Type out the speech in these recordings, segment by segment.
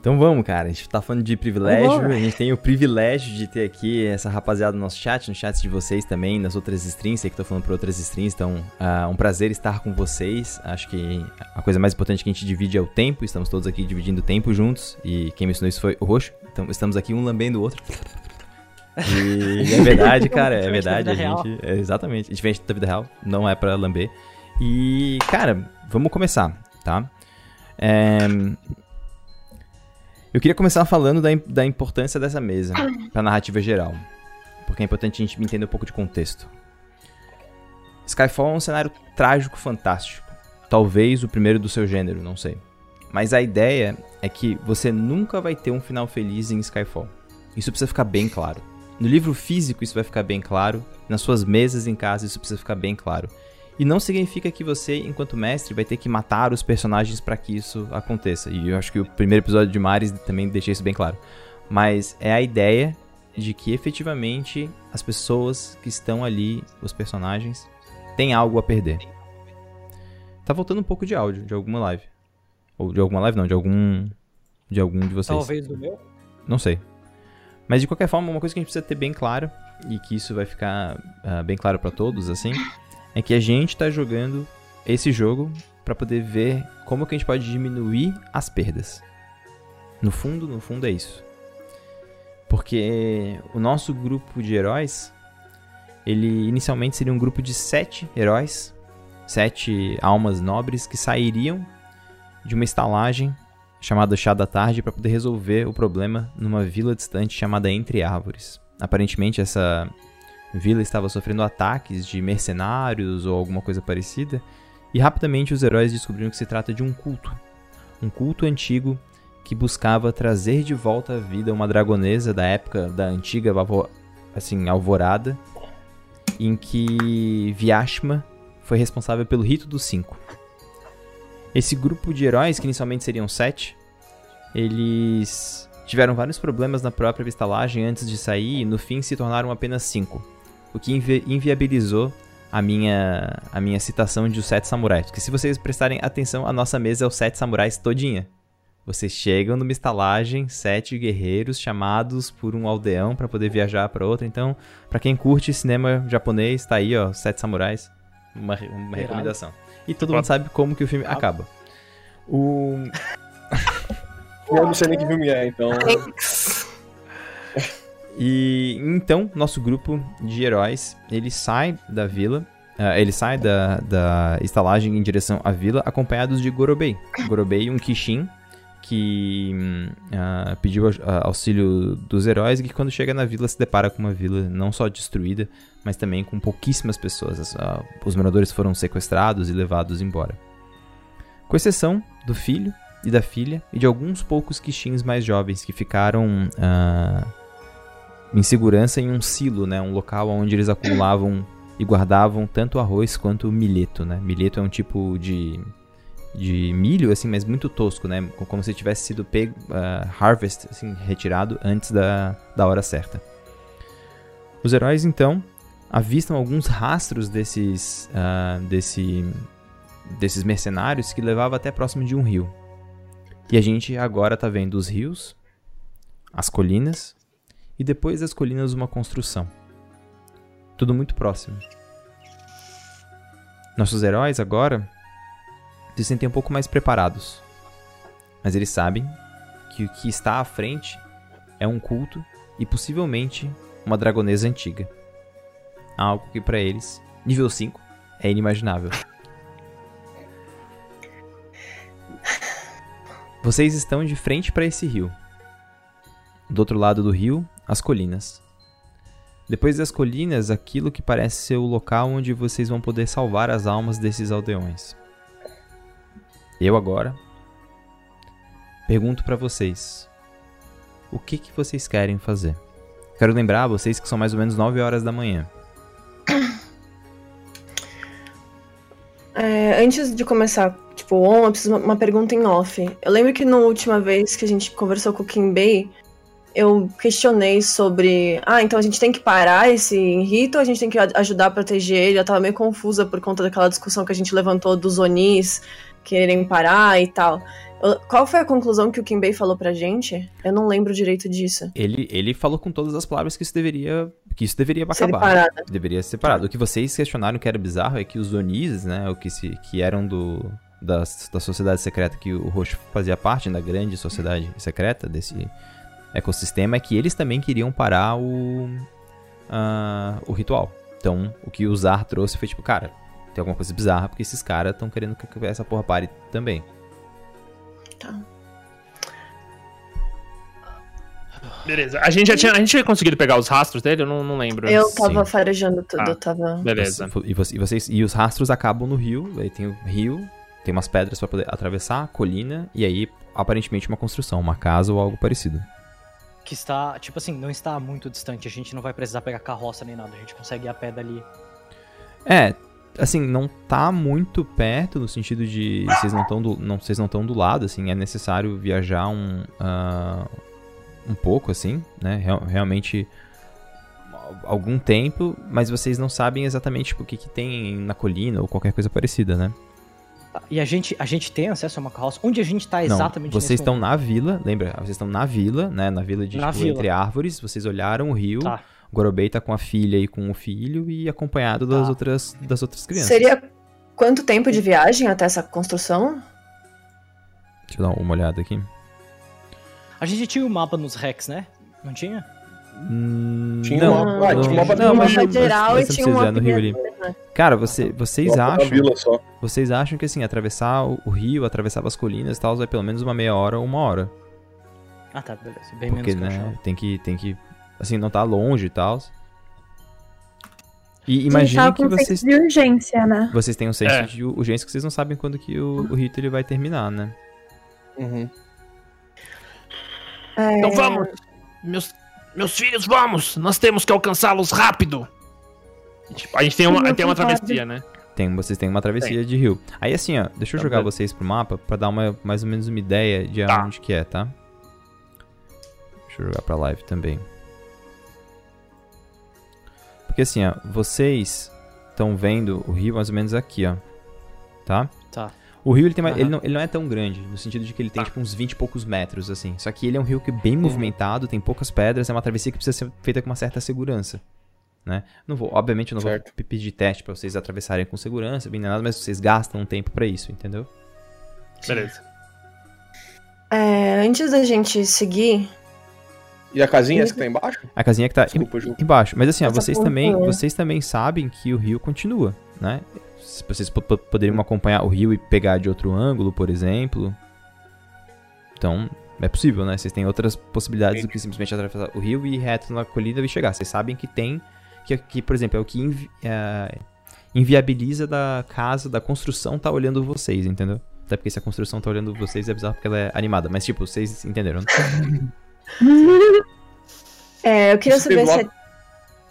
Então vamos, cara. A gente tá falando de privilégio. A gente tem o privilégio de ter aqui essa rapaziada no nosso chat, no chat de vocês também, nas outras streams. Sei que tô falando por outras streams. Então, uh, um prazer estar com vocês. Acho que a coisa mais importante que a gente divide é o tempo. Estamos todos aqui dividindo o tempo juntos. E quem me ensinou isso foi o Roxo. Então, estamos aqui um lambendo o outro. E é verdade, cara. É verdade. A gente. É, exatamente. Diferente da vida real. Não é pra lamber. E, cara, vamos começar, tá? É, eu queria começar falando da, da importância dessa mesa para a narrativa geral, porque é importante a gente entender um pouco de contexto. Skyfall é um cenário trágico fantástico, talvez o primeiro do seu gênero, não sei. Mas a ideia é que você nunca vai ter um final feliz em Skyfall. Isso precisa ficar bem claro. No livro físico isso vai ficar bem claro, nas suas mesas em casa isso precisa ficar bem claro. E não significa que você, enquanto mestre, vai ter que matar os personagens para que isso aconteça. E eu acho que o primeiro episódio de Maris também deixei isso bem claro. Mas é a ideia de que efetivamente as pessoas que estão ali, os personagens, têm algo a perder. Tá voltando um pouco de áudio de alguma live. Ou de alguma live não, de algum de algum de vocês. Talvez do meu? Não sei. Mas de qualquer forma, uma coisa que a gente precisa ter bem claro e que isso vai ficar uh, bem claro para todos assim, é que a gente está jogando esse jogo para poder ver como que a gente pode diminuir as perdas. No fundo, no fundo é isso. Porque o nosso grupo de heróis, ele inicialmente seria um grupo de sete heróis, sete almas nobres que sairiam de uma estalagem chamada Chá da Tarde para poder resolver o problema numa vila distante chamada Entre Árvores. Aparentemente essa vila estava sofrendo ataques de mercenários ou alguma coisa parecida, e rapidamente os heróis descobriram que se trata de um culto. Um culto antigo que buscava trazer de volta à vida uma dragonesa da época da antiga assim, alvorada, em que Vyashma foi responsável pelo rito dos cinco. Esse grupo de heróis, que inicialmente seriam sete, eles tiveram vários problemas na própria estalagem antes de sair e no fim se tornaram apenas cinco o que invi inviabilizou a minha, a minha citação de Os Sete Samurais. Porque se vocês prestarem atenção, a nossa mesa é os Sete Samurais todinha. Vocês chegam numa estalagem, sete guerreiros chamados por um aldeão para poder viajar para outra. Então, para quem curte cinema japonês, tá aí, ó, Sete Samurais, uma, uma recomendação. E todo mundo sabe como que o filme acaba. O Eu não sei nem que filme é, então. E então, nosso grupo de heróis, ele sai da vila, uh, ele sai da, da estalagem em direção à vila, acompanhados de Gorobei. Gorobei, um Kishin, que uh, pediu uh, auxílio dos heróis e que quando chega na vila se depara com uma vila não só destruída, mas também com pouquíssimas pessoas. Uh, os moradores foram sequestrados e levados embora. Com exceção do filho e da filha e de alguns poucos Kishins mais jovens que ficaram em segurança em um silo, né? Um local onde eles acumulavam e guardavam tanto arroz quanto milheto, né? Milheto é um tipo de, de milho, assim, mas muito tosco, né? Como se tivesse sido pego, uh, harvest, assim, retirado antes da, da hora certa. Os heróis, então, avistam alguns rastros desses, uh, desse, desses mercenários que levavam até próximo de um rio. E a gente agora tá vendo os rios, as colinas e depois das colinas uma construção. Tudo muito próximo. Nossos heróis agora se sentem um pouco mais preparados, mas eles sabem que o que está à frente é um culto e possivelmente uma dragonesa antiga. Algo que para eles, nível 5, é inimaginável. Vocês estão de frente para esse rio. Do outro lado do rio as colinas. Depois das colinas, aquilo que parece ser o local onde vocês vão poder salvar as almas desses aldeões. Eu agora pergunto para vocês: o que que vocês querem fazer? Quero lembrar a vocês que são mais ou menos 9 horas da manhã. É, antes de começar, tipo, on, eu preciso uma, uma pergunta em off. Eu lembro que na última vez que a gente conversou com o Kim Bay, eu questionei sobre, ah, então a gente tem que parar esse rito ou a gente tem que ajudar a proteger ele? Eu tava meio confusa por conta daquela discussão que a gente levantou dos Onis quererem parar e tal. Eu- Qual foi a conclusão que o Kimbei falou pra gente? Eu não lembro direito disso. Ele, ele falou com todas as palavras que isso deveria, que isso deveria Ser acabar. parada. Deveria ser separado. O que vocês questionaram que era bizarro é que os Onis, né, o que, se, que eram do, da, da sociedade secreta que o Roxo fazia parte, da grande sociedade secreta desse ecossistema, é que eles também queriam parar o, ah, o ritual. Então, o que o Zar trouxe foi tipo, cara, tem alguma coisa bizarra, porque esses caras estão querendo que essa porra pare também. Beleza. A gente já tinha, a gente tinha conseguido pegar os rastros dele? Eu não, não lembro. Eu Sim. tava farejando tudo, Ah. eu tava. Beleza. E, você- e vocês, e os rastros acabam no rio, aí tem o rio, tem umas pedras pra poder atravessar, colina, e aí aparentemente uma construção, uma casa ou algo parecido. Que está, tipo assim, não está muito distante. A gente não vai precisar pegar carroça nem nada. A gente consegue ir a pé dali. É, assim, não tá muito perto no sentido de vocês não estão do, não, vocês não estão do lado, assim, é necessário viajar um ah, um pouco assim, né? Real- realmente algum tempo, mas vocês não sabem exatamente tipo, o que, que tem na colina ou qualquer coisa parecida, né? E a gente, a gente tem acesso a uma carroça? Onde a gente tá Não, exatamente vocês nesse estão momento? na vila, lembra? Vocês estão na vila, né? Na vila de Na tipo, vila. entre árvores. Vocês olharam o rio. Tá. O Gorobei tá com a filha e com o filho e acompanhado das Tá. outras das outras crianças. Seria quanto tempo de viagem até essa construção? Deixa eu dar uma olhada aqui. A gente tinha o mapa nos Rex, né? Não tinha? Hum, Tinha não, um mapa- ah, não, tinha mas, geral mas e tinha um é, no rio ali. né? Cara, você, vocês da acham, vila só. vocês acham que assim, atravessar o, o rio, atravessar as colinas e tal, vai pelo menos uma meia hora ou uma hora. Ah, tá, beleza. Bem Porque, menos que né, achava. tem que, tem que, assim, não tá longe e tal. E a gente imagine tava que vocês senso de urgência, né? Vocês têm um senso É. de urgência que vocês não sabem quando que o, o rito ele vai terminar, né? Uhum. É, Então vamos! Meus, meus filhos, vamos! Nós temos que alcançá-los rápido! Tipo, a gente tem uma, tem uma travessia, né? Tem, vocês têm uma travessia de rio. Aí assim, ó, deixa eu Tá jogar bem. vocês pro mapa pra dar uma, mais ou menos uma ideia de Tá. onde que é, tá? Deixa eu jogar pra live também. Porque assim, ó, vocês estão vendo o rio mais ou menos aqui, ó. Tá? Tá. O rio ele, tem mais- Aham. ele, não, ele não é tão grande, no sentido de que ele tem tipo uns 20 e poucos metros, assim. Só que ele é um rio que é bem movimentado, tem poucas pedras, é uma travessia que precisa ser feita com uma certa segurança. Né? Não vou, obviamente, eu não Certo. vou pe- pedir teste pra vocês atravessarem com segurança, bem nada, mas vocês gastam um tempo pra isso, entendeu? Beleza. é, antes da gente seguir, E a casinha essa que tá embaixo? A casinha que tá Desculpa, em- embaixo. Mas assim, ó, vocês também, né? vocês também sabem que o rio continua, né? Se Vocês po- po- poderiam acompanhar o rio e pegar de outro ângulo, por exemplo. Então, é possível, né? Vocês têm outras possibilidades do que simplesmente atravessar o rio e ir reto na colina e chegar. Vocês sabem que tem, que, que por exemplo, é o que invi- é, inviabiliza da casa, da construção tá olhando vocês, entendeu? Até porque se a construção tá olhando vocês é bizarro porque ela é animada. Mas, tipo, vocês entenderam, né? é, eu queria Isso saber se.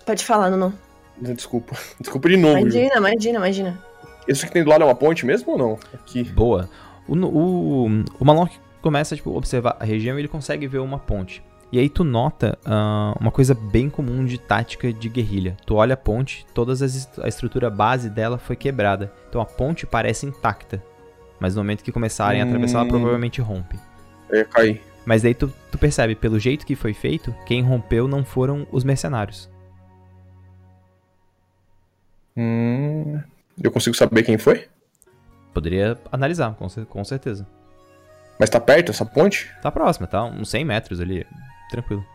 Pode falar, Nuno. Desculpa. Desculpa de novo. Imagina, imagina, imagina. Isso que tem do lado é uma ponte mesmo ou não? Aqui. Boa. O, o, o Malok começa tipo, a observar a região e ele consegue ver uma ponte. E aí tu nota ah, uma coisa bem comum de tática de guerrilha. Tu olha a ponte, est- a estrutura base dela foi quebrada. Então a ponte parece intacta. Mas no momento que começarem a atravessar, ela Hum. provavelmente rompe. Eu ia cair. Mas daí tu, tu percebe, pelo jeito que foi feito, quem rompeu não foram os mercenários. Hum. Eu consigo saber quem foi? Poderia analisar, com, com certeza. Mas tá perto essa ponte? Tá próxima, tá? Uns 100 metros ali. Tranquilo.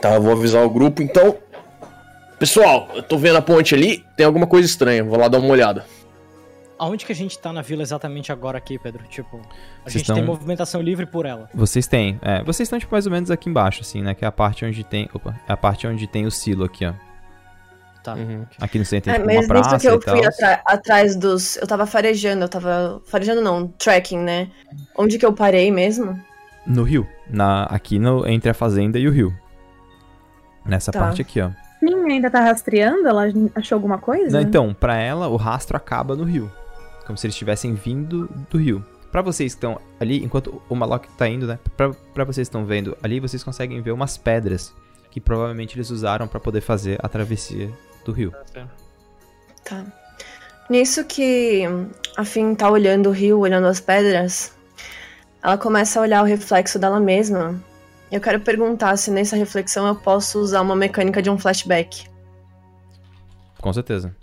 Tá, eu vou avisar o grupo então. Pessoal, eu tô vendo a ponte ali, tem alguma coisa estranha, vou lá dar uma olhada. Aonde que a gente tá na vila exatamente agora aqui, Pedro? Tipo, a Vocês gente tem estão- movimentação livre por ela. Vocês têm, é, vocês estão tipo mais ou menos aqui embaixo, assim, né? Que é a parte onde tem, opa, é a parte onde tem o silo aqui, ó. Tá. Uhum. Aqui no centro tem É, tipo, mas uma praça nisso que eu e fui atra- atrás dos. Eu tava farejando, eu tava. Farejando não, tracking, né? Onde que eu parei mesmo? No rio, na, aqui no, entre a fazenda e o rio. Nessa Tá. parte aqui, ó. Minha ainda tá rastreando? Ela achou alguma coisa? Não, então, pra ela o rastro acaba no rio, como se eles estivessem vindo do rio. Pra vocês que estão ali, enquanto o Malok tá indo, né? Pra, pra vocês que estão vendo ali, vocês conseguem ver umas pedras que provavelmente eles usaram pra poder fazer a travessia do rio. Tá. Nisso que a Finn tá olhando o rio, olhando as pedras, ela começa a olhar o reflexo dela mesma. Eu quero perguntar se nessa reflexão eu posso usar uma mecânica de um flashback. Com certeza.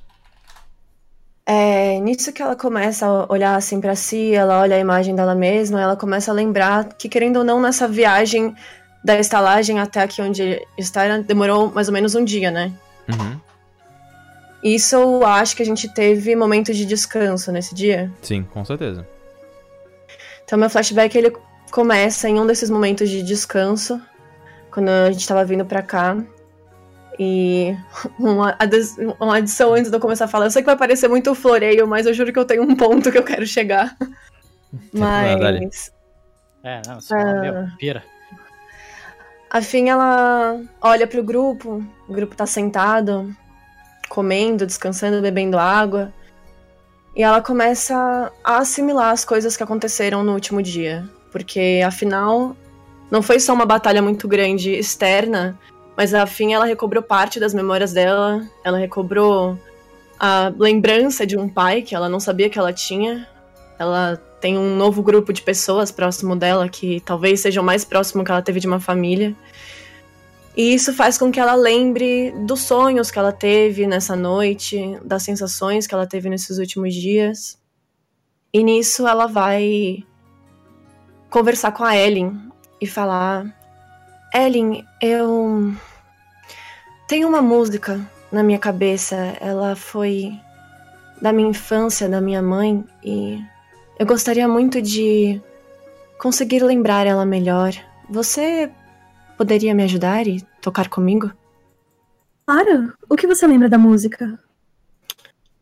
É, nisso que ela começa a olhar assim pra si, ela olha a imagem dela mesma, ela começa a lembrar que, querendo ou não, nessa viagem da estalagem até aqui onde está, demorou mais ou menos um dia, né? Uhum. Isso eu acho que a gente teve momentos de descanso nesse dia. Sim, com certeza. Então, meu flashback ele começa em um desses momentos de descanso, quando a gente tava vindo pra cá. E uma, uma adição antes de eu começar a falar. Eu sei que vai parecer muito floreio, mas eu juro que eu tenho um ponto que eu quero chegar. Mas É, não, só, Ah. meu, pira. a Fim, ela olha pro grupo. O grupo tá sentado, comendo, descansando, bebendo água. E ela começa a assimilar as coisas que aconteceram no último dia. Porque, afinal, não foi só uma batalha muito grande externa, mas a Fim, ela recobrou parte das memórias dela. Ela recobrou a lembrança de um pai que ela não sabia que ela tinha. Ela tem um novo grupo de pessoas próximo dela que talvez seja o mais próximo que ela teve de uma família. E isso faz com que ela lembre dos sonhos que ela teve nessa noite, das sensações que ela teve nesses últimos dias. E nisso ela vai conversar com a Ellen e falar: Ellen, eu tenho uma música na minha cabeça. Ela foi da minha infância, da minha mãe, e eu gostaria muito de conseguir lembrar ela melhor. Você poderia me ajudar e tocar comigo? Claro. O que você lembra da música?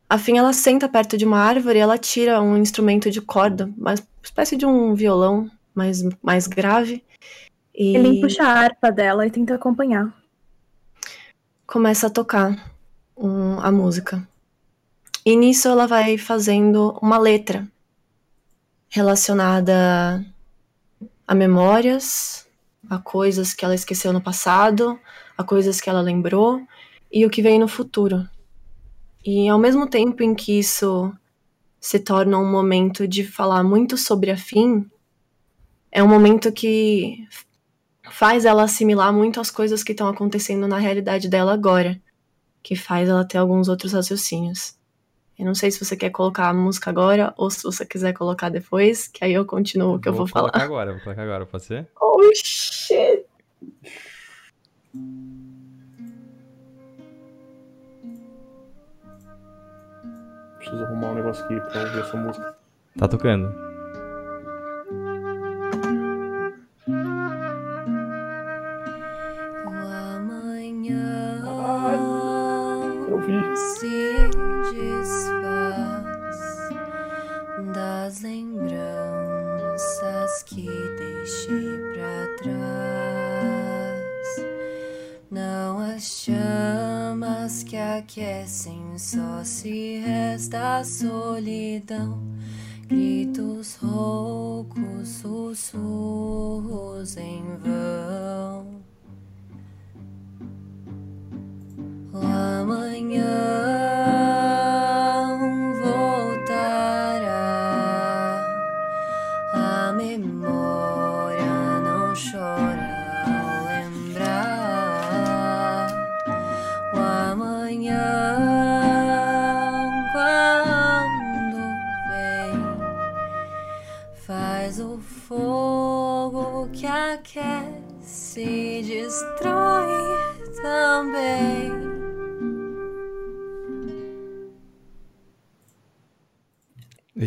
Afim, ela senta perto de uma árvore e ela tira um instrumento de corda, uma espécie de um violão mais, mais grave. E Ele puxa a harpa dela e tenta acompanhar. começa a tocar um, a música. E nisso ela vai fazendo uma letra relacionada a memórias, a coisas que ela esqueceu no passado, a coisas que ela lembrou e o que vem no futuro. E ao mesmo tempo em que isso se torna um momento de falar muito sobre a fim, é um momento que faz ela assimilar muito as coisas que estão acontecendo na realidade dela agora, que faz ela ter alguns outros raciocínios. Eu não sei se você quer colocar a música agora ou se você quiser colocar depois, que aí eu continuo o que eu vou colocar falar. agora, vou colocar agora, pode ser? Oh shit! Preciso arrumar um negócio aqui pra ouvir essa música. Tá tocando. O amanhã Eu vi. Desfaz das lembranças que deixei pra trás. Não as chamas que aquecem, só se resta a solidão. Gritos roucos, sussurros em vão. Amanhã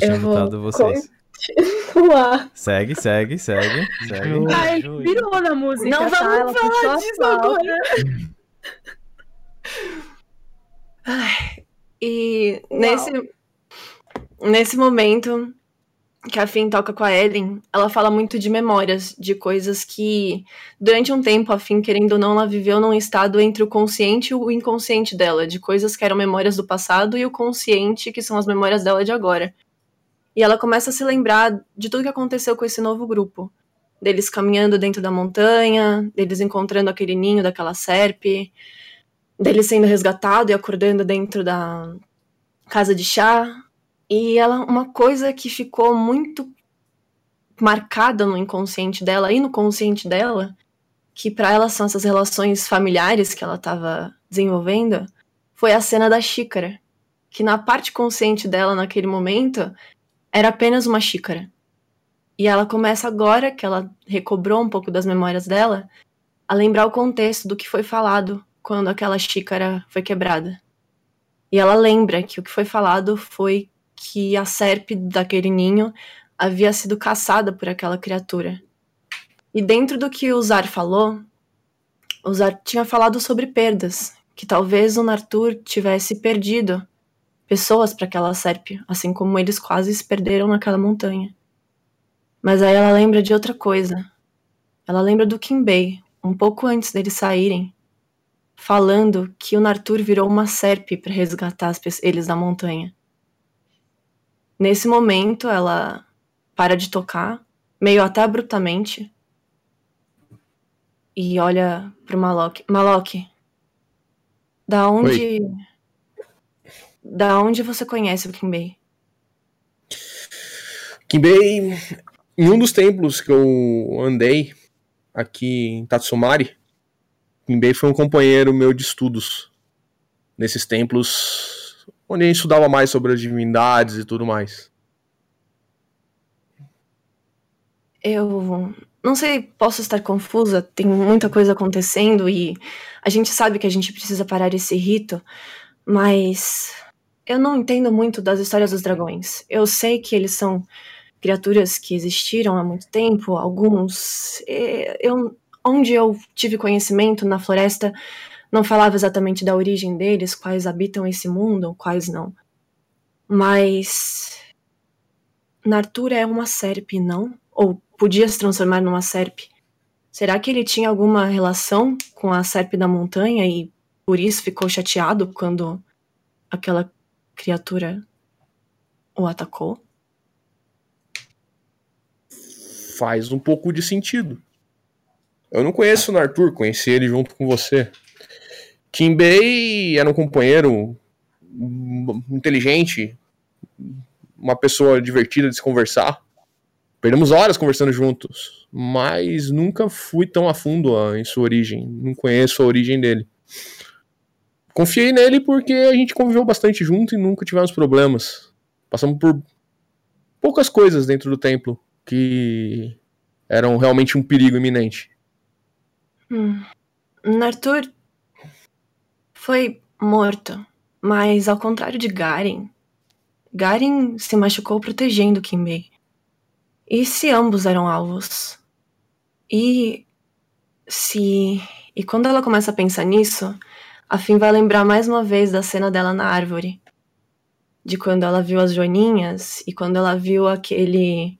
tinha mutado vocês. Uau. Segue, segue, segue, segue. Ai, Ju, virou na música, Não tá? vamos Ela falar disso agora. E nesse, nesse momento que a Finn toca com a Ellen, ela fala muito de memórias, de coisas que durante um tempo a Finn, querendo ou não, ela viveu num estado entre o consciente e o inconsciente dela, de coisas que eram memórias do passado e o consciente, que são as memórias dela de agora. E ela começa a se lembrar de tudo que aconteceu com esse novo grupo. Deles caminhando dentro da montanha, deles encontrando aquele ninho daquela serpe, dele sendo resgatado e acordando dentro da casa de chá. E ela, uma coisa que ficou muito marcada no inconsciente dela e no consciente dela, que pra ela são essas relações familiares que ela tava desenvolvendo, foi a cena da xícara. Que na parte consciente dela, naquele momento, era apenas uma xícara. E ela começa agora, que ela recobrou um pouco das memórias dela, a lembrar o contexto do que foi falado quando aquela xícara foi quebrada. E ela lembra que o que foi falado foi que a serpe daquele ninho havia sido caçada por aquela criatura. E dentro do que o Zar falou, o Zar tinha falado sobre perdas, que talvez o Nartur tivesse perdido pessoas para aquela serpe, assim como eles quase se perderam naquela montanha. Mas aí ela lembra de outra coisa. Ela lembra do Kimbei, um pouco antes deles saírem, falando que o Nartur virou uma serpe para resgatar eles da montanha. Nesse momento, ela para de tocar, meio até abruptamente, e olha pro Malok. Malok, da onde. Da onde você conhece o Kimbei? Kimbei, em um dos templos que eu andei aqui em Tatsumari, Kimbei foi um companheiro meu de estudos. Nesses templos onde a gente estudava mais sobre as divindades e tudo mais. Eu não sei, posso estar confusa, tem muita coisa acontecendo e a gente sabe que a gente precisa parar esse rito, mas eu não entendo muito das histórias dos dragões. Eu sei que eles são criaturas que existiram há muito tempo, alguns. Eu, onde eu tive conhecimento na floresta, não falava exatamente da origem deles, quais habitam esse mundo, quais não. Mas. Nartur é uma serpe, não? Ou podia se transformar numa serpe? Será que ele tinha alguma relação com a serpe da montanha e por isso ficou chateado quando aquela criatura o atacou? Faz um pouco de sentido. Eu não conheço o Nartur, conheci ele junto com você. Kimbei era um companheiro inteligente, uma pessoa divertida de se conversar. Perdemos horas conversando juntos, mas nunca fui tão a fundo em sua origem. Não conheço a origem dele. Confiei nele porque a gente conviveu bastante junto e nunca tivemos problemas. Passamos por poucas coisas dentro do templo que eram realmente um perigo iminente. Hum. Foi morto, mas ao contrário de Garen, Garen se machucou protegendo Kimbei. E se ambos eram alvos? E se. E quando ela começa a pensar nisso, a Fim vai lembrar mais uma vez da cena dela na árvore. De quando ela viu as joaninhas e quando ela viu aquele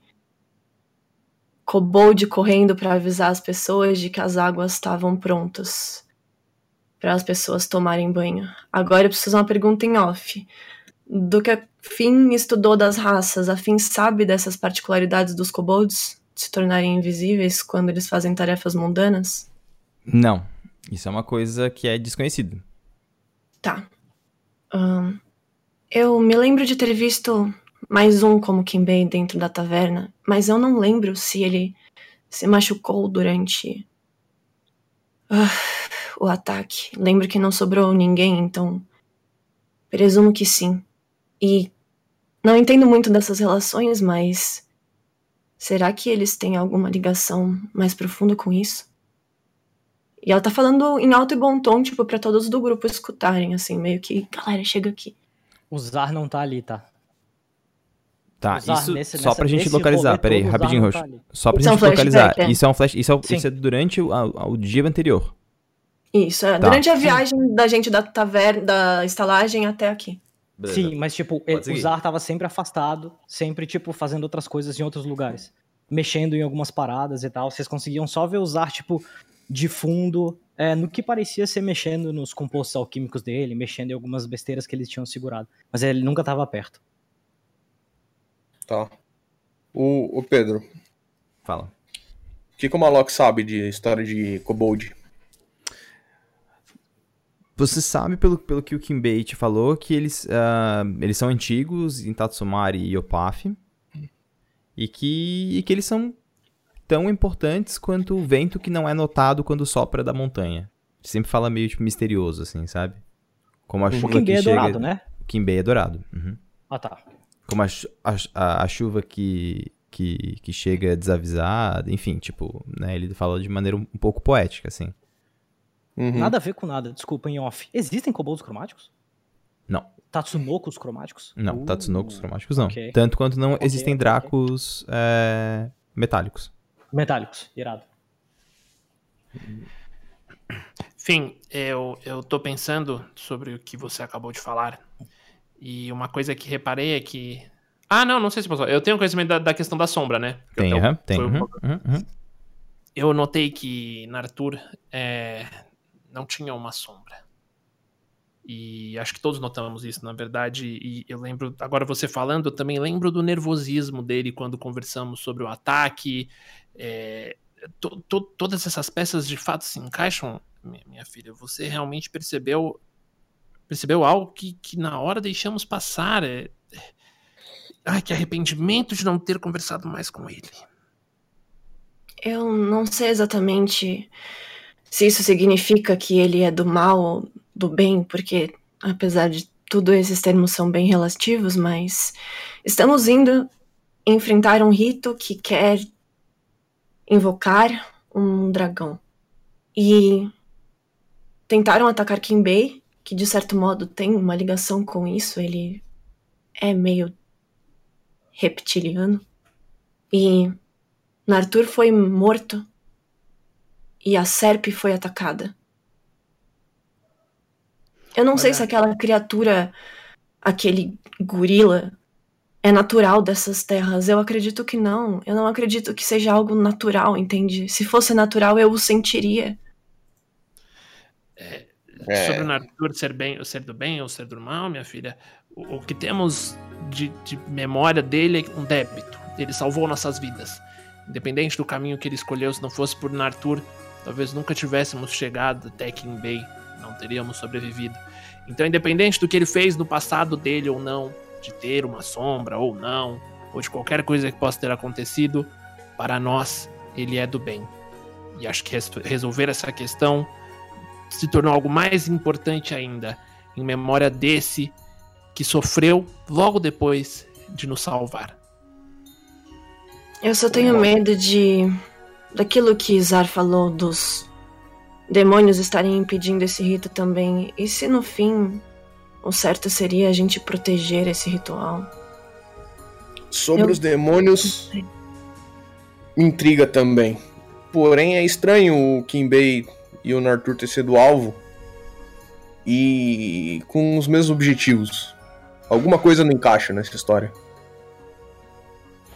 kobold correndo para avisar as pessoas de que as águas estavam prontas para as pessoas tomarem banho. Agora eu preciso de uma pergunta em off. Do que a Finn estudou das raças, a Finn sabe dessas particularidades dos kobolds se tornarem invisíveis quando eles fazem tarefas mundanas? Não. Isso é uma coisa que é desconhecida. Tá. Ahn, eu me lembro de ter visto mais um como Kimbei dentro da taverna, mas eu não lembro se ele se machucou durante ah, o ataque. Lembro que não sobrou ninguém, então presumo que sim. E não entendo muito dessas relações, mas será que eles têm alguma ligação mais profunda com isso? E ela tá falando em alto e bom tom, tipo, pra todos do grupo escutarem, assim, meio que, galera, chega aqui. O Zar não tá ali, tá? Tá, Usar isso nesse- só nessa- pra gente localizar. Peraí, rapidinho, Roxo. tá. Só pra Isso é um gente localizar. flashback, é. Isso é um flash. Isso é, Sim. isso é durante o, a- o dia anterior. Isso, é. Tá. Durante a viagem da gente da taverna, da estalagem até aqui. Sim, mas tipo, o Zar tava sempre afastado, sempre, tipo, fazendo outras coisas em outros lugares. Mexendo em algumas paradas e tal. Vocês conseguiam só ver o Zar, tipo, de fundo, é, no que parecia ser mexendo nos compostos alquímicos dele, mexendo em algumas besteiras que eles tinham segurado. Mas ele nunca tava perto. Tá. O, o Pedro, Fala. o que, que o Malok sabe de história de Kobold? Você sabe, pelo, pelo que o Kimbei te falou, que eles, ah, eles são antigos em Tatsumari e Opaf. E que, e que eles são tão importantes quanto o vento que não é notado quando sopra da montanha. Sempre fala meio tipo misterioso, assim, sabe? Como a O chuva Kimbé que é chega... dourado, né? O Kimbé é dourado. uhum. Ah, tá. Como a, a, a- chuva que, que, que chega desavisada, enfim, tipo, né? Ele fala de maneira um, um pouco poética, assim. Uhum. Nada a ver com nada, desculpa, em off. Existem kobolds cromáticos? Não. Tatsunokos cromáticos? Não, Uh, Tatsunokos cromáticos não. ok. Tanto quanto não Ok, existem ok, Dracos é, metálicos. Metálicos, irado. Enfim, eu, eu tô pensando sobre o que você acabou de falar. E uma coisa que reparei é que. Ah, não, não sei se posso. Eu tenho conhecimento da, da questão da sombra, né? Tem, o- aham, tem. uhum, uhum, uhum. Eu notei que Nartur é, não tinha uma sombra. E acho que todos notamos isso, na verdade. E eu lembro, agora você falando, eu também lembro do nervosismo dele quando conversamos sobre o ataque. É, to- to- todas essas peças de fato se encaixam, minha, minha filha. Você realmente percebeu percebeu algo que, que na hora deixamos passar. É, é- ai, que arrependimento de não ter conversado mais com ele. Eu não sei exatamente se isso significa que ele é do mal ou do bem, porque apesar de tudo esses termos são bem relativos, mas estamos indo enfrentar um rito que quer invocar um dragão. E tentaram atacar Kimbei, que de certo modo tem uma ligação com isso, ele é meio reptiliano. E Nartur foi morto e a Serp foi atacada. Eu não sei Olha. se aquela criatura, aquele gorila, é natural dessas terras. Eu acredito que não. Eu não acredito que seja algo natural, entende? Se fosse natural, eu o sentiria. É. sobre o Nartur ser, bem, ser do bem ou ser do mal, minha filha, o, o que temos de, de memória dele é um débito. Ele salvou nossas vidas. Independente do caminho que ele escolheu, se não fosse por Nartur, talvez nunca tivéssemos chegado até King Bay. Não teríamos sobrevivido. Então, independente do que ele fez no passado dele ou não, de ter uma sombra ou não, ou de qualquer coisa que possa ter acontecido, para nós, ele é do bem. E acho que res- resolver essa questão se tornou algo mais importante ainda, em memória desse que sofreu logo depois de nos salvar. Eu só tenho medo de. daquilo que Zar falou dos demônios estarem impedindo esse rito também. E se no fim o certo seria a gente proteger esse ritual? Sobre Eu- os demônios, me intriga também. Porém, é estranho o Kimbei e o Nartur ter sido alvo e com os mesmos objetivos. Alguma coisa não encaixa nessa história.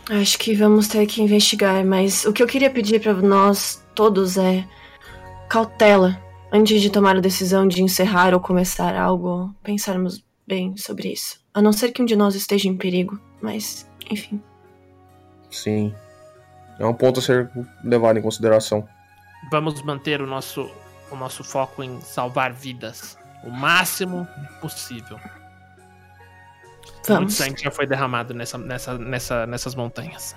Acho que vamos ter que investigar, mas o que eu queria pedir pra nós todos é cautela antes de tomar a decisão de encerrar ou começar algo, pensarmos bem sobre isso. A não ser que um de nós esteja em perigo, mas enfim. Sim. É um ponto a ser levado em consideração. Vamos manter o nosso, o nosso foco em salvar vidas o máximo possível. Muito Vamos. sangue já foi derramado nessa, nessa, nessa, nessas montanhas.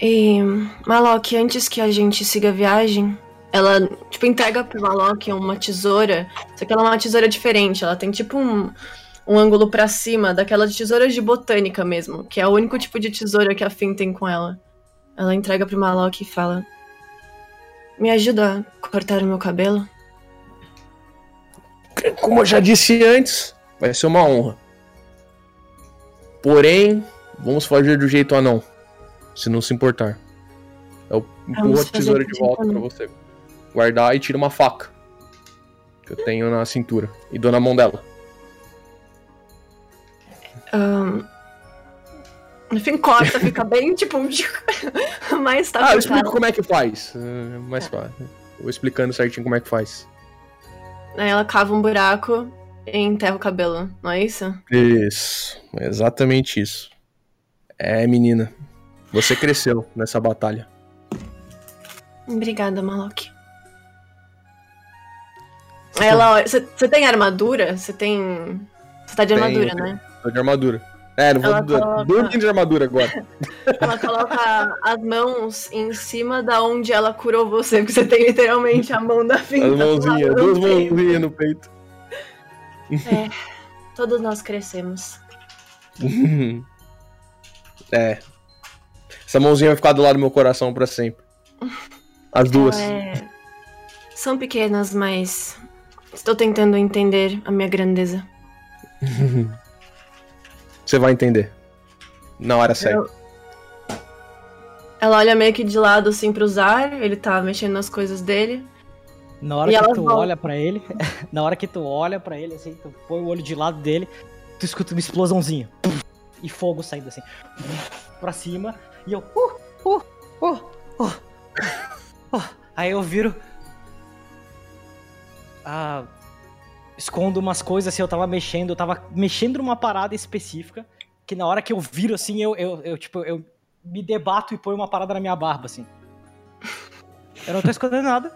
E Malok, antes que a gente siga a viagem, ela tipo entrega pro Malok uma tesoura, só que ela é uma tesoura diferente, ela tem tipo um, um ângulo pra cima, daquelas tesouras de botânica mesmo, que é o único tipo de tesoura que a Finn tem com ela. Ela entrega pro Malok e fala: Me ajuda a cortar o meu cabelo? Como eu já disse antes, vai ser uma honra. Porém, vamos fazer do jeito anão. Se não se importar. Eu empurro a tesoura de volta pra anão. você guardar e tira uma faca. Que eu tenho na cintura. E dou na mão dela. Ahn, no fim, corta, fica bem tipo. Mas tá Ah, eu explico como é que faz. É mais fácil. Vou explicando certinho como é que faz. Aí ela cava um buraco e enterra o cabelo, não é isso? Isso. Exatamente isso. É, menina. Você cresceu nessa batalha. Obrigada, Malok. Ela. Você tem armadura? Você tem. Você tá de armadura, tenho. né? Tô de armadura. É, não vou coloca- de armadura agora. Ela coloca as mãos em cima da onde ela curou você, porque você tem literalmente a mão da finta. As mãozinhas, duas mãozinhas no peito. Todos nós crescemos. é. Essa mãozinha vai ficar do lado do meu coração pra sempre. As duas. É, São pequenas, mas estou tentando entender a minha grandeza. Você vai entender. Na hora certa. Ela olha meio que de lado assim pro Zar, ele tá mexendo nas coisas dele. Na hora E que tu vão- olha pra ele, na hora que tu olha pra ele, assim, tu põe o olho de lado dele, tu escuta uma explosãozinha. E fogo saindo assim, pra cima, e eu, uh, uh, uh, uh, uh. Aí eu viro. Ah, escondo umas coisas assim, eu tava mexendo, eu tava mexendo numa parada específica, que na hora que eu viro assim, eu, eu, eu tipo, eu me debato e ponho uma parada na minha barba, assim. Eu não tô escondendo nada.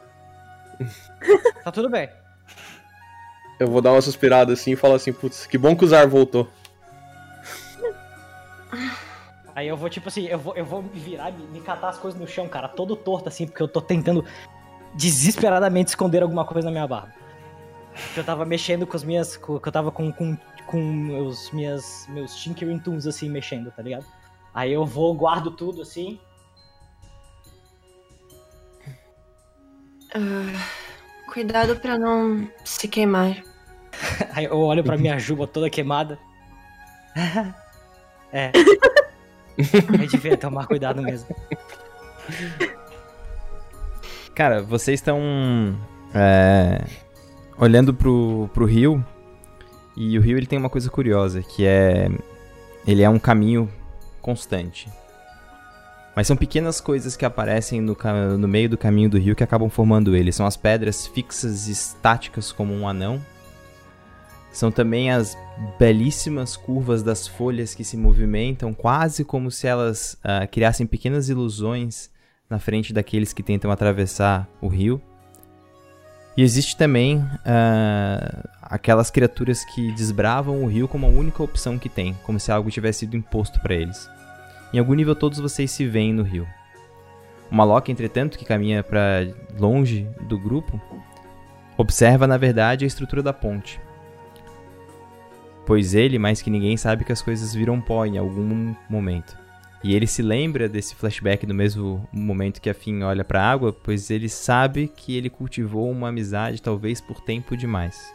Tá tudo bem. Eu vou dar uma suspirada assim e falar assim, putz, que bom que o Zar voltou. Aí eu vou, tipo assim, eu vou, eu vou me virar e me, me catar as coisas no chão, cara, todo torto assim, porque eu tô tentando desesperadamente esconder alguma coisa na minha barba. Que eu tava mexendo com as minhas. Com, que eu tava com, com, com os minhas, meus Tinkering Tools assim, mexendo, tá ligado? Aí eu vou, guardo tudo assim. Cuidado pra não se queimar. Aí eu olho pra minha juba toda queimada. é. Eu devia tomar cuidado mesmo. Cara, vocês estão é, olhando pro, pro rio e o rio ele tem uma coisa curiosa que é ele é um caminho constante. Mas são pequenas coisas que aparecem no, no meio do caminho do rio que acabam formando ele. São as pedras fixas e estáticas como um anão. São também as belíssimas curvas das folhas que se movimentam, quase como se elas ah, criassem pequenas ilusões na frente daqueles que tentam atravessar o rio. E existe também ah, aquelas criaturas que desbravam o rio como a única opção que tem, como se algo tivesse sido imposto para eles. Em algum nível todos vocês se veem no rio. O Malok, entretanto, que caminha para longe do grupo, observa na verdade a estrutura da ponte. Pois ele, mais que ninguém, sabe que as coisas viram pó em algum momento. E ele se lembra desse flashback no mesmo momento que a Finn olha para a água, pois ele sabe que ele cultivou uma amizade talvez por tempo demais.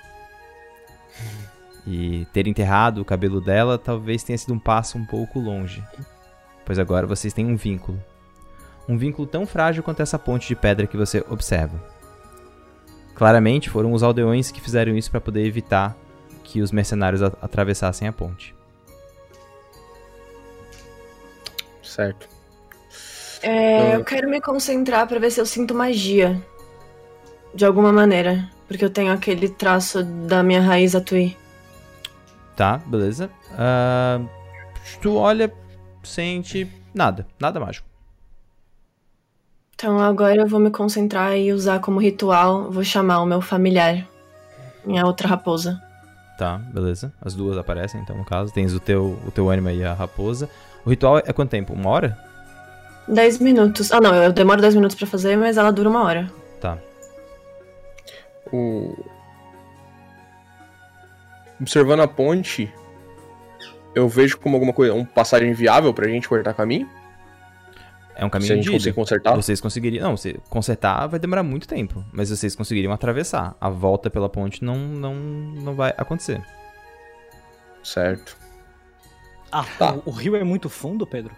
E ter enterrado o cabelo dela talvez tenha sido um passo um pouco longe, pois agora vocês têm um vínculo. Um vínculo tão frágil quanto essa ponte de pedra que você observa. Claramente foram os aldeões que fizeram isso para poder evitar que os mercenários atravessassem a ponte. Certo. É, Ah. eu quero me concentrar pra ver se eu sinto magia. De alguma maneira. Porque eu tenho aquele traço da minha raiz atui. Tá, beleza. Ah, tu olha, sente nada, nada mágico. Então agora eu vou me concentrar e usar como ritual. Vou chamar o meu familiar. Minha outra raposa. Tá, beleza. As duas aparecem, então, no caso. Tens o teu, o teu ânima e a raposa. O ritual é quanto tempo? Uma hora? 10 minutos. Ah, não, eu demoro 10 minutos pra fazer, mas ela dura uma hora. Tá. O... Observando a ponte, eu vejo como alguma coisa, um passagem viável pra gente cortar caminho. É um Se a caminho gente conseguir consertar. Vocês conseguiriam. Não, você consertar vai demorar muito tempo. Mas vocês conseguiriam atravessar. A volta pela ponte não, não, não vai acontecer. Certo. Ah, Tá. o, o rio é muito fundo, Pedro?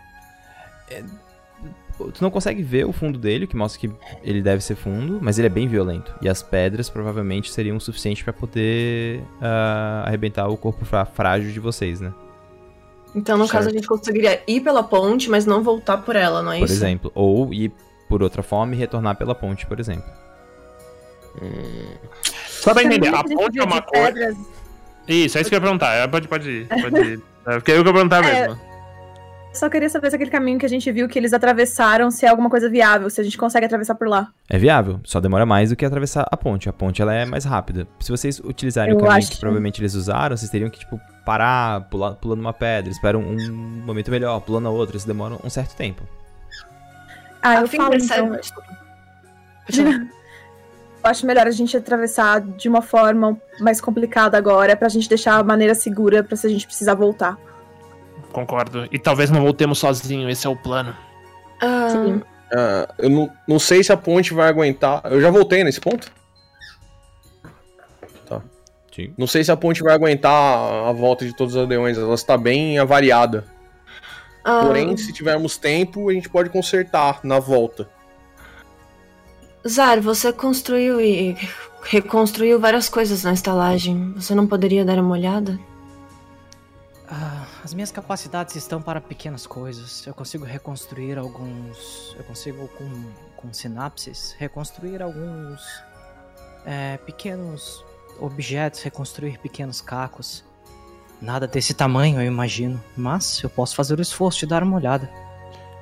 Tu não consegue ver o fundo dele, o que mostra que ele deve ser fundo, mas ele é bem violento. E as pedras provavelmente seriam o suficiente pra poder ah, arrebentar o corpo frá- frágil de vocês, né? Então, no caso, a Certo. gente conseguiria ir pela ponte, mas não voltar por ela, não é Por isso? exemplo. Ou ir por outra forma e retornar pela ponte, por exemplo. Só pra entender, a ponte é uma coisa. pedras, Isso, é isso que eu ia perguntar. É, Pode, pode ir. Pode É, porque eu que ia perguntar É. mesmo. Só queria saber se aquele caminho que a gente viu que eles atravessaram, se é alguma coisa viável, se a gente consegue atravessar por lá. É viável, só demora mais do que atravessar a ponte. A ponte ela é mais rápida. Se vocês utilizarem Eu o caminho acho que que- provavelmente eles usaram, vocês teriam que, tipo, parar, pular, pulando uma pedra, esperam um momento melhor, pulando a outra. Isso demora um certo tempo. Ah, eu fim falo então. Desculpa. Acho melhor a gente atravessar de uma forma mais complicada agora, pra gente deixar a maneira segura pra se a gente precisar voltar. Concordo. E talvez não voltemos sozinho, esse é o plano. Ah, Sim. Ah, eu não, não sei se a ponte vai aguentar. Eu já voltei nesse ponto? Sim. Não sei se a ponte vai aguentar a volta de todos os aldeões. Ela está bem avariada. ah, Porém, se tivermos tempo, a gente pode consertar na volta. Zar, você construiu e reconstruiu várias coisas na estalagem. Você não poderia dar uma olhada? Ah, as minhas capacidades estão para pequenas coisas. Eu consigo reconstruir alguns. Eu consigo, com, com sinapses, reconstruir alguns é, pequenos objetos, reconstruir pequenos cacos. Nada desse tamanho, eu imagino. Mas eu posso fazer o esforço de dar uma olhada.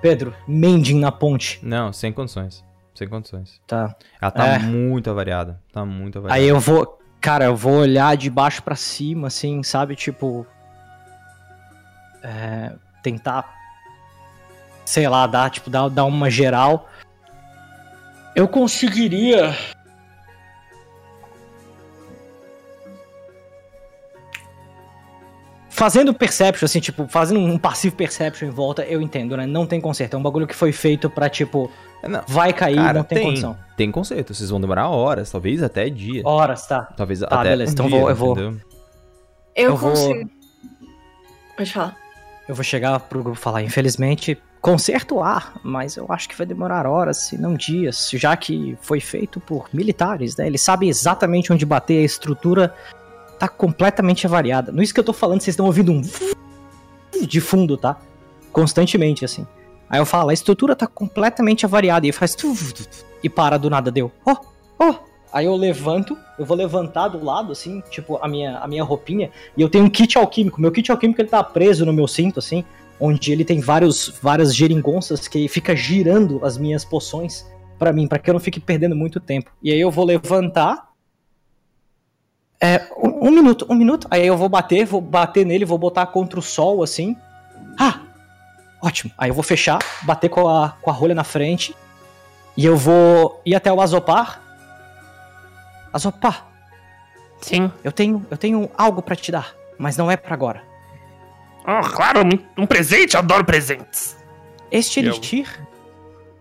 Pedro, mending na ponte. Não, sem condições. Sem condições. Tá. Ela tá É. muito avariada. Tá muito avariada. Aí eu vou. Cara, eu vou olhar de baixo pra cima, assim, sabe? Tipo. é, tentar. Sei lá, dar, tipo, dar, dar uma geral. Eu conseguiria. Fazendo perception, assim, tipo, fazendo um passivo perception em volta, eu entendo, né? Não tem conserto. É um bagulho que foi feito pra, tipo, Não, vai cair, cara, não tem, tem, condição. tem conserto. Vocês vão demorar horas, talvez até dia. Horas, tá. Talvez Tá, até beleza, um então dia, vou- eu vou- entendeu? Eu, Eu vou- consigo. Pode falar. Eu vou chegar pro grupo e falar, infelizmente, conserto há, mas eu acho que vai demorar horas, se não dias, já que foi feito por militares, né? Eles sabem exatamente onde bater, a estrutura tá completamente avariada. Não é isso que eu tô falando, vocês estão ouvindo um de fundo, tá? Constantemente, assim. Aí eu falo, a estrutura tá completamente avariada, e faz e para do nada, deu. Ó, ó. Aí eu levanto, eu vou levantar do lado, assim, tipo, a minha, a minha roupinha, e eu tenho um kit alquímico. Meu kit alquímico ele tá preso no meu cinto, assim, onde ele tem vários, várias geringonças que fica girando as minhas poções pra mim, pra que eu não fique perdendo muito tempo. E aí eu vou levantar. É, um, um minuto, um minuto. Aí eu vou bater, vou bater nele, vou botar contra o sol, assim. Ah! Ótimo. Aí eu vou fechar, bater com a, com a rolha na frente. E eu vou ir até o Azopar. Azopar, Sim. eu tenho, eu tenho algo pra te dar, mas não é pra agora. Oh, claro, um- um presente, eu adoro presentes. Este Eu- elixir,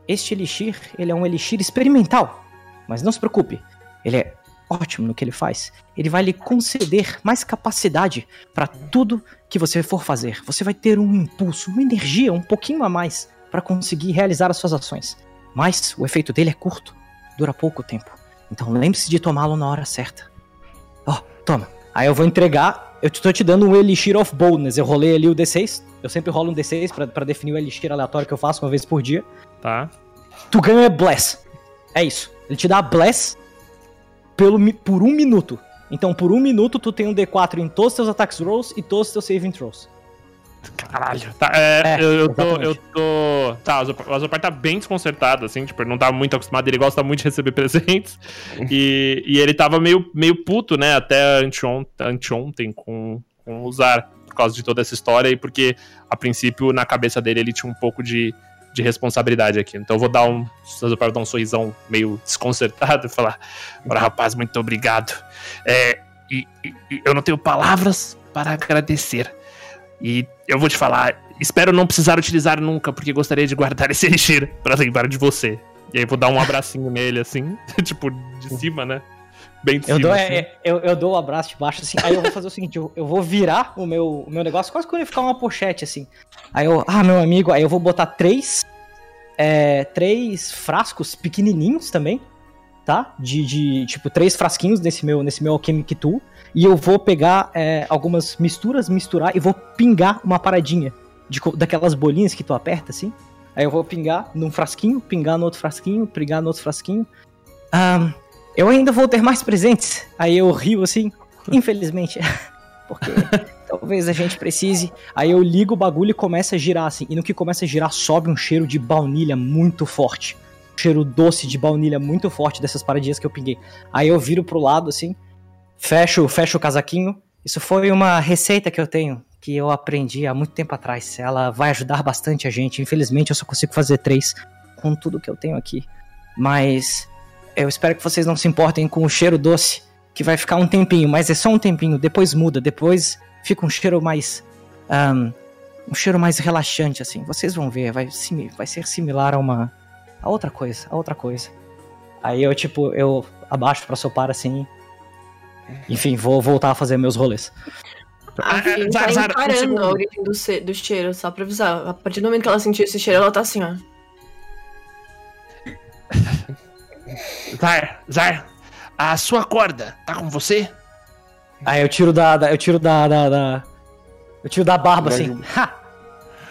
este elixir, ele é um elixir experimental. Mas não se preocupe, ele é ótimo no que ele faz. Ele vai lhe conceder mais capacidade para tudo que você for fazer. Você vai ter um impulso, uma energia um pouquinho a mais para conseguir realizar as suas ações. Mas o efeito dele é curto, dura pouco tempo. Então lembre-se de tomá-lo na hora certa. Ó, toma. Aí eu vou entregar. Eu tô te dando um Elixir of Boldness. Eu rolei ali o D6. Eu sempre rolo um D6 pra, pra definir o Elixir aleatório que eu faço uma vez por dia. Tá. Tu ganha Bless. É isso. Ele te dá Bless pelo, por um minuto. Então, por um minuto, tu tem um D4 em todos os teus attacks rolls e todos os teus saving throws. Caralho. Tá, é, É, eu, eu tô. Eu tô. Tá, o Zopar- o Zopar tá bem desconcertado, assim, tipo, ele não tá muito acostumado, ele gosta muito de receber presentes. e, e ele tava meio, meio puto, né, até anteontem, anteontem com, com o Zar, por causa de toda essa história, e porque, a princípio, na cabeça dele, ele tinha um pouco de, de responsabilidade aqui. Então eu vou dar um. Vai dar um sorrisão meio desconcertado e falar: rapaz, muito obrigado. É, e, e- eu não tenho palavras para agradecer. E eu vou te falar, espero não precisar utilizar nunca, porque gostaria de guardar esse elixir pra lembrar de você. E aí vou dar um abracinho nele, assim, tipo, de cima, né? Bem de Eu cima. dou, assim. é, eu, eu dou o abraço de baixo, assim. Aí eu vou fazer o seguinte: eu, eu vou virar o meu, o meu negócio, quase eu ia ficar uma pochete, assim. Aí eu, ah, meu amigo, aí eu vou botar três. É, três frascos pequenininhos também, tá? De, de tipo, três frasquinhos nesse meu, nesse meu Alchemic Tool. E eu vou pegar é, algumas misturas, misturar e vou pingar uma paradinha de, daquelas bolinhas que tu aperta, assim. Aí eu vou pingar num frasquinho, pingar no outro frasquinho, pingar no outro frasquinho. Ahn, eu ainda vou ter mais presentes. Aí eu rio assim, infelizmente. Porque talvez a gente precise. Aí eu ligo o bagulho e começa a girar assim. E no que começa a girar, sobe um cheiro de baunilha muito forte. Um cheiro doce de baunilha muito forte dessas paradinhas que eu pinguei. Aí eu viro pro lado assim, fecho, fecho o casaquinho. Isso foi uma receita que eu tenho, que eu aprendi há muito tempo atrás. Ela vai ajudar bastante a gente. Infelizmente eu só consigo fazer três com tudo que eu tenho aqui. Mas eu espero que vocês não se importem com o cheiro doce, que vai ficar um tempinho, mas é só um tempinho, depois muda, depois fica um cheiro mais. ahn, um cheiro mais relaxante, assim. Vocês vão ver, vai, simi- vai ser similar a uma. a outra coisa, a outra coisa. Aí eu, tipo, eu abaixo pra sopar assim. Enfim, vou voltar a fazer meus rolês. A tá Zara, Zara, um encarando segundo. a origem do, ce- do cheiro, só pra avisar. A partir do momento que ela sentiu esse cheiro, ela tá assim, ó. Zar, Zar, a sua corda tá com você? Aí eu tiro da. da- eu tiro da, da, da- Eu tiro da barba assim. Ha!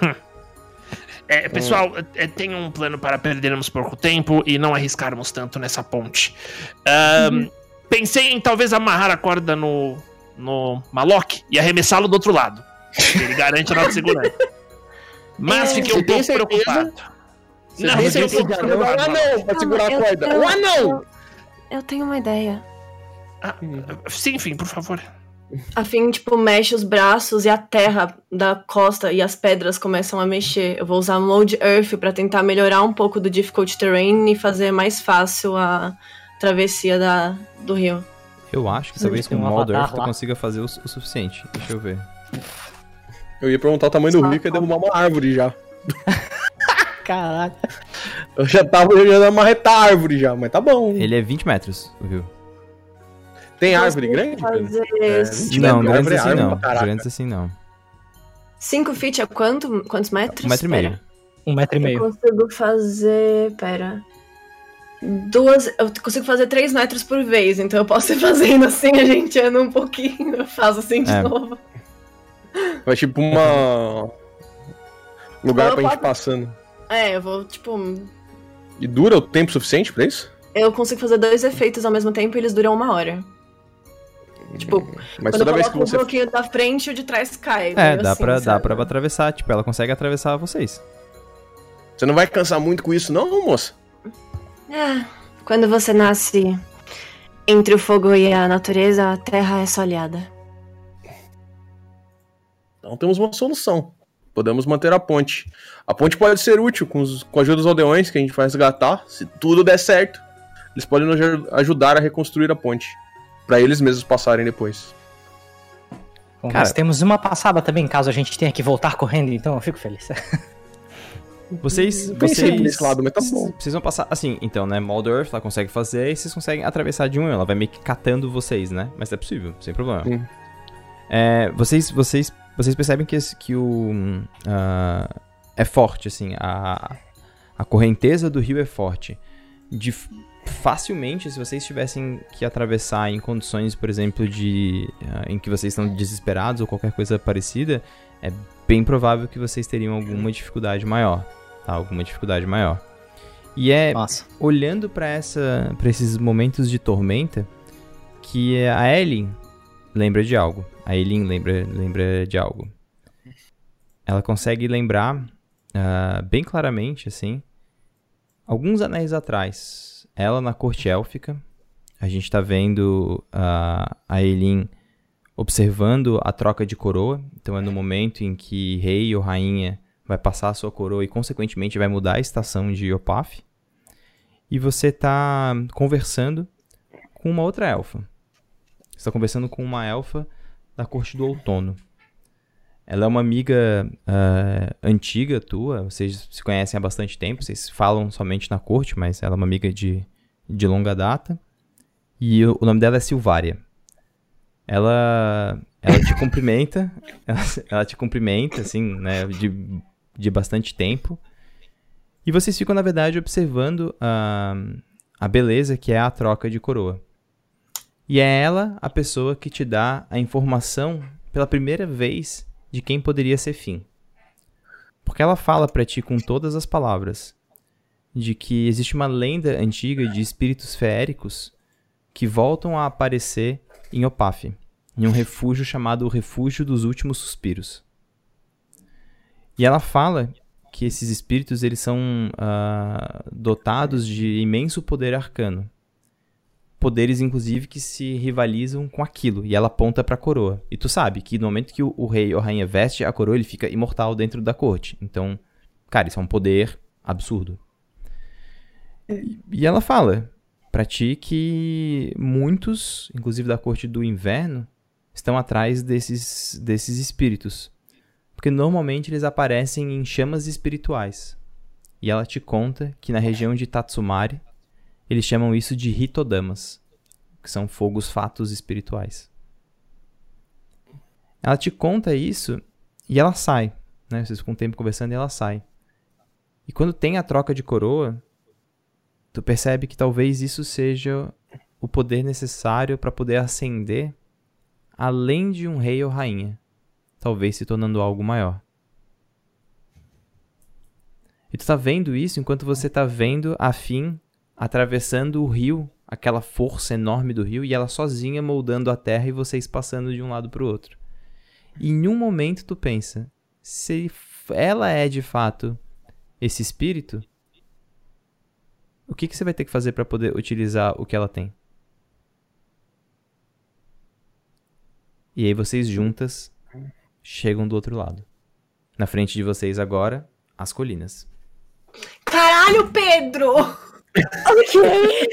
É, pessoal, é, tem um plano para perdermos pouco tempo e não arriscarmos tanto nessa ponte. Ahn, Pensei em talvez amarrar a corda no, no Malok e arremessá-lo do outro lado. Ele garante a nossa segurança. Mas É, fiquei um pouco certeza? preocupado. Você Não, tem certeza um um anão pra segurar a corda. Um anão! Eu- tenho uma ideia. Ah, sim, enfim, por favor. A Finn, tipo, mexe os braços e a terra da costa e as pedras começam a mexer. Eu vou usar Mode Earth pra tentar melhorar um pouco do Difficult Terrain e fazer mais fácil a travessia da, do rio. Eu acho que talvez com o um Mold Earth tu lá. consiga fazer o, o suficiente. Deixa eu ver. Eu ia perguntar o tamanho do rio que ia derrubar uma árvore já. Caraca. Eu já tava eu já ia marretar a árvore já, mas tá bom. Ele é 20 metros, o rio. Tem árvore grande? Pedro? Fazer É, 20 Não, grandes é assim árvore não. pra caraca. Grandes assim não. 5 feet é quanto? Quantos metros? Um metro e Pera. meio. Um metro e Eu meio. consigo fazer. Pera. Duas. Eu consigo fazer 3 metros por vez, então eu posso ir fazendo assim, a gente anda um pouquinho. Eu faço assim de É. novo. Vai tipo uma. Lugar Eu pra gente posso- passando. É, eu vou, tipo. E dura o tempo suficiente pra isso? Eu consigo fazer dois efeitos ao mesmo tempo e eles duram uma hora. Tipo, Mas quando toda eu vez que você. um bloquinho da frente, o de trás cai. É, dá, assim, pra, dá pra atravessar. Tipo, ela consegue atravessar vocês. Você não vai cansar muito com isso, não, moça? É, quando você nasce entre o fogo e a natureza, a terra é soleada. Então temos uma solução. Podemos manter a ponte. A ponte pode ser útil com, os- com a ajuda dos aldeões que a gente vai resgatar. Se tudo der certo, eles podem nos aj- ajudar a reconstruir a ponte. Pra eles mesmos passarem depois. Bom, Cara- nós temos uma passada também, caso a gente tenha que voltar correndo, então eu fico feliz. Vocês. Vocês, nesse lado, mas tá bom. Vocês vão passar. Assim, então, né? Mold Earth ela consegue fazer e vocês conseguem atravessar de um um. Ela vai meio que catando vocês, né? Mas é possível, sem problema. Hum. É, vocês, vocês, vocês percebem que, esse- que o. ah, é forte, assim. A, a correnteza do rio é forte. De, facilmente, se vocês tivessem que atravessar em condições, por exemplo, de. ah, em que vocês estão desesperados ou qualquer coisa parecida, é bem provável que vocês teriam alguma dificuldade maior. Tá? Alguma dificuldade maior. E é Nossa. olhando essa para esses momentos de tormenta que a Ellie lembra de algo. A Eileen lembra lembra de algo. Ela consegue lembrar ah, bem claramente assim alguns anéis atrás. Ela na corte élfica. A gente tá vendo ah, a Eileen observando a troca de coroa. Então é no momento em que rei ou rainha vai passar a sua coroa e consequentemente vai mudar a estação de Opaf e você tá conversando com uma outra elfa. Está conversando com uma elfa da corte do outono. Ela é uma amiga ah, antiga tua, vocês se conhecem há bastante tempo, vocês falam somente na corte, mas ela é uma amiga de, de longa data. E o, o nome dela é Silvária. Ela, ela te cumprimenta, ela, ela te cumprimenta, assim, né, de, de bastante tempo. E vocês ficam, na verdade, observando a, a beleza que é a troca de coroa. E é ela a pessoa que te dá a informação pela primeira vez de quem poderia ser fim. Porque ela fala pra ti com todas as palavras de que existe uma lenda antiga de espíritos feéricos que voltam a aparecer em Opaf. em um refúgio chamado o Refúgio dos Últimos Suspiros. E ela fala que esses espíritos eles são ah, dotados de imenso poder arcano. Poderes, inclusive, que se rivalizam com aquilo. E ela aponta pra coroa. E tu sabe que no momento que o, o rei ou a rainha veste a coroa, ele fica imortal dentro da corte. Então, cara, isso é um poder absurdo. E, ela fala pra ti que muitos, inclusive da corte do inverno, estão atrás desses, desses espíritos. Porque normalmente eles aparecem em chamas espirituais. E ela te conta que na região de Tatsumari, eles chamam isso de Hitodamas, que são fogos fatos espirituais. Ela te conta isso e ela sai. Né? Vocês ficam um tempo conversando e ela sai. E quando tem a troca de coroa, tu percebe que talvez isso seja o poder necessário para poder ascender além de um rei ou rainha, talvez se tornando algo maior. E tu tá vendo isso enquanto você tá vendo a Fim atravessando o rio, aquela força enorme do rio, e ela sozinha moldando a terra e vocês passando de um lado pro outro. E em um momento tu pensa, se ela é de fato esse espírito, o que, que você vai ter que fazer para poder utilizar o que ela tem? E aí vocês juntas chegam do outro lado. Na frente de vocês agora, as colinas. Caralho, Pedro! Ok.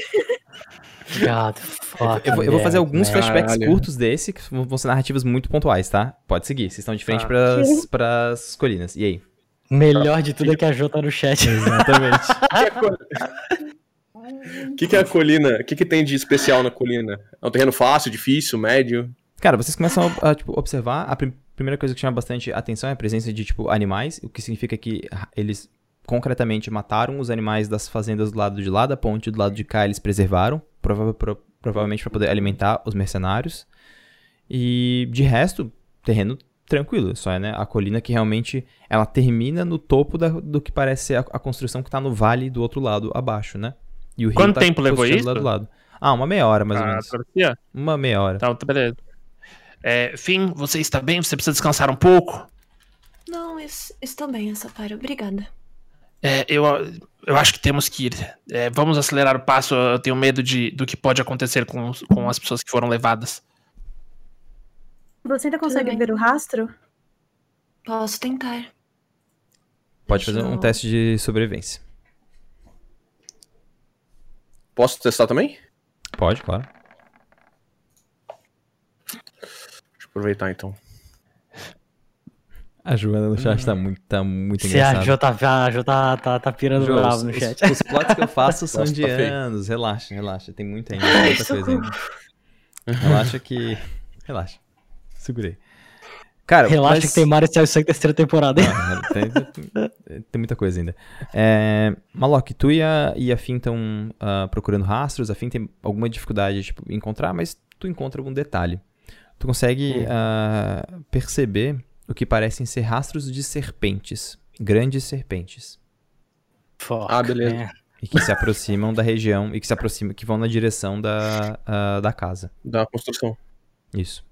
God, fuck. Eu vou, eu vou fazer alguns Caralho. flashbacks curtos desse, que vão ser narrativas muito pontuais, tá? Pode seguir, vocês estão de frente Tá. pras, pras colinas. E aí? Melhor de tudo é que a Jo tá no chat. Exatamente. O que, que é a colina? O que, que tem de especial na colina? É um terreno fácil, difícil, médio? Cara, vocês começam a, a, tipo, observar. A prim- primeira coisa que chama bastante atenção é a presença de, tipo, animais, o que significa que ah, eles concretamente mataram os animais das fazendas do lado de lá da ponte, do lado de cá eles preservaram, prova- pro- provavelmente para poder alimentar os mercenários. E de resto, terreno tranquilo, só é né, a colina que realmente ela termina no topo da- do que parece ser a, a construção que tá no vale do outro lado abaixo, né? E o rio Quanto tá tempo levou isso? do lado do lado. Ah, uma meia hora mais ou Ah, menos. travessia? Uma meia hora. Tá, beleza. É, Fim, você está bem? Você precisa descansar um pouco? Não, es- estou bem, Saparo. Obrigada. É, eu, eu acho que temos que ir. É, vamos acelerar o passo. Eu tenho medo de, do que pode acontecer com, com as pessoas que foram levadas. Você ainda consegue ver o rastro? Posso tentar. Pode Deixa fazer um teste de sobrevivência. Posso testar também? Pode, claro. Deixa eu aproveitar então. A Joana no chat tá muito, tá muito a engraçada. Jo tá, a Jo tá, tá, tá pirando Jo, bravo os, no os- chat. os plots que eu faço são de tá feio. anos. Relaxa, relaxa. Tem muita ainda. Tem muita coisa ainda. Relaxa que. Relaxa. Segurei. Cara, Relaxa mas- que tem Mario Cell Sangue terceira temporada, hein? Ah, tem, tem- tem muita coisa ainda. É, Malok, tu e a, e a Finn estão procurando rastros. A Finn tem alguma dificuldade tipo, encontrar, mas tu encontra algum detalhe. Tu consegue ah, perceber o que parecem ser rastros de serpentes. Grandes serpentes. Fuck, Ah, beleza. man. E que se aproximam da região e que se aproximam, que vão na direção da, ah, da casa. Da construção. Isso.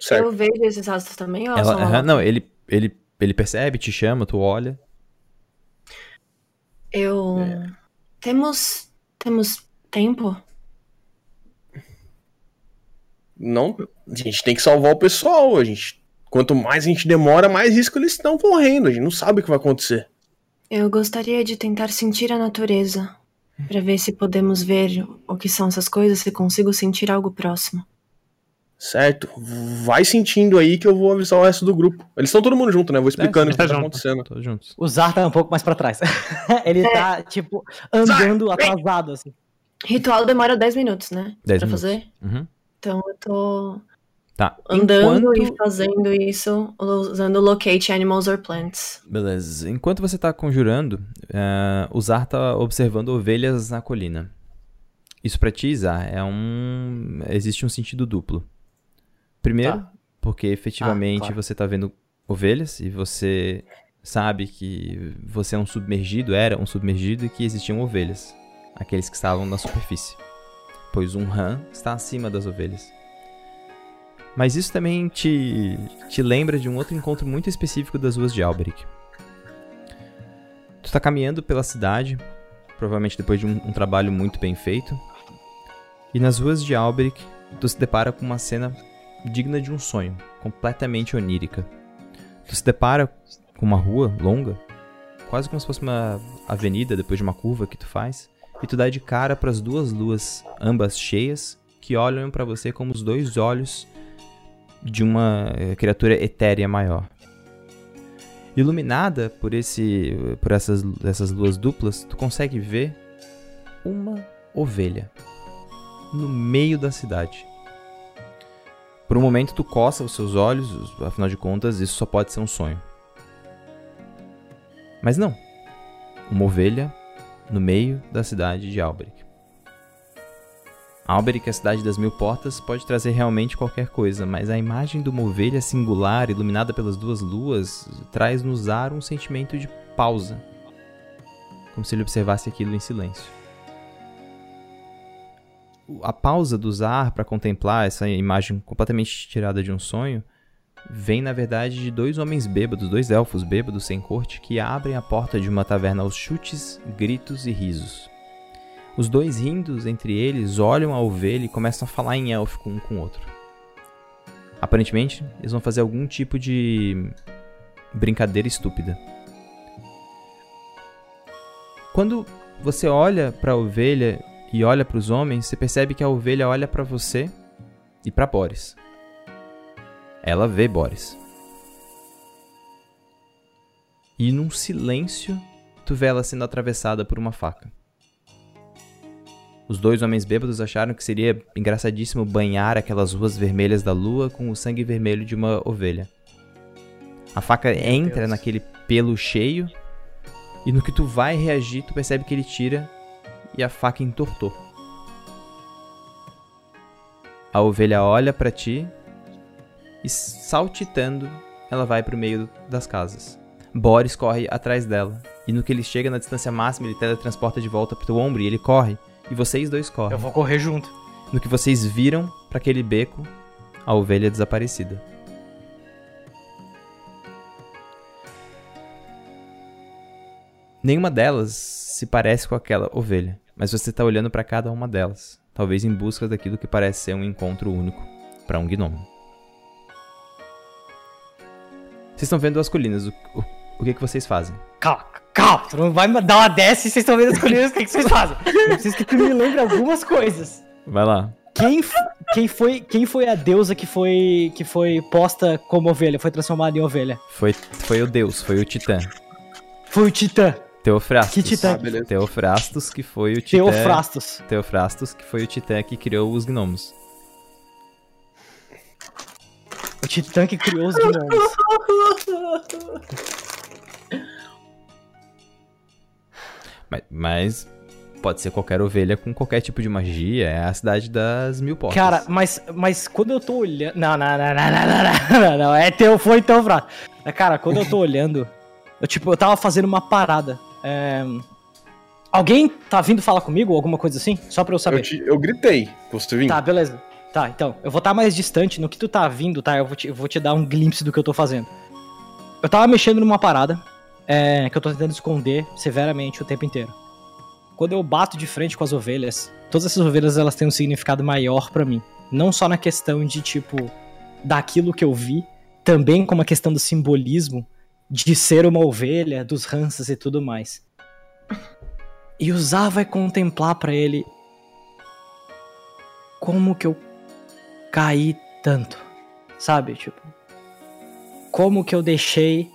Certo. Eu vejo esses rastros também, ou é Ela, não, ele, ele, ele percebe, te chama, tu olha. Eu. Temos. Temos tempo? Não, a gente tem que salvar o pessoal. A gente, quanto mais a gente demora, mais risco eles estão correndo. A gente não sabe o que vai acontecer. Eu gostaria de tentar sentir a natureza. Pra ver se podemos ver o que são essas coisas, se consigo sentir algo próximo. Certo? Vai sentindo aí que eu vou avisar o resto do grupo. Eles estão todo mundo junto, né? Vou explicando É, o que tá tá junto. acontecendo. Todos juntos. O Zar tá um pouco mais pra trás. Ele tá, tipo, andando atrasado, assim. Ritual demora 10 minutos, né? 10 pra minutos. fazer? Uhum. Então eu tô Tá. andando Enquanto... e fazendo isso usando locate animals or plants. Beleza. Enquanto você tá conjurando, eh, o Zar tá observando ovelhas na colina. Isso pra ti, Zar, é um... Existe um sentido duplo. Primeiro, Tá. porque efetivamente Ah, claro. você tá vendo ovelhas e você sabe que você é um submergido, era um submergido e que existiam ovelhas. Aqueles que estavam na superfície. Pois um rã está acima das ovelhas. Mas isso também te, te lembra de um outro encontro muito específico das ruas de Alberic. Tu tá caminhando pela cidade, provavelmente depois de um, um trabalho muito bem feito, e nas ruas de Alberic tu se depara com uma cena digna de um sonho, completamente onírica. Tu se depara com uma rua longa, quase como se fosse uma avenida depois de uma curva que tu faz, e tu dá de cara para as duas luas, ambas cheias, que olham para você como os dois olhos de uma eh, criatura etérea maior. Iluminada por esse por essas essas luas duplas, tu consegue ver uma ovelha no meio da cidade. Por um momento tu coça os seus olhos, afinal de contas, isso só pode ser um sonho. Mas não. Uma ovelha no meio da cidade de Alberic. Alberic, a cidade das mil portas, pode trazer realmente qualquer coisa, mas a imagem de uma ovelha singular, iluminada pelas duas luas, traz no Zar um sentimento de pausa. Como se ele observasse aquilo em silêncio. A pausa do Zar para contemplar essa imagem completamente tirada de um sonho vem na verdade de dois homens bêbados, dois elfos bêbados sem corte, que abrem a porta de uma taverna aos chutes, gritos e risos. Os dois rindo entre eles olham a ovelha e começam a falar em élfico um com o outro. Aparentemente, eles vão fazer algum tipo de brincadeira estúpida. Quando você olha para a ovelha e olha para os homens, você percebe que a ovelha olha para você e para Boris. Ela vê Boris. E num silêncio, tu vê ela sendo atravessada por uma faca. Os dois homens bêbados acharam que seria engraçadíssimo banhar aquelas ruas vermelhas da lua com o sangue vermelho de uma ovelha. A faca Meu entra Deus. naquele pelo cheio e no que tu vai reagir, tu percebe que ele tira e a faca entortou. A ovelha olha para ti e saltitando, ela vai para o meio das casas. Boris corre atrás dela, e no que ele chega na distância máxima, ele teletransporta de volta pro teu ombro e ele corre, e vocês dois correm. Eu vou correr junto. No que vocês viram para aquele beco, a ovelha desaparecida. Nenhuma delas se parece com aquela ovelha, mas você está olhando para cada uma delas, talvez em busca daquilo que parece ser um encontro único para um gnomo. Vocês estão vendo as colinas. O, o, o que, que vocês fazem? Calma, calma. Tu não vai dar uma dessa e vocês estão vendo as colinas. o que, que vocês fazem? Eu preciso que tu me lembre algumas coisas. Vai lá. Quem, quem, foi, quem foi a deusa que foi, que foi posta como ovelha? Foi transformada em ovelha? Foi, foi o deus, foi o titã. Foi o titã. Teofrastos. Que titã? Ah, Teofrastos, que foi o titã. Teofrastos. Teofrastos, que foi o titã que criou os gnomos. O Titã que criou os gnomos. mas, mas, pode ser qualquer ovelha com qualquer tipo de magia. É a cidade das mil portas. Cara, mas, mas quando eu tô olhando. Não, não, não, não, não, não, não, não. É teu, foi teu fraco. Cara, quando eu tô olhando. Eu, tipo, eu tava fazendo uma parada. É... Alguém tá vindo falar comigo ou alguma coisa assim? Só pra eu saber. Eu, te, eu gritei. Você vindo? Tá, beleza. Tá, então, eu vou estar tá mais distante. No que tu tá vindo, tá? Eu vou, te, eu vou te dar um glimpse do que eu tô fazendo. Eu tava mexendo numa parada é, que eu tô tentando esconder severamente o tempo inteiro. Quando eu bato de frente com as ovelhas, todas essas ovelhas elas têm um significado maior para mim. Não só na questão de, tipo, daquilo que eu vi, também como a questão do simbolismo de ser uma ovelha, dos ranças e tudo mais. E o Zá vai contemplar para ele como que eu caí tanto, sabe? Tipo, como que eu deixei.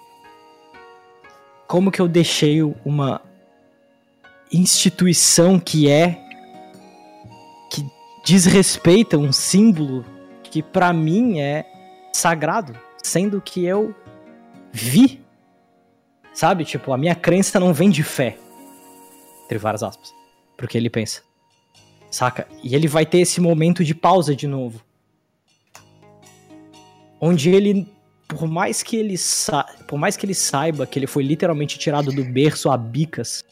Como que eu deixei uma instituição que é. que desrespeita um símbolo que para mim é sagrado, sendo que eu vi. Sabe? Tipo, a minha crença não vem de fé. Entre várias aspas. Porque ele pensa. Saca? E ele vai ter esse momento de pausa de novo onde ele por mais que ele por mais que ele saiba que ele foi literalmente tirado do berço a bicas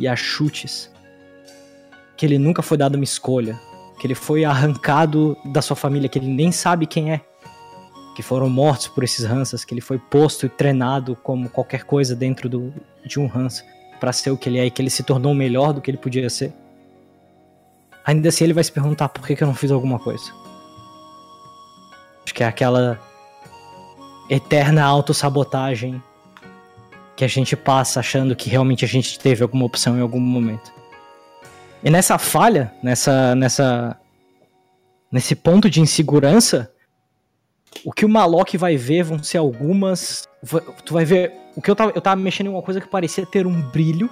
e a chutes, que ele nunca foi dado uma escolha, que ele foi arrancado da sua família, que ele nem sabe quem é, que foram mortos por esses Hansas, que ele foi posto e treinado como qualquer coisa dentro do, de um Hansa para ser o que ele é e que ele se tornou melhor do que ele podia ser. Ainda assim ele vai se perguntar por que, que eu não fiz alguma coisa. Acho que é aquela eterna autossabotagem que a gente passa achando que realmente a gente teve alguma opção em algum momento. E nessa falha, nessa, nessa, nesse ponto de insegurança, o que o Malok vai ver vão ser algumas. Tu vai ver. O que eu tava, eu tava mexendo em uma coisa que parecia ter um brilho,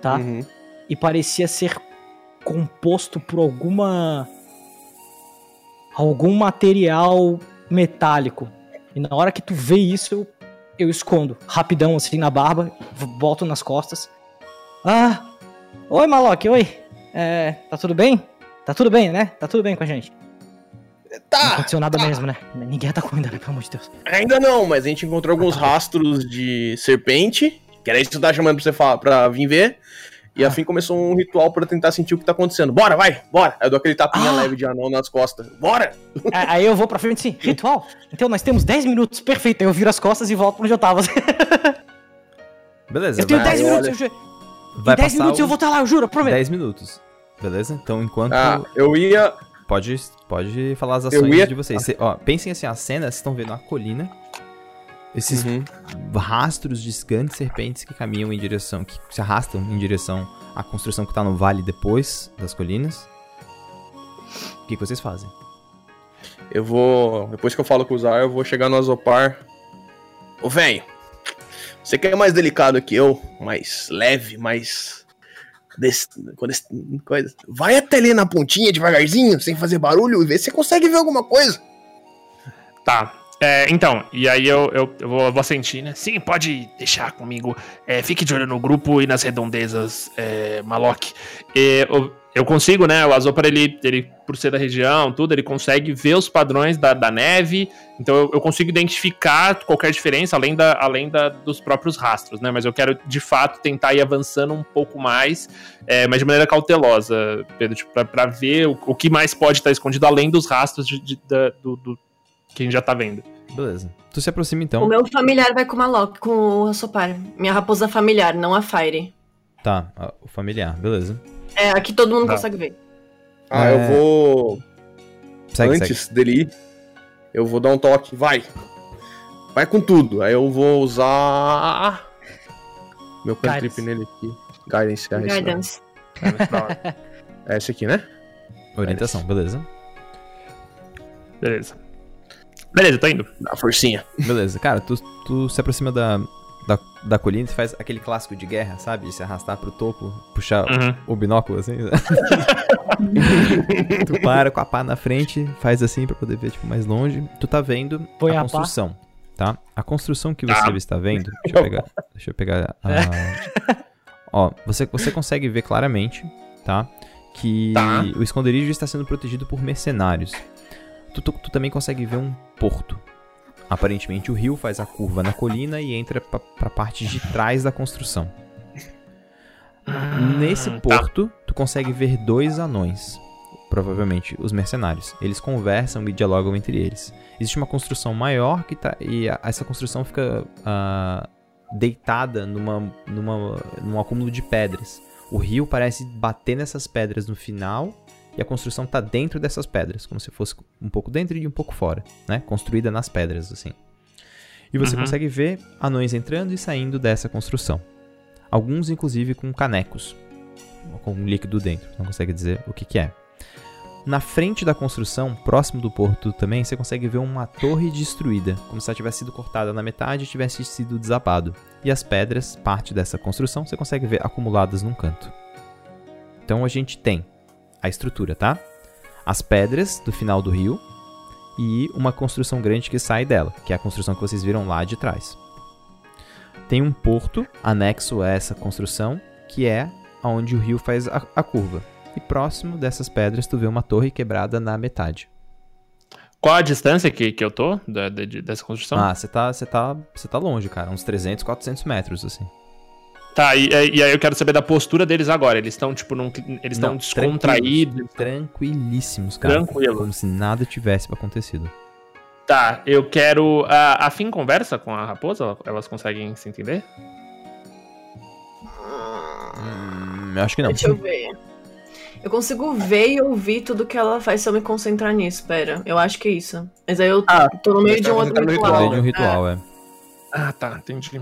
tá? Uhum. E parecia ser composto por alguma. algum material metálico. E na hora que tu vê isso, eu, eu escondo rapidão assim na barba, boto nas costas. Ah! Oi, Malok, oi! É, tá tudo bem? Tá tudo bem, né? Tá tudo bem com a gente. Não Tá, aconteceu nada mesmo, né? Ninguém tá comendo, né? Pelo amor de Deus. ainda não, mas a gente encontrou alguns rastros de serpente, que era isso que tu tá chamando pra você falar, pra vir ver. E afim começou um ritual pra tentar sentir o que tá acontecendo. Bora, vai, bora! Aí eu dou aquele tapinha Ah. leve de anão nas costas. Bora! É, Aí eu vou pra frente assim, ritual. Então nós temos 10 minutos, perfeito. Aí eu viro as costas e volto pra onde eu tava. Beleza, Eu tenho vai, 10 minutos, olha, eu vai Em 10 passar minutos eu uns vou estar lá, eu juro, eu prometo. 10 minutos. Beleza? Então, enquanto. Ah, eu ia. Pode, pode falar as Eu ações ia- de vocês. Cê- ó, pensem assim, a cena, vocês estão vendo a colina. Esses Uhum. rastros de grandes serpentes que caminham em direção, que se arrastam em direção à construção que tá no vale depois das colinas. O que, que vocês fazem? Eu vou. Depois que eu falo com o Zar, eu vou chegar no Azopar. Ô, velho. Você que é mais delicado que eu, mais leve, mais. Des... des- Coisa. Vai até ali na pontinha devagarzinho, sem fazer barulho, e vê se você consegue ver alguma coisa. Tá. É, então, e aí eu, eu, eu vou, sentir, né? Sim, pode deixar comigo. É, fique de olho no grupo e nas redondezas, é, Malok. E, eu, eu consigo, né? O Azopar, ele, ele, por ser da região, tudo, ele consegue ver os padrões da, da neve. Então eu, eu consigo identificar qualquer diferença, além, da, além da, dos próprios rastros, né? Mas eu quero, de fato, tentar ir avançando um pouco mais, é, mas de maneira cautelosa, Pedro, tipo, pra ver o, o que mais pode estar escondido, além dos rastros de, de- da- do, do- que a gente já tá vendo. Beleza. Tu se aproxima então. O meu familiar vai com o Malok, com o Assopar. Minha raposa familiar, não a Fire. Tá, o familiar, beleza. É, aqui todo mundo Tá. consegue ver. Ah, É. eu vou. Segue, Antes segue. dele ir, eu vou dar um toque. Vai! Vai com tudo. Aí eu vou usar. Meu cantrip Guidance. nele aqui. Guidance, é esse, não. Guidance. É esse aqui, né? Orientação, beleza. Beleza. Beleza, tô indo. Dá forcinha. Beleza, cara, tu, tu se aproxima da, da, da colina e faz aquele clássico de guerra, sabe? De se arrastar pro topo, puxar Uhum. o binóculo assim. tu para com a pá na frente, faz assim pra poder ver tipo mais longe. Tu tá vendo Põe a a construção, tá? A construção que Tá. você está vendo, deixa eu pegar, deixa eu pegar a Ó, você você consegue ver claramente, tá? Que Tá. o esconderijo está sendo protegido por mercenários. Tu, tu, tu também consegue ver um porto. Aparentemente o rio faz a curva na colina e entra pra, pra parte de trás da construção. Nesse tá. porto, tu consegue ver dois anões. Provavelmente os mercenários. Eles conversam e dialogam entre eles. Existe uma construção maior que tá. E a- essa construção fica ah, deitada numa, numa, num acúmulo de pedras. O rio parece bater nessas pedras no final. E a construção tá dentro dessas pedras, como se fosse um pouco dentro e um pouco fora, né? Construída nas pedras, assim. E você Uhum. consegue ver anões entrando e saindo dessa construção. Alguns, inclusive, com canecos, com um líquido dentro. Não consegue dizer o que, que é. Na frente da construção, próximo do porto também, você consegue ver uma torre destruída, como se ela tivesse sido cortada na metade e tivesse sido desabado. E as pedras, parte dessa construção, você consegue ver acumuladas num canto. Então a gente tem a estrutura, tá? As pedras do final do rio e uma construção grande que sai dela, que é a construção que vocês viram lá de trás. Tem um porto anexo a essa construção, que é onde o rio faz a, a curva. E próximo dessas pedras tu vê uma torre quebrada na metade. Qual a distância que, que eu tô da, de- dessa construção? Ah, você tá, você tá, tá longe, cara, uns 300, 400 metros assim. Tá, e, e aí eu quero saber da postura deles agora. Eles estão, tipo, num, eles estão descontraídos. Tranquilíssimos, cara. Tranquilo. Como se nada tivesse acontecido. Tá, eu quero. A, a Fim conversa com a raposa? Elas conseguem se entender? Hum, eu acho que não. Deixa eu ver. Eu consigo ver e ouvir tudo que ela faz se eu me concentrar nisso, pera. Eu acho que é isso. Mas aí eu Ah, tô no meio de um outro no ritual. ritual, Veio de um ritual, é. Ah, tá, entendi.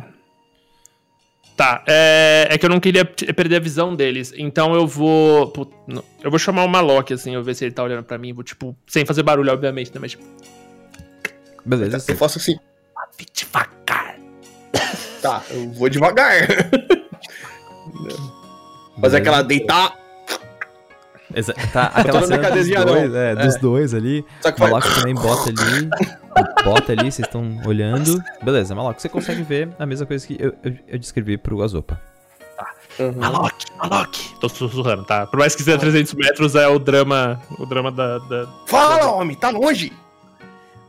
Tá, é, é que eu não queria perder a visão deles. Então eu vou. put- eu vou chamar o Malok, assim, eu ver se ele tá olhando pra mim. Vou, tipo, sem fazer barulho, obviamente, né? Mas, tipo, Beleza, Eu você faço assim. "Ave devagar. Tá, eu vou devagar. Fazer aquela deitar. Exa tá, aquela cena dos dois, é, dos dois ali. Só que vai. Malok também bota ali. Bota ali, vocês estão olhando. Beleza, Malok, você consegue ver a mesma coisa que eu, eu, eu descrevi pro Azopa. Uhum. Malok, Malok. Tô sussurrando, tá? Por mais que seja 300 metros, é o drama. O drama da. da- Fala, homem, tá longe.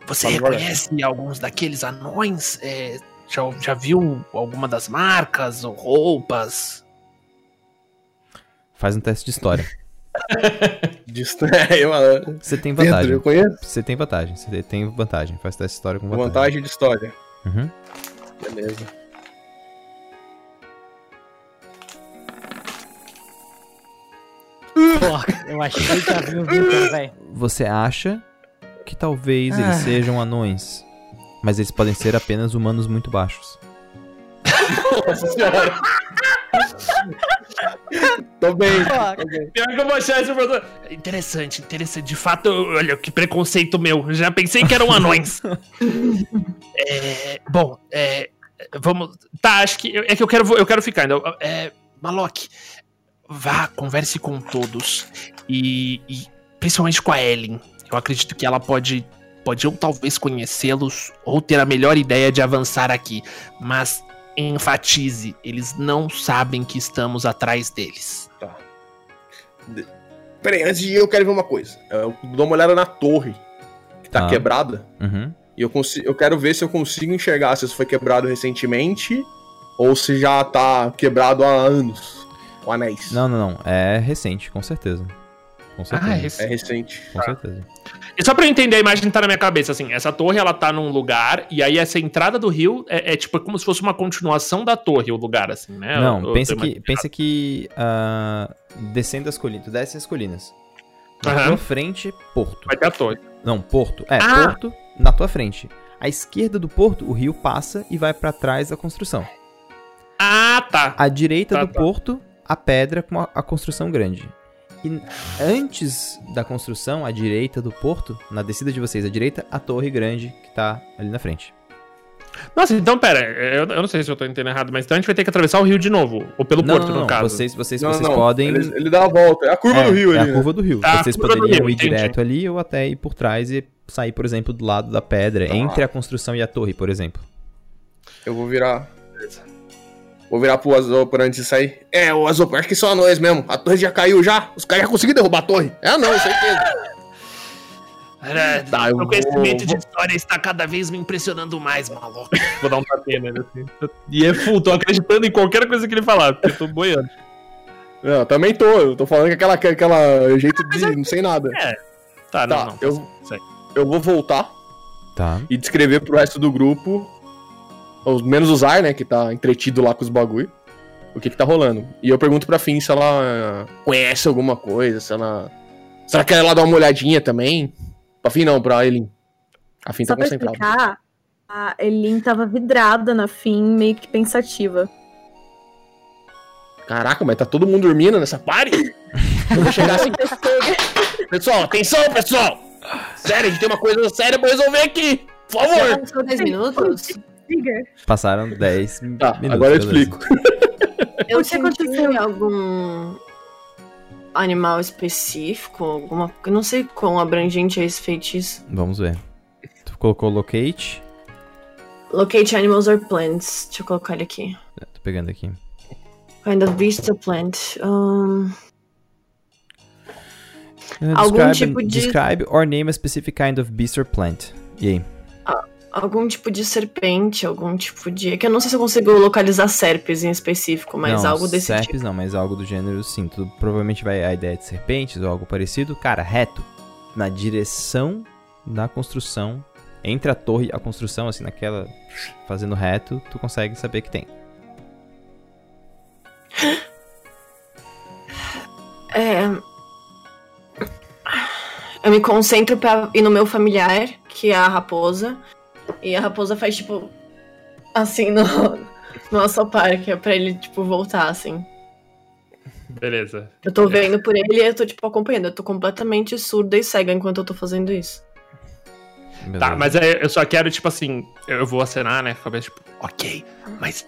Você Fala reconhece alguns daqueles anões? É, já, já viu alguma das marcas ou roupas? Faz um teste de história. Distrai, mano. Você tem Pedro, vantagem. eu conheço. Você tem vantagem. Você tem vantagem. Faz teste de história com vantagem. Vantagem de história. Uhum. Beleza. Pô, eu achei que havia um Vitor, velho. Você acha que talvez Ah. eles sejam anões, mas eles podem ser apenas humanos muito baixos. Nossa senhora. Tô bem. Pô, Tô bem. Pior que eu vou achar esse produto. Interessante, interessante. De fato, olha, que preconceito meu. Eu Já pensei que eram anões. É, bom, é, vamos. Tá, acho que. É que eu quero, eu quero ficar ainda. É, Malok, vá, converse com todos. E, e principalmente com a Ellen. Eu acredito que ela pode. Pode ou talvez conhecê-los, ou ter a melhor ideia de avançar aqui. Mas enfatize, eles não sabem que estamos atrás deles. Peraí, antes de ir, eu quero ver uma coisa. Eu dou uma olhada na torre, que tá Tá. quebrada. Uhum. E eu, consi- eu quero ver se eu consigo enxergar se isso foi quebrado recentemente ou se já tá quebrado há anos. O anéis. Não, não, não. É recente, com certeza. Com certeza. Ah, é esse- É recente. Com certeza. E só pra eu entender, a imagem tá na minha cabeça, assim, essa torre, ela tá num lugar, e aí essa entrada do rio é, é tipo como se fosse uma continuação da torre, o lugar, assim, né? Não, Eu- eu pensa tô que, pensa que ah, descendo as colinas, tu desce as colinas. Na Aham. tua frente, porto. Vai ter a torre. Não, porto. É, Ah! porto na tua frente. À esquerda do porto, o rio passa e vai pra trás da construção. Ah, tá. À direita Tá, do tá. porto, a pedra com a, a construção grande. E antes da construção, à direita do porto, na descida de vocês à direita, a torre grande que tá ali na frente. Nossa, então, pera, eu, eu não sei se eu tô entendendo errado, mas então a gente vai ter que atravessar o rio de novo, ou pelo não, porto, não, no não. caso. Vocês, vocês, Não, vocês não, podem. Ele, ele dá a volta. É a curva é, do rio é ali. a né? curva do rio. Tá, vocês poderiam rio, ir entendi. direto ali ou até ir por trás e sair, por exemplo, do lado da pedra, Tá. entre a construção e a torre, por exemplo. Eu vou virar. Vou virar pro Azopar antes de sair. É, o Azopar, acho que são anões mesmo. A torre já caiu já. Os caras já conseguiram derrubar a torre. É anão, certeza. É, Tá, eu meu vou- conhecimento de vou- história está cada vez me impressionando mais, maluco. Vou dar um tapinha nele, assim. E é full, tô acreditando em qualquer coisa que ele falar, porque eu tô boiando. Não, também tô. Eu tô falando que aquela, aquela jeito de não sei nada. Tá, não, Tá, não. eu- sei. Eu vou voltar Tá. e descrever pro resto do grupo, menos o Zar, né, que tá entretido lá com os bagulho, o que que tá rolando. E eu pergunto pra Fim se ela conhece alguma coisa, se ela... Se ela quer ir lá dar uma olhadinha também. Pra Fim não, pra Elin. A Fim tá Só pra concentrada. explicar, a Elin tava vidrada na fim, meio que pensativa. Caraca, mas tá todo mundo dormindo nessa party? Eu vou chegar assim, pessoal, atenção, pessoal! Sério, a gente tem uma coisa séria pra resolver aqui! Por favor! Só 10 minutos? Trigger. Passaram 10 Tá, minutos. agora eu explico. Eu O que aconteceu? algum animal específico, alguma, eu não sei quão abrangente é esse feitiço. Vamos ver. Tu colocou locate. Locate animals or plants. Deixa eu colocar ele aqui. Tô pegando aqui. Kind of beast or plant. Um, Uh, Algum describe, tipo de- Describe or name a specific kind of beast or plant. E aí? Algum tipo de serpente, algum tipo de. É que eu não sei se eu consigo localizar serpes em específico, mas não, algo desse serpes tipo. não, mas algo do gênero sim. Tudo provavelmente vai a ideia de serpentes ou algo parecido. Cara, reto. Na direção da construção. Entre a torre e a construção, assim, naquela. Fazendo reto, tu consegue saber que tem. É. Eu me concentro pra ir no meu familiar, que é a raposa. E a raposa faz, tipo. Assim, no, no assopar, que é pra ele, tipo, voltar, assim. Beleza. Eu tô vendo por ele e eu tô, tipo, acompanhando. Eu tô completamente surda e cega enquanto eu tô fazendo isso. Tá, Beleza. mas é, eu só quero, tipo assim, eu vou acenar, né? Cabeça, tipo, ok, mas.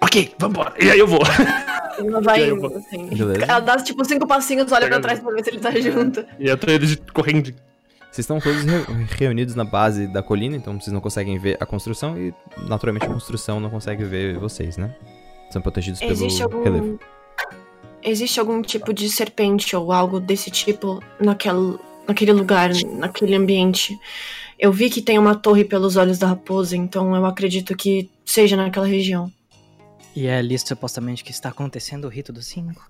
Ok, vambora. E aí eu vou. Ele não vai E aí eu indo, vou- assim. Beleza. Ela dá, tipo, cinco passinhos, olha pra Pegando. trás pra ver se ele tá junto. E eu tô indo de- correndo. Vocês estão todos re- reunidos na base da colina, então vocês não conseguem ver a construção e, naturalmente, a construção não consegue ver vocês, né? São protegidos Existe pelo algum. relevo. Existe algum tipo de serpente ou algo desse tipo naquele, naquele lugar, naquele ambiente? Eu vi que tem uma torre pelos olhos da raposa, então eu acredito que seja naquela região. E é ali supostamente que está acontecendo o rito dos cinco.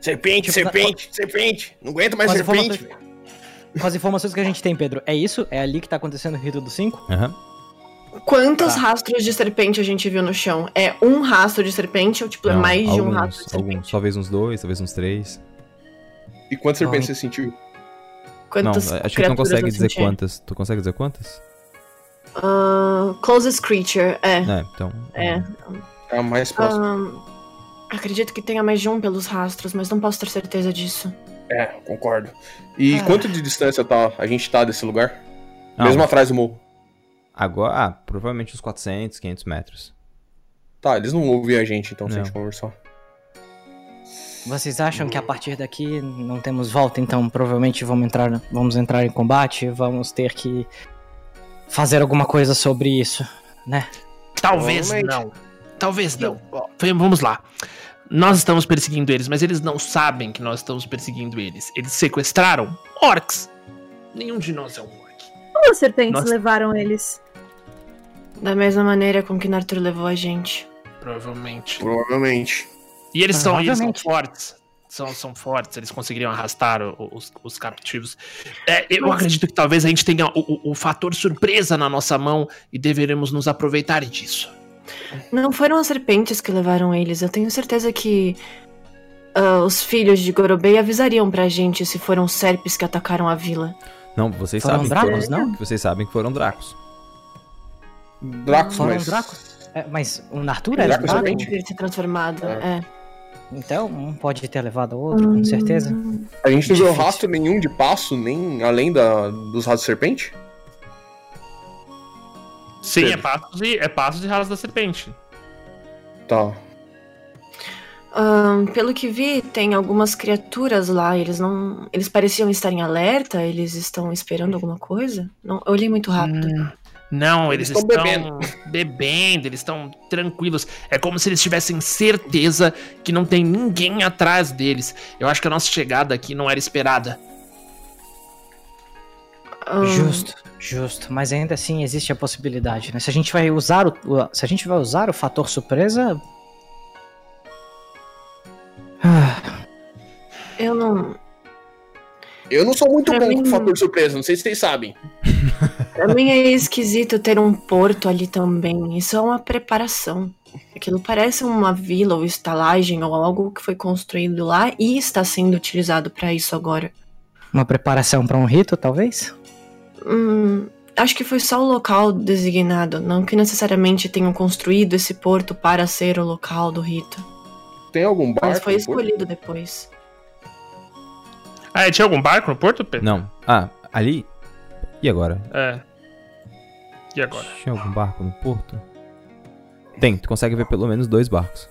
Serpente, Tipo, serpente, serpente. Não aguento mais Quais serpente. informações- Com as informações que a gente tem, Pedro, é isso? É ali que tá acontecendo o rito dos cinco? Aham. Quantos Tá. rastros de serpente a gente viu no chão? É um rastro de serpente ou tipo é Não, mais de um alguns, rastro de serpente? alguns, talvez uns dois, talvez uns três. E quantas serpentes você sentiu? Quantas não, acho que tu não consegue dizer senti? quantas. Tu consegue dizer quantas? Ah, closest creature, é. É, então. É. É a mais próxima. Ahn, acredito que tenha mais de um pelos rastros, mas não posso ter certeza disso. É, concordo. E Ah. quanto de distância tá, a gente tá desse lugar? Ah, Mesmo atrás do morro. Agora, ah, provavelmente uns 400, 500 metros. Tá, eles não ouviam a gente, então, se a Não. gente conversar. Vocês acham que a partir daqui não temos volta, então provavelmente vamos entrar, vamos entrar em combate, vamos ter que fazer alguma coisa sobre isso, né? Talvez não. Talvez não. Vamos lá. Nós estamos perseguindo eles, mas eles não sabem que nós estamos perseguindo eles. Eles sequestraram orcs. Nenhum de nós é um orc. Como as serpentes Nossa. levaram eles? Da mesma maneira com que Nartur levou a gente. Provavelmente. Provavelmente. E eles são, eles são fortes. São, são fortes, eles conseguiriam arrastar os, os captivos. É, eu acredito que talvez a gente tenha o, o- o fator surpresa na nossa mão e deveremos nos aproveitar disso. Não foram as serpentes que levaram eles. Eu tenho certeza que ah, os filhos de Gorobei avisariam pra gente se foram serpes que atacaram a vila. Não, vocês Foram sabem. que dragos, foram- não? que Vocês sabem que foram dracos. Dracos, Foram mas... dracos? É, mas o Nartur era Draco. Ter se transformado. É. É. Então um pode ter levado o outro, com certeza. A gente não viu rastro nenhum de passo, nem além da, dos rastros de serpente? Sim, Pedro. é passos e é passos de ralas da serpente. Tá. Ahn, pelo que vi, tem algumas criaturas lá. Eles não. Eles pareciam estar em alerta. Eles estão esperando alguma coisa? Não, eu olhei muito rápido. Hum, Não, eles, Eles estão, estão bebendo. bebendo, eles estão tranquilos. É como se eles tivessem certeza que não tem ninguém atrás deles. Eu acho que a nossa chegada aqui não era esperada. Ahn, Justo, justo. Mas ainda assim existe a possibilidade, né? Se a gente vai usar o, o- se a gente vai usar o fator surpresa, Ah, eu não. Eu não sou muito Pra bom mim- com fator surpresa, não sei se vocês sabem. Pra mim é esquisito ter um porto ali também. Isso é uma preparação. Aquilo parece uma vila ou estalagem ou algo que foi construído lá e está sendo utilizado pra isso agora. uma preparação para um rito, talvez? Hum, acho que foi só o local designado, não que necessariamente tenham construído esse porto para ser o local do rito. Tem algum barco? Mas foi escolhido depois. Ah, e tinha algum barco no porto, Pedro? Não. Ah, ali. E agora? É. E agora? Tinha algum barco no porto? Tem, tu consegue ver pelo menos dois barcos.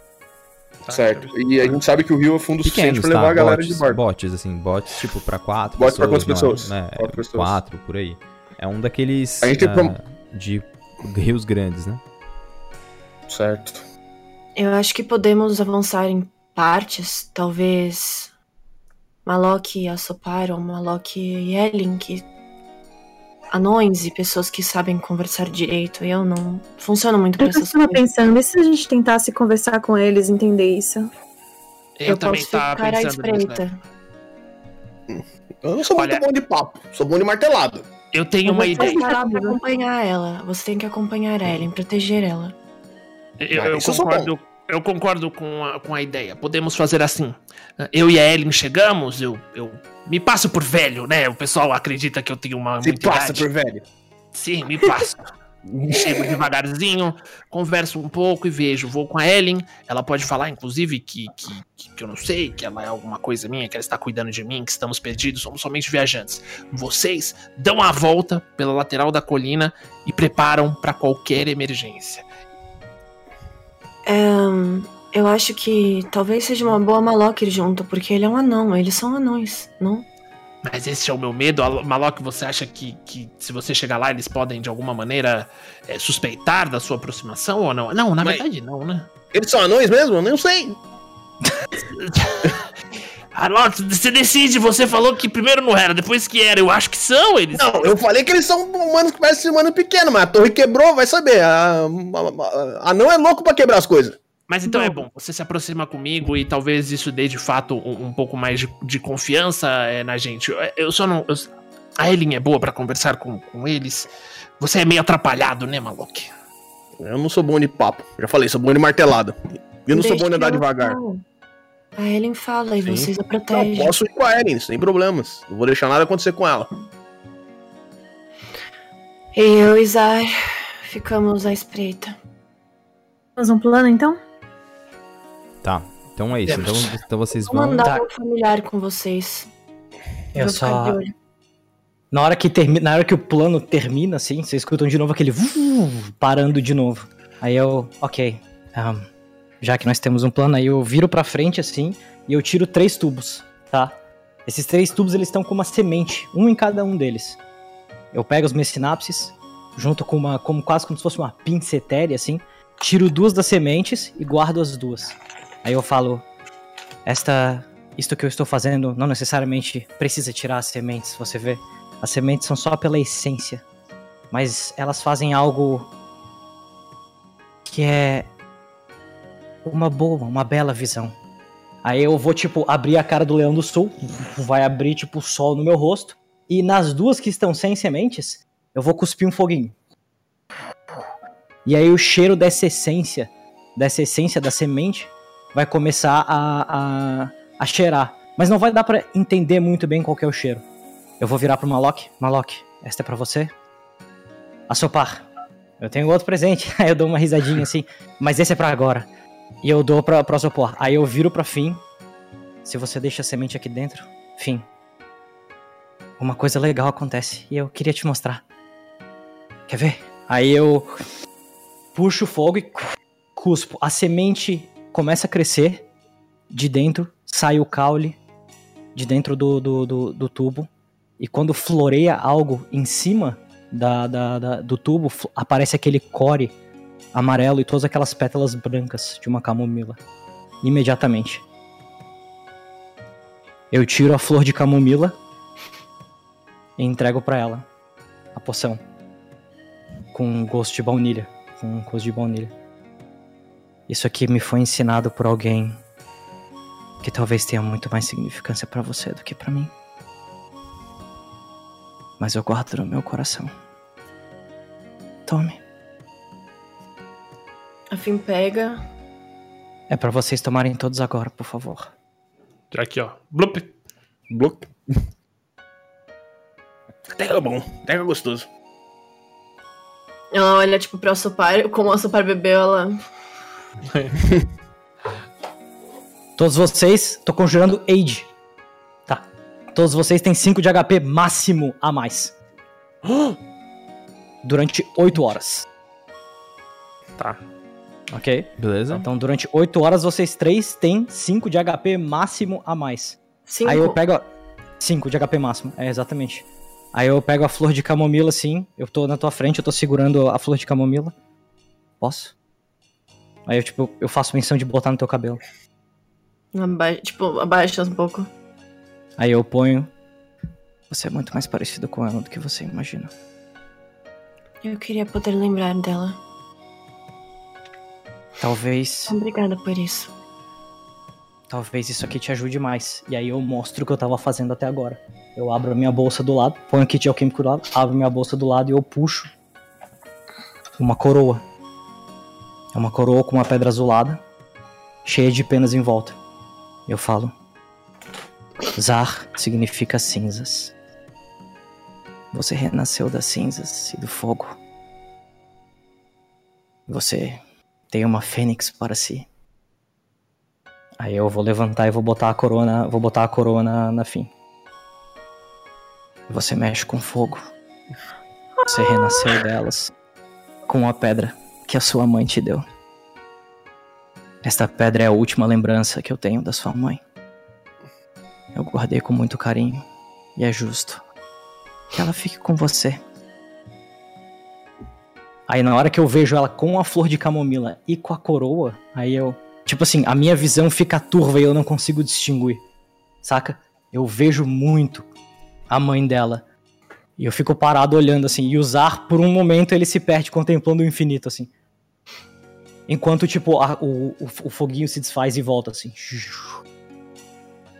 Tá, Certo. E a gente sabe que o rio é fundo suficiente Pequenos, pra levar tá? a galera botes, de barco. botes, assim, botes tipo pra quatro Botes pra pessoas. quantas não é- pessoas? né, Quatro pessoas. Quatro, por aí. É um daqueles A gente tem ah, de rios grandes, né? Certo. Eu acho que podemos avançar em partes, talvez Malok e Assopar ou Malok e Yelin, que anões e pessoas que sabem conversar direito. Eu não funciono muito pra Eu essas coisas. pensando, e se a gente tentasse conversar com eles, entender isso? Eu, também posso tava ficar à pensando nisso, né? espreita. Eu não sou Olha- muito bom de papo, sou bom de martelado. Eu tenho uma Mas ideia. você- Parar pra acompanhar ela. Você tem que acompanhar ela, em proteger ela. Eu, eu eu concordo, eu concordo com a, com a ideia. Podemos fazer assim. Eu e a Ellen chegamos, eu, eu me passo por velho, né? O pessoal acredita que eu tenho uma Se muita passa idade. por velho. Sim, me passo. Chego devagarzinho, converso um pouco e vejo. Vou com a Ellen. Ela pode falar, inclusive, que, que, que, que eu não sei, que ela é alguma coisa minha, que ela está cuidando de mim, que estamos perdidos, somos somente viajantes. Vocês dão a volta pela lateral da colina e preparam para qualquer emergência. Ahn, eu acho que talvez seja uma boa Malok ir junto, porque ele é um anão. Eles são anões, não? Mas esse é o meu medo. Al- Malok, você acha que, que se você chegar lá, eles podem de alguma maneira é, suspeitar da sua aproximação ou não? Não, na Mas- verdade não, né? Eles são anões mesmo? Eu não sei. Malok, você decide. Você falou que primeiro não era, depois que era. Eu acho que são eles. Não, eu falei que eles são humanos que parecem humano pequeno, mas a torre quebrou, vai saber. A, a, a- anão é louco pra quebrar as coisas. Mas então é bom, você se aproxima comigo e talvez isso dê de fato um, um pouco mais de, de confiança é, na gente. Eu, eu só não. eu- a Ellen é boa pra conversar com, com eles. Você é meio atrapalhado, né, Malok? Eu não sou bom de papo. Já falei, sou bom de martelada. Eu não sou bom de andar devagar. falar. A Ellen fala e Sim. vocês a Não, protegem. posso ir com a Eren, sem problemas. Não vou deixar nada acontecer com ela. Eu e Zar ficamos à espreita. Temos um plano, então? Tá, então é isso. Então, então vocês Vou vão. mandar Tá. um familiar com vocês. Eu Vou ficar só. de olho. Na hora, que termi... Na hora que o plano termina, assim, vocês escutam de novo aquele vuv, parando de novo. Aí eu, ok. ahn, já que nós temos um plano, aí eu viro pra frente assim e eu tiro três tubos, tá? Esses três tubos eles estão com uma semente, um em cada um deles. Eu pego os meus sinapses, junto com uma, como quase como se fosse uma pincetéria assim, tiro duas das sementes e guardo as duas. Aí eu falo, esta, isto que eu estou fazendo não necessariamente precisa tirar as sementes, você vê? As sementes são só pela essência, mas elas fazem algo que é uma boa, uma bela visão. Aí eu vou, tipo, abrir a cara do Leão do Sul, vai abrir, tipo, o sol no meu rosto, e nas duas que estão sem sementes, eu vou cuspir um foguinho. E aí o cheiro dessa essência, dessa essência da semente, vai começar a, a, a cheirar. Mas não vai dar pra entender muito bem qual é o cheiro. Eu vou virar pro Malok. Malok, esta é pra você. Assopar. Eu tenho outro presente. Aí eu dou uma risadinha assim. Mas esse é pra agora. E eu dou pra, pra Assopar. Aí eu viro pra Fim. Se você deixa a semente aqui dentro, Fim. Uma coisa legal acontece. E eu queria te mostrar. Quer ver? Aí eu puxo o fogo e cuspo. A semente começa a crescer. De dentro sai o caule. De dentro do, do, do, do tubo. E quando floreia algo em cima da, da- da- do tubo, aparece aquele core amarelo e todas aquelas pétalas brancas de uma camomila. Imediatamente. Eu tiro a flor de camomila e entrego pra ela a poção. Com gosto de baunilha. Com gosto de baunilha. Isso aqui me foi ensinado por alguém que talvez tenha muito mais significância pra você do que pra mim mas eu guardo no meu coração. Tome. A Fim pega. É pra vocês tomarem todos agora, por favor. Aqui, ó. Blup. Que é bom, até que é gostoso. Ela olha, tipo, pra Assopar. Como o Assopar bebeu, ela. Todos vocês, tô conjurando Age. Tá. Todos vocês têm 5 de HP máximo a mais. Durante 8 horas. Tá. Ok? Beleza? Então, durante 8 horas, vocês três têm 5 de HP máximo a mais. Cinco. Aí eu pego. 5 de HP máximo, é exatamente. Aí eu pego a flor de camomila assim. Eu tô na tua frente, eu tô segurando a flor de camomila. Posso? Aí eu, tipo, eu faço menção de botar no teu cabelo. Aba- Tipo, abaixa um pouco. Aí eu ponho. Você é muito mais parecido com ela do que você imagina. Eu queria poder lembrar dela. Talvez, Obrigada por isso. talvez isso aqui te ajude mais. E aí eu mostro o que eu tava fazendo até agora. Eu abro a minha bolsa do lado, ponho o kit alquímico do lado, abro minha bolsa do lado e eu puxo uma coroa. É uma coroa com uma pedra azulada, cheia de penas em volta. Eu falo. Zar significa cinzas. Você renasceu das cinzas e do fogo. Você tem uma fênix para si. Aí eu vou levantar e vou botar a coroa na, vou botar a coroa na, na fim. Você mexe com fogo. Você renasceu delas com a pedra que a sua mãe te deu. Esta pedra é a última lembrança que eu tenho da sua mãe. Eu guardei com muito carinho e é justo que ela fique com você. Aí na hora que eu vejo ela com a flor de camomila e com a coroa, aí eu, tipo assim, a minha visão fica turva e eu não consigo distinguir. Saca? Eu vejo muito a mãe dela. E eu fico parado olhando assim, e usar por um momento ele se perde contemplando o infinito assim. Enquanto, tipo, a- o, o, o foguinho se desfaz e volta assim.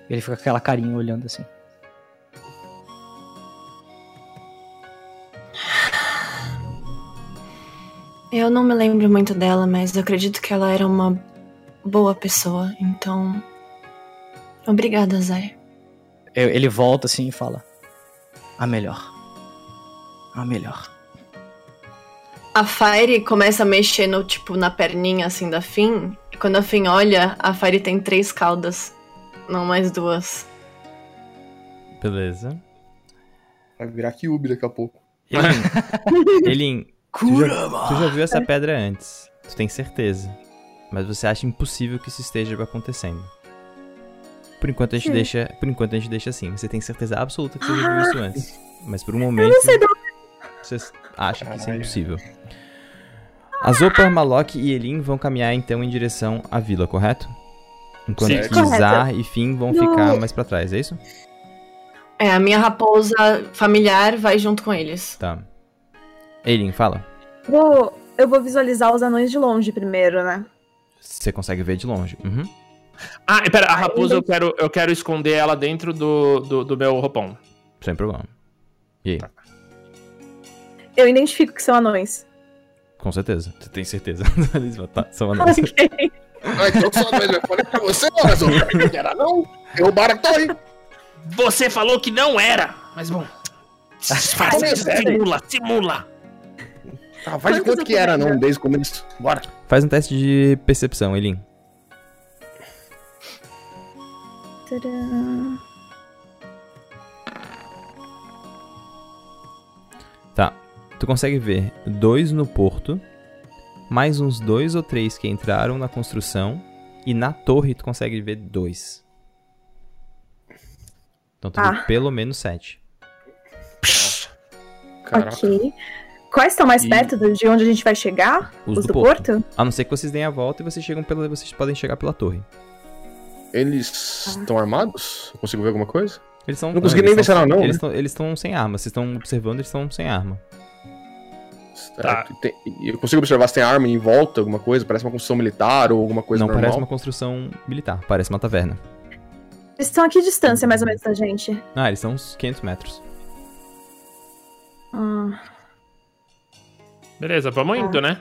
Ele fica com aquela carinha olhando assim. Eu não me lembro muito dela, mas eu acredito que ela era uma boa pessoa, então. Obrigada, Zé. Eu- Ele volta assim e fala: A melhor. A melhor. A Fire começa a mexer no, tipo, na perninha assim da Finn. E quando a Finn olha, a Fire tem três caudas. Não mais duas. Beleza. Vai virar Kyubi daqui a pouco. Elin, Elin tu, já, tu já viu essa pedra antes. Tu tem certeza. Mas você acha impossível que isso esteja acontecendo. Por enquanto a gente Sim. deixa. Por enquanto a gente deixa assim. Você tem certeza absoluta que você já viu isso antes. Mas por um momento. Você acha que isso é impossível. Azopar, Malok e Elin vão caminhar então em direção à vila, correto? Enquanto Sim. que Correto. Zar e Finn vão No- ficar mais pra trás, é isso? É, a minha raposa familiar vai junto com eles. Tá. Elin, fala. Vou, eu vou visualizar os anões de longe primeiro, né? Você consegue ver de longe. Uhum. Ah, pera, a raposa eu quero, eu quero esconder ela dentro do, do, do meu roupão. Sem problema. E aí? Eu identifico que são anões. Com certeza. Você tem certeza. Tá, são anões. Ok. Ah, então só eu falei pra você, mas eu era não. Derrubaram a torre. Você falou que não era, mas bom. Disfarça, simula, simula. Tá, faz de conta que era não desde o começo. Bora. Faz um teste de percepção, Elin. Tá. Tu consegue ver dois no porto, mais uns dois ou três que entraram na construção, e na torre tu consegue ver dois. Então tu Ah. pelo menos sete. Caraca. Ok. Quais estão mais E- perto de onde a gente vai chegar? Os Os do do porto. porto? A não ser que vocês deem a volta e vocês chegam pela. Vocês podem chegar pela torre. Eles estão armados? Eu consigo ver alguma coisa? Eles são. Não consegui nem ver se não, Eles né? estão eles sem arma. Vocês estão observando, eles estão sem arma. Tá. Tem- eu consigo observar se tem arma em volta, alguma coisa? Parece uma construção militar ou alguma coisa não normal? parece uma construção militar, parece uma taverna. Eles estão a que distância, mais ou menos, da gente? Ah, eles são uns 500 metros. Ah, Beleza, vamos indo, né?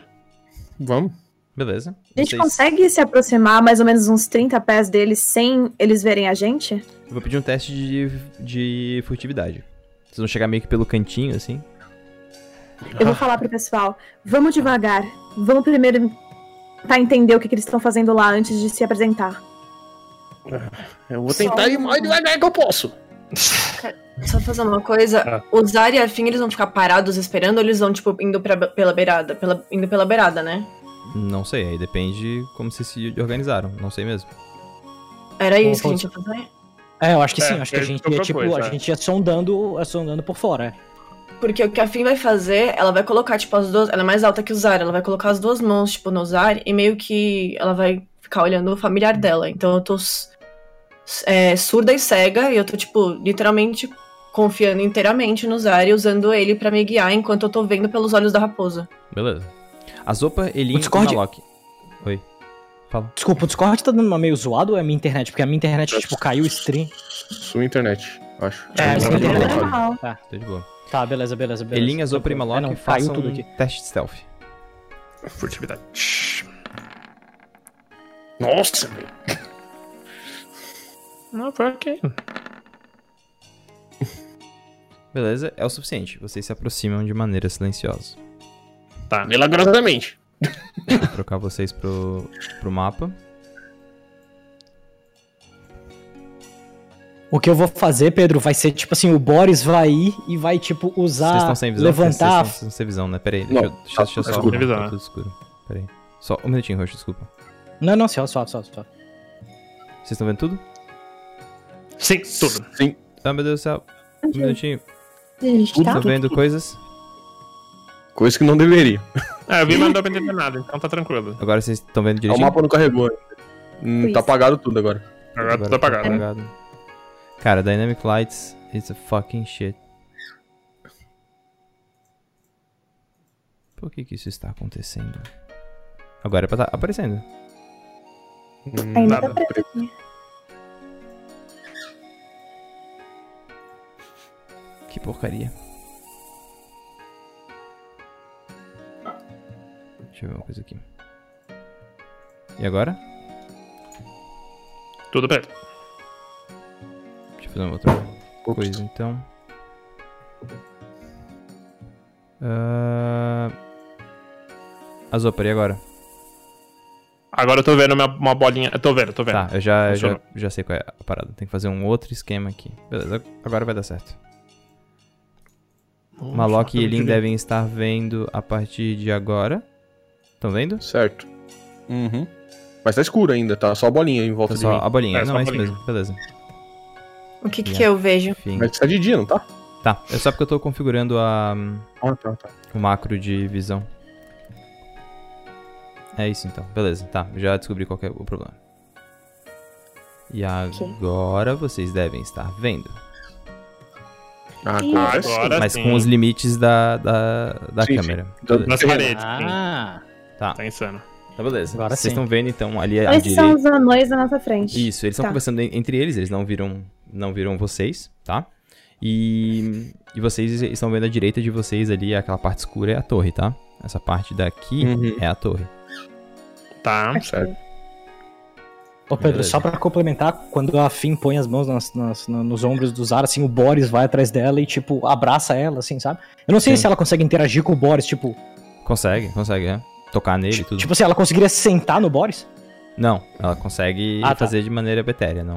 Vamos. Beleza. a gente Vocês- consegue se aproximar mais ou menos uns 30 pés deles sem eles verem a gente? Eu vou pedir um teste de, de furtividade. Vocês vão chegar meio que pelo cantinho, assim. Eu vou falar pro pessoal, vamos devagar. Vamos primeiro tentar entender o que, que eles estão fazendo lá antes de se apresentar. Eu vou tentar Só ir mais devagar que eu posso. Só fazer uma coisa, Ah. o Zar e a Finn, eles vão ficar parados esperando ou eles vão, tipo, indo pra, pela beirada? Pela, indo pela beirada, né? Não sei, aí depende como vocês se organizaram. Não sei mesmo. Era isso que a gente ia fazer? É, eu acho que É, sim, acho que a é gente ia, tipo, propus, a é. gente ia sondando, sondando por fora. é. Porque o que a Finn vai fazer, ela vai colocar, tipo, as duas. Ela é mais alta que o Zar, ela vai colocar as duas mãos, tipo, no Zar e meio que ela vai ficar olhando o familiar dela. Então eu tô é, surda e cega e eu tô, tipo, literalmente confiando inteiramente no Zar e usando ele pra me guiar enquanto eu tô vendo pelos olhos da raposa. Beleza. A Zopa, Elin O Discord- e Malok. Oi. Fala. Desculpa, o Discord tá dando uma meio zoado ou é a minha internet? Porque a minha internet, tipo, caiu o stream. Sua internet, acho. É, minha não, internet normal. Tô de boa. Tá, beleza, beleza, beleza. Elin, a Zopa e. Malok É, não, caiu façam tudo um aqui. teste de stealth. Furtividade. Nossa, velho. Não, foi ok. Beleza, é o suficiente. Vocês se aproximam de maneira silenciosa. Tá. Milagrosamente. Vou trocar vocês pro, pro mapa. O que eu vou fazer, Pedro, vai ser tipo assim: o Boris vai ir e vai, tipo, Vocês usar. estão sem visão? levantar. Vocês estão sem visão, né? Pera aí, Não, deixa, eu- deixa, tá deixa eu tudo só... escuro. Tá tudo escuro. Pera aí. Só um minutinho, Roxo, desculpa. Não, não, só, só, só, só. Vocês estão vendo tudo? Sim, tudo. Sim. Ah, meu Deus do céu. Um minutinho. A gente tá? Vendo coisas? Coisa que não deveria. É, eu vi, mas não deu pra entender nada, então tá tranquilo. Agora vocês estão vendo O direitinho? mapa não carregou. Hum, tá apagado tudo agora. Agora tudo apagado. tá apagado. Cara, Dynamic Lights is a fucking shit. Por que que isso está acontecendo? Agora é pra tá aparecendo. Hum, Ainda Nada. tá preto. Que porcaria. Deixa eu ver uma coisa aqui. E agora? Tudo preto. Deixa eu fazer uma outra coisa então. Ah... Azopar, e agora? Agora eu tô vendo uma, uma bolinha. Eu tô vendo, tô vendo. Tá, eu já, já, já sei qual é a parada. Tem que fazer um outro esquema aqui. Beleza, agora vai dar certo. Malok e Elin devem estar vendo a partir de agora. Estão vendo? Certo. Uhum. Mas tá escuro ainda, tá só a bolinha em volta Tá de só mim. a bolinha. É, só não, a é isso mesmo. Beleza. O que, que, Yeah. eu vejo? Enfim. Mas tá de dia, não tá? Tá, é só porque eu tô configurando a, Ah, tá, tá. o macro de visão. É isso então. Beleza, tá. Já descobri qual que é o problema. E agora vocês devem estar vendo. Agora, sim. Agora mas sim. com os limites da, da, da Sim, câmera. Da- Beleza. Nas paredes. sim. Ah, Tá, Tá insano. tá beleza. Agora Vocês sim. estão vendo então ali Esses direita. são os anões da nossa frente. Isso, eles estão Tá. conversando en- entre eles, eles não viram, não viram vocês, tá? E, e vocês estão vendo à direita de vocês ali, aquela parte escura é a torre, tá? Essa parte daqui Uhum. é a torre. Tá. Certo. Ô Pedro, Beleza. só pra complementar, quando a Finn põe as mãos nas- nas- na- nos ombros do Zara, assim, o Boris vai atrás dela e, tipo, abraça ela, assim, sabe? Eu não sei Sim. se ela consegue interagir com o Boris, tipo. Consegue, consegue, é? Tocar nele e tudo. Tipo assim, ela conseguiria sentar no Boris? Não, ela consegue Ah, tá. fazer de maneira etérea, não...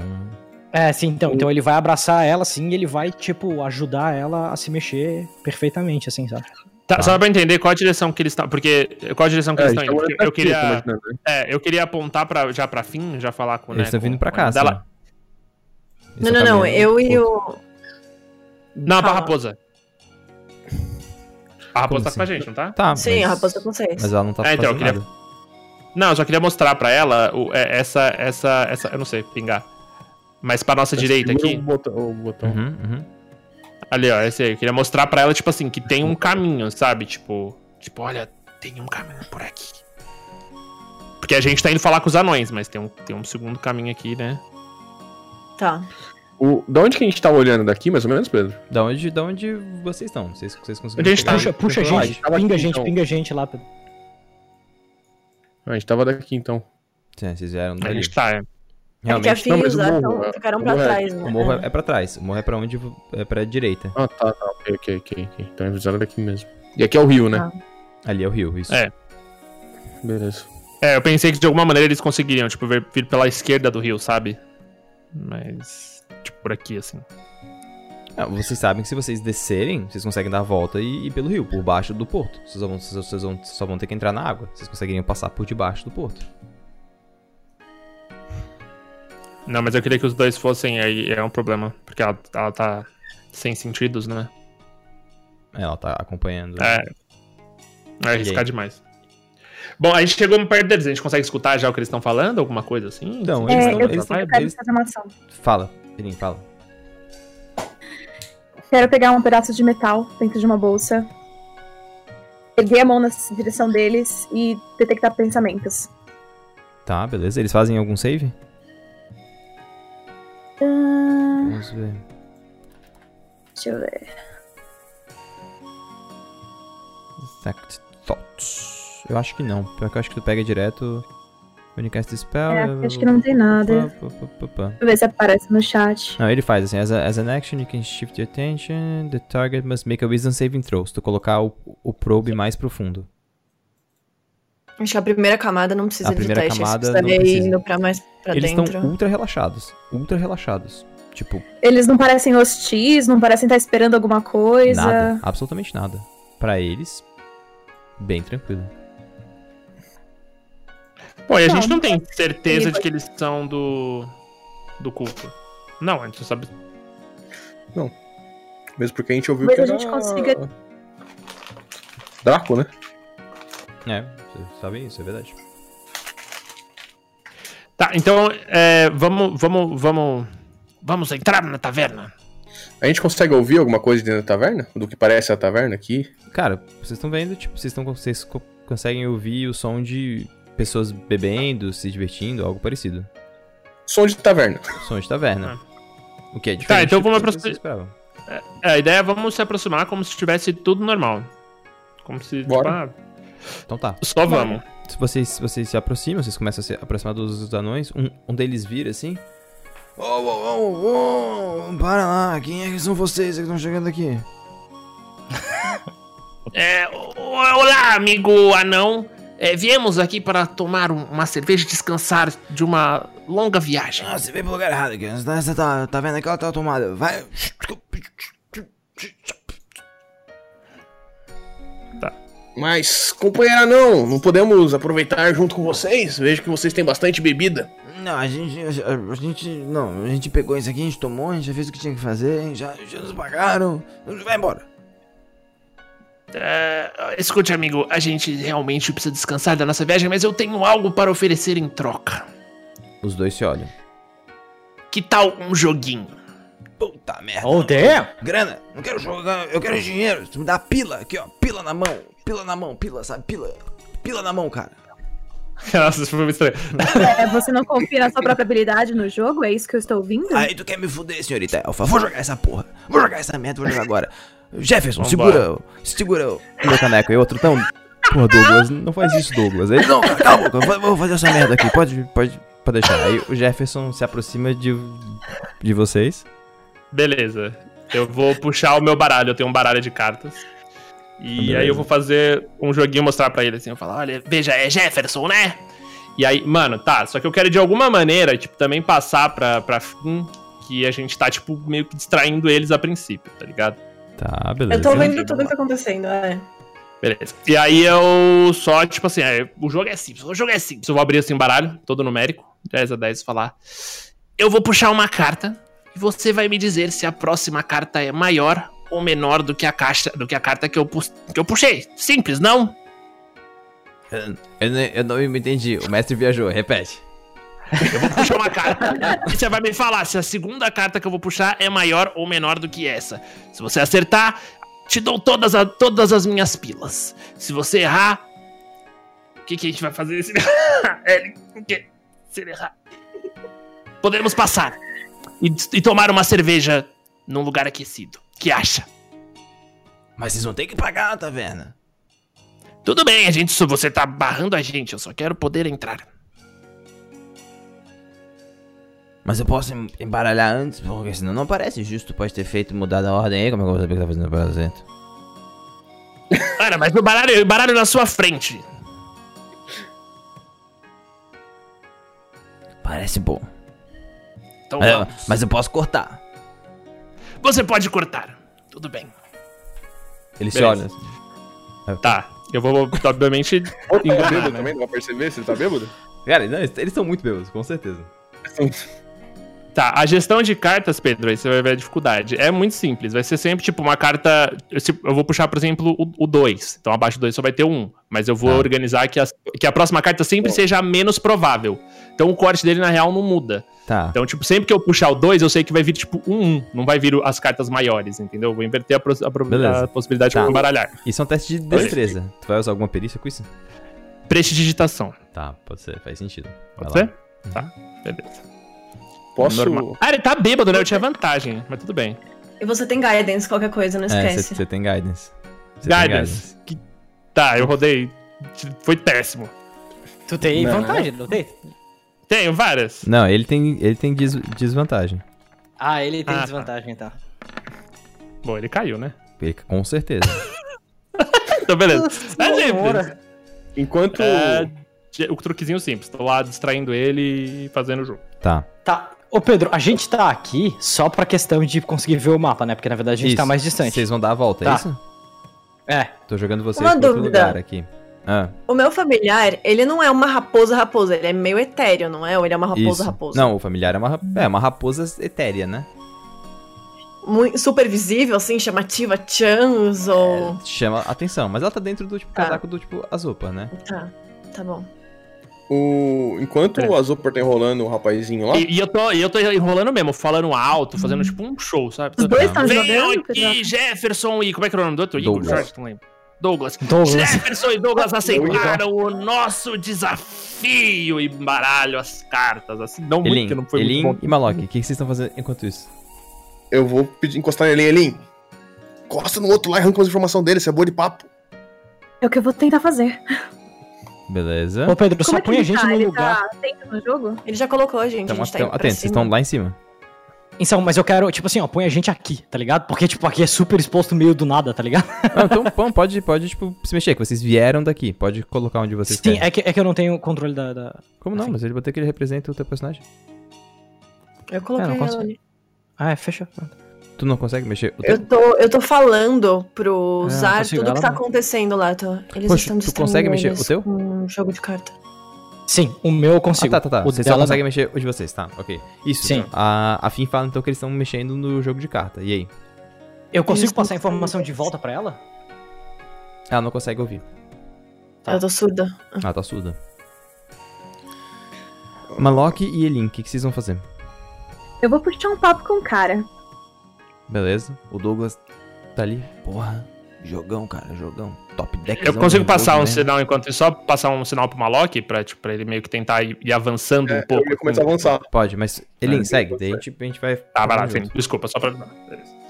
É, sim, então. Então ele vai abraçar ela, assim, e ele vai, tipo, ajudar ela a se mexer perfeitamente, assim, sabe? Tá, Tá. Só pra entender qual a direção que eles estão. Porque. Qual a direção que É, eles estão gente indo? tá Porque Eu aqui, queria. né? É, eu queria apontar pra, já pra fim, já falar com Eles né, estão com- vindo pra com cá, Dela... Não, não, não. Eu e o. Não, pra raposa. A raposa Como tá com a assim? gente, não tá? Tá, Sim, mas... a raposa tá com vocês. Mas ela não tá É, então, eu queria- nada. Não, eu só queria mostrar pra ela o- é, essa, essa, essa. Eu não sei, pingar. Mas pra nossa direita aqui. O botão. O botão. Uhum, uhum. Ali, ó, esse aí. Eu queria mostrar pra ela, tipo assim, que tem um caminho, sabe? Tipo, tipo, olha, tem um caminho por aqui. Porque a gente tá indo falar com os anões, mas tem um, tem um segundo caminho aqui, né? Tá. O, da onde que a gente tava olhando daqui, mais ou menos, Pedro? Da onde, da onde vocês estão? Vocês, vocês conseguiram Onde a gente tá? Puxa, puxa a a gente, gente pinga a aqui, gente, então. pinga a gente lá, Pedro. Ah, a gente tava daqui então. Sim, vocês vieram A dali. gente tá, é. É que a Realmente, Fia não, e o mas o Zar morro, tão- é- ficaram pra é- trás, né? o morro É. é, é pra trás. O morro é pra onde? É pra direita. Ah, tá, tá. Ok, ok, ok. ok. Então eles fizeram daqui mesmo. E aqui é o rio, né? Ah. Ali é o rio, isso. É. Beleza. É, eu pensei que de alguma maneira eles conseguiriam, tipo, vir, vir pela esquerda do rio, sabe? Mas. Tipo, por aqui, assim. Ah, vocês sabem que se vocês descerem, vocês conseguem dar a volta e ir pelo rio, por baixo do porto. Vocês, só vão, vocês, vocês vão- só vão ter que entrar na água. Vocês conseguiriam passar por debaixo do porto. Não, mas eu queria que os dois fossem, aí é um problema. Porque ela, ela tá sem sentidos, né? É, Ela tá acompanhando. É. É arriscar demais. Bom, a gente chegou perto deles, a gente consegue escutar já o que eles estão falando? Alguma coisa assim? Então, eles É, tão- eu, eles eu quero eles- fazer uma ação. Fala, Elin, fala. Quero pegar um pedaço de metal dentro de uma bolsa. Erguer a mão na direção deles e detectar pensamentos. Tá, beleza. Eles fazem algum save? Vamos ver. deixa eu ver. Exact Thoughts. Eu acho que não. Pior que eu acho que tu pega direto. When you cast the spell. É, acho que não tem nada. Pá, pá, pá. Deixa eu ver se aparece no chat. Não, ele faz assim, as, a- as an action, you can shift your attention, the target must make a wisdom saving throw. Se tu colocar o, o probe mais profundo. Acho que a primeira camada não precisa A de teste. camada não ir precisa. indo pra mais pra Eles dentro. estão ultra relaxados. Ultra relaxados. Tipo, Eles não parecem hostis, não parecem estar esperando alguma coisa. nada. Absolutamente nada. Pra eles, bem tranquilo. Pô, e a Não, gente não tem certeza de que eles são do. do culto. Não, a gente não sabe. Mesmo porque a gente ouviu Talvez que a era... gente consiga- Draco, né? É, vocês sabem isso, é verdade. Tá, então, é, vamos, vamos, vamos. Vamos entrar na taverna. A gente consegue ouvir alguma coisa dentro da taverna? Do que parece a taverna aqui? Cara, vocês estão vendo, tipo, vocês, estão, vocês co- conseguem ouvir o som de pessoas bebendo, se divertindo, algo parecido. Som de taverna. Som de taverna. O que é diferente então do vamos aproximar-. É, a ideia é vamos se aproximar como se estivesse tudo normal. Como se. Bora. Tipo, Então tá. só vamos. Se vocês, se vocês se aproximam, vocês começam a se aproximar dos, dos anões, um, um deles vira assim. Ô, ô, ô, ô, para lá, quem é que são vocês que estão chegando aqui? É, olá, amigo anão. É, viemos aqui para tomar um- uma cerveja e descansar de uma longa viagem. Ah, você veio pro lugar errado aqui. Você tá, tá vendo aquela tua tomada? Vai. Mas, companheira, não. Não podemos aproveitar junto com vocês? Vejo que vocês têm bastante bebida. Não, a gente, a, a gente, não, a gente pegou isso aqui, a gente tomou, a gente já fez o que tinha que fazer, já, já nos pagaram, vai embora. É, escute, amigo, a gente realmente precisa descansar da nossa viagem, mas eu tenho algo para oferecer em troca. Os dois se olham. Que tal um joguinho? Puta merda. Oh, damn! Grana, não quero jogar, eu quero dinheiro. Tu me dá pila aqui, ó. Pila na mão, pila na mão, pila, sabe? Pila. Pila na mão, cara. Nossa, isso foi muito estranho. É, você não confia na sua própria habilidade no jogo? É isso que eu estou ouvindo? Aí tu quer me fuder, senhorita Elfa. Vou jogar essa porra. Vou jogar essa merda, vou jogar agora. Jefferson, segura, segura o meu caneco. E outro tão. Porra, Douglas, não faz isso, Douglas. Ele, não, cara, cala a boca, vou- vou fazer essa merda aqui. Pode, pode, pode deixar. Aí o Jefferson se aproxima de, de vocês. Beleza. Eu vou puxar o meu baralho, eu tenho um baralho de cartas. E Beleza. aí eu vou fazer um joguinho mostrar pra ele assim, eu falar, olha, veja, é Jefferson, né? E aí, mano, tá, só que eu quero de alguma maneira, tipo, também passar pra, pra fim que a gente tá, tipo, meio que distraindo eles a princípio, tá ligado? Tá, beleza. Eu tô vendo tudo que tá acontecendo, é. Beleza. E aí eu só, tipo assim, é, o jogo é simples, o jogo é simples. Eu vou abrir assim um baralho, todo numérico, 10 a 10 e falar. Eu vou puxar uma carta e você vai me dizer se a próxima carta é maior ou menor do que a caixa, do que a carta que eu, que eu puxei. Simples, não? Eu, não- eu não me entendi. O mestre viajou, repete. Eu vou puxar uma carta e você vai me falar se a segunda carta que eu vou puxar é maior ou menor do que essa. Se você acertar, te dou todas, a- todas as minhas pilas. Se você errar, o que, que a gente vai fazer se ele quê? Se ele errar. Podemos passar e, e tomar uma cerveja num lugar aquecido. Que acha? Mas vocês vão ter que pagar na taverna. Tudo bem, a gente, você tá barrando a gente, eu só quero poder entrar. Mas eu posso em- embaralhar antes, porque senão não parece justo. Pode ter feito mudar a ordem aí, como é que eu vou saber que tá fazendo o presente? Cara, mas o baralho, o baralho na sua frente. Parece bom. Então Mas, vamos. mas eu posso cortar. Você pode cortar. Tudo bem. Ele se olha assim. Tá. Eu vou, obviamente, Ou tá bêbado né? também? Não vai perceber se ele tá bêbado? Cara, não, eles estão muito bêbados, com certeza. Tá, a gestão de cartas, Pedro, aí você vai ver a dificuldade. É muito simples. Vai ser sempre, tipo, uma carta. Eu, vou puxar, por exemplo, o 2. Então, abaixo do 2 só vai ter um. Mas eu vou Tá. organizar que, as- que a próxima carta sempre seja a menos provável. Então, o corte dele, na real, não muda. Tá. Então, tipo, sempre que eu puxar o 2, eu sei que vai vir, tipo, um 1. Não vai vir as cartas maiores, entendeu? Eu vou inverter a, pro- a a possibilidade Tá. de embaralhar. Isso é um teste de destreza. Tu vai usar alguma perícia com isso? Prestidigitação. Tá, pode ser, faz sentido. Vai Pode lá. ser? Tá, beleza. Posso. Normal. Ah, ele tá bêbado, né? Eu tinha vantagem, mas tudo bem. E você tem guidance, qualquer coisa, não É, esquece. você tem guidance. Cê tem Guidance. Que- Tá, eu rodei. Foi péssimo. Tu tem Não. vantagem, não tem? Tenho várias. Não, ele tem, ele tem des- desvantagem. Ah, ele tem Ah, tá. desvantagem, tá. Bom, ele caiu, né? Ele- com certeza. Então, beleza. É simples. Enquanto. É, o truquezinho simples. Tô lá distraindo ele e fazendo o jogo. Tá. Tá. Ô, Pedro, a gente tá aqui só pra questão de conseguir ver o mapa, né? Porque na verdade a gente Isso. tá mais distante. Vocês vão dar a volta, Tá. é isso? É. Tô jogando vocês Uma dúvida. lugar aqui. Ah, O meu familiar, ele não é uma raposa raposa, ele é meio etéreo, não é? Ou ele é uma raposa isso. raposa? Não, o familiar é uma, é uma raposa etérea, né? Muito, super visível, assim, chamativa, chans ou... Chama atenção, mas ela tá dentro do tipo Tá. casaco do tipo Azopa, né? Tá, tá bom. O... Enquanto É. o Azopor tá enrolando o rapazinho lá. E, e eu tô, e eu tô enrolando mesmo, falando alto, fazendo tipo um show, sabe? Os dois estão jogando? aqui, Jefferson e. Como é que era o nome do outro? Igor, Douglas. Jorge, não lembro. Douglas. Douglas. Jefferson e Douglas aceitaram o nosso desafio e embaralho as cartas. Assim, não muito, Elin, que não foi Elin muito bom. e Malok, o que, que vocês estão fazendo enquanto isso? Eu vou pedir, encostar nele, Elin. Encosta no outro lá e arranca as informações dele, você é boa de papo. É o que eu vou tentar fazer. Beleza? Ô, Pedro, Como só é põe a gente tá? no ele lugar. tá dentro do jogo? Ele já colocou a gente, Então, a gente tá atentos, vocês estão lá em cima. Então, mas eu quero, tipo assim, ó, põe a gente aqui, tá ligado? Porque, tipo, aqui é super exposto no meio do nada, tá ligado? Ah, então, pô, pode, pode, tipo, se mexer, que vocês vieram daqui. Pode colocar onde vocês Sim, querem. é que, é que eu não tenho controle da. da- Como não? enfim. Mas ele vai ter que ele representa o teu personagem. Eu coloquei É, não ela ali. Ah, é, fechou. Tu não consegue mexer o teu... Eu tô, eu tô falando pro É, Zar consigo, tudo que ela tá não. acontecendo lá. Tô. Eles Poxa, estão tu consegue mexer o teu? um jogo de carta. Sim, o meu eu Ah, consigo. tá, tá, tá. O Vocês só conseguem não. mexer o de vocês, tá, ok. Isso, Sim. A, a Fim fala então que eles estão mexendo no jogo de carta. E aí? Eu consigo Eles passar a informação de volta pra ela? Ela não consegue ouvir. Tá. Eu tô surda. Ah, tá surda. Malok e Elin, o que, que vocês vão fazer? Eu vou puxar um papo com o cara. Beleza? O Douglas tá ali. Porra, jogão, cara, jogão. Top deck. Eu consigo passar né? um sinal enquanto só passar um sinal pro Malok pra, tipo, pra ele meio que tentar ir, ir avançando É, um pouco. eu ia começar a avançar. Pode, mas Elin, Ah, segue. pode Daí a gente, a gente vai. Tá, vai lá. Desculpa, só pra. Beleza.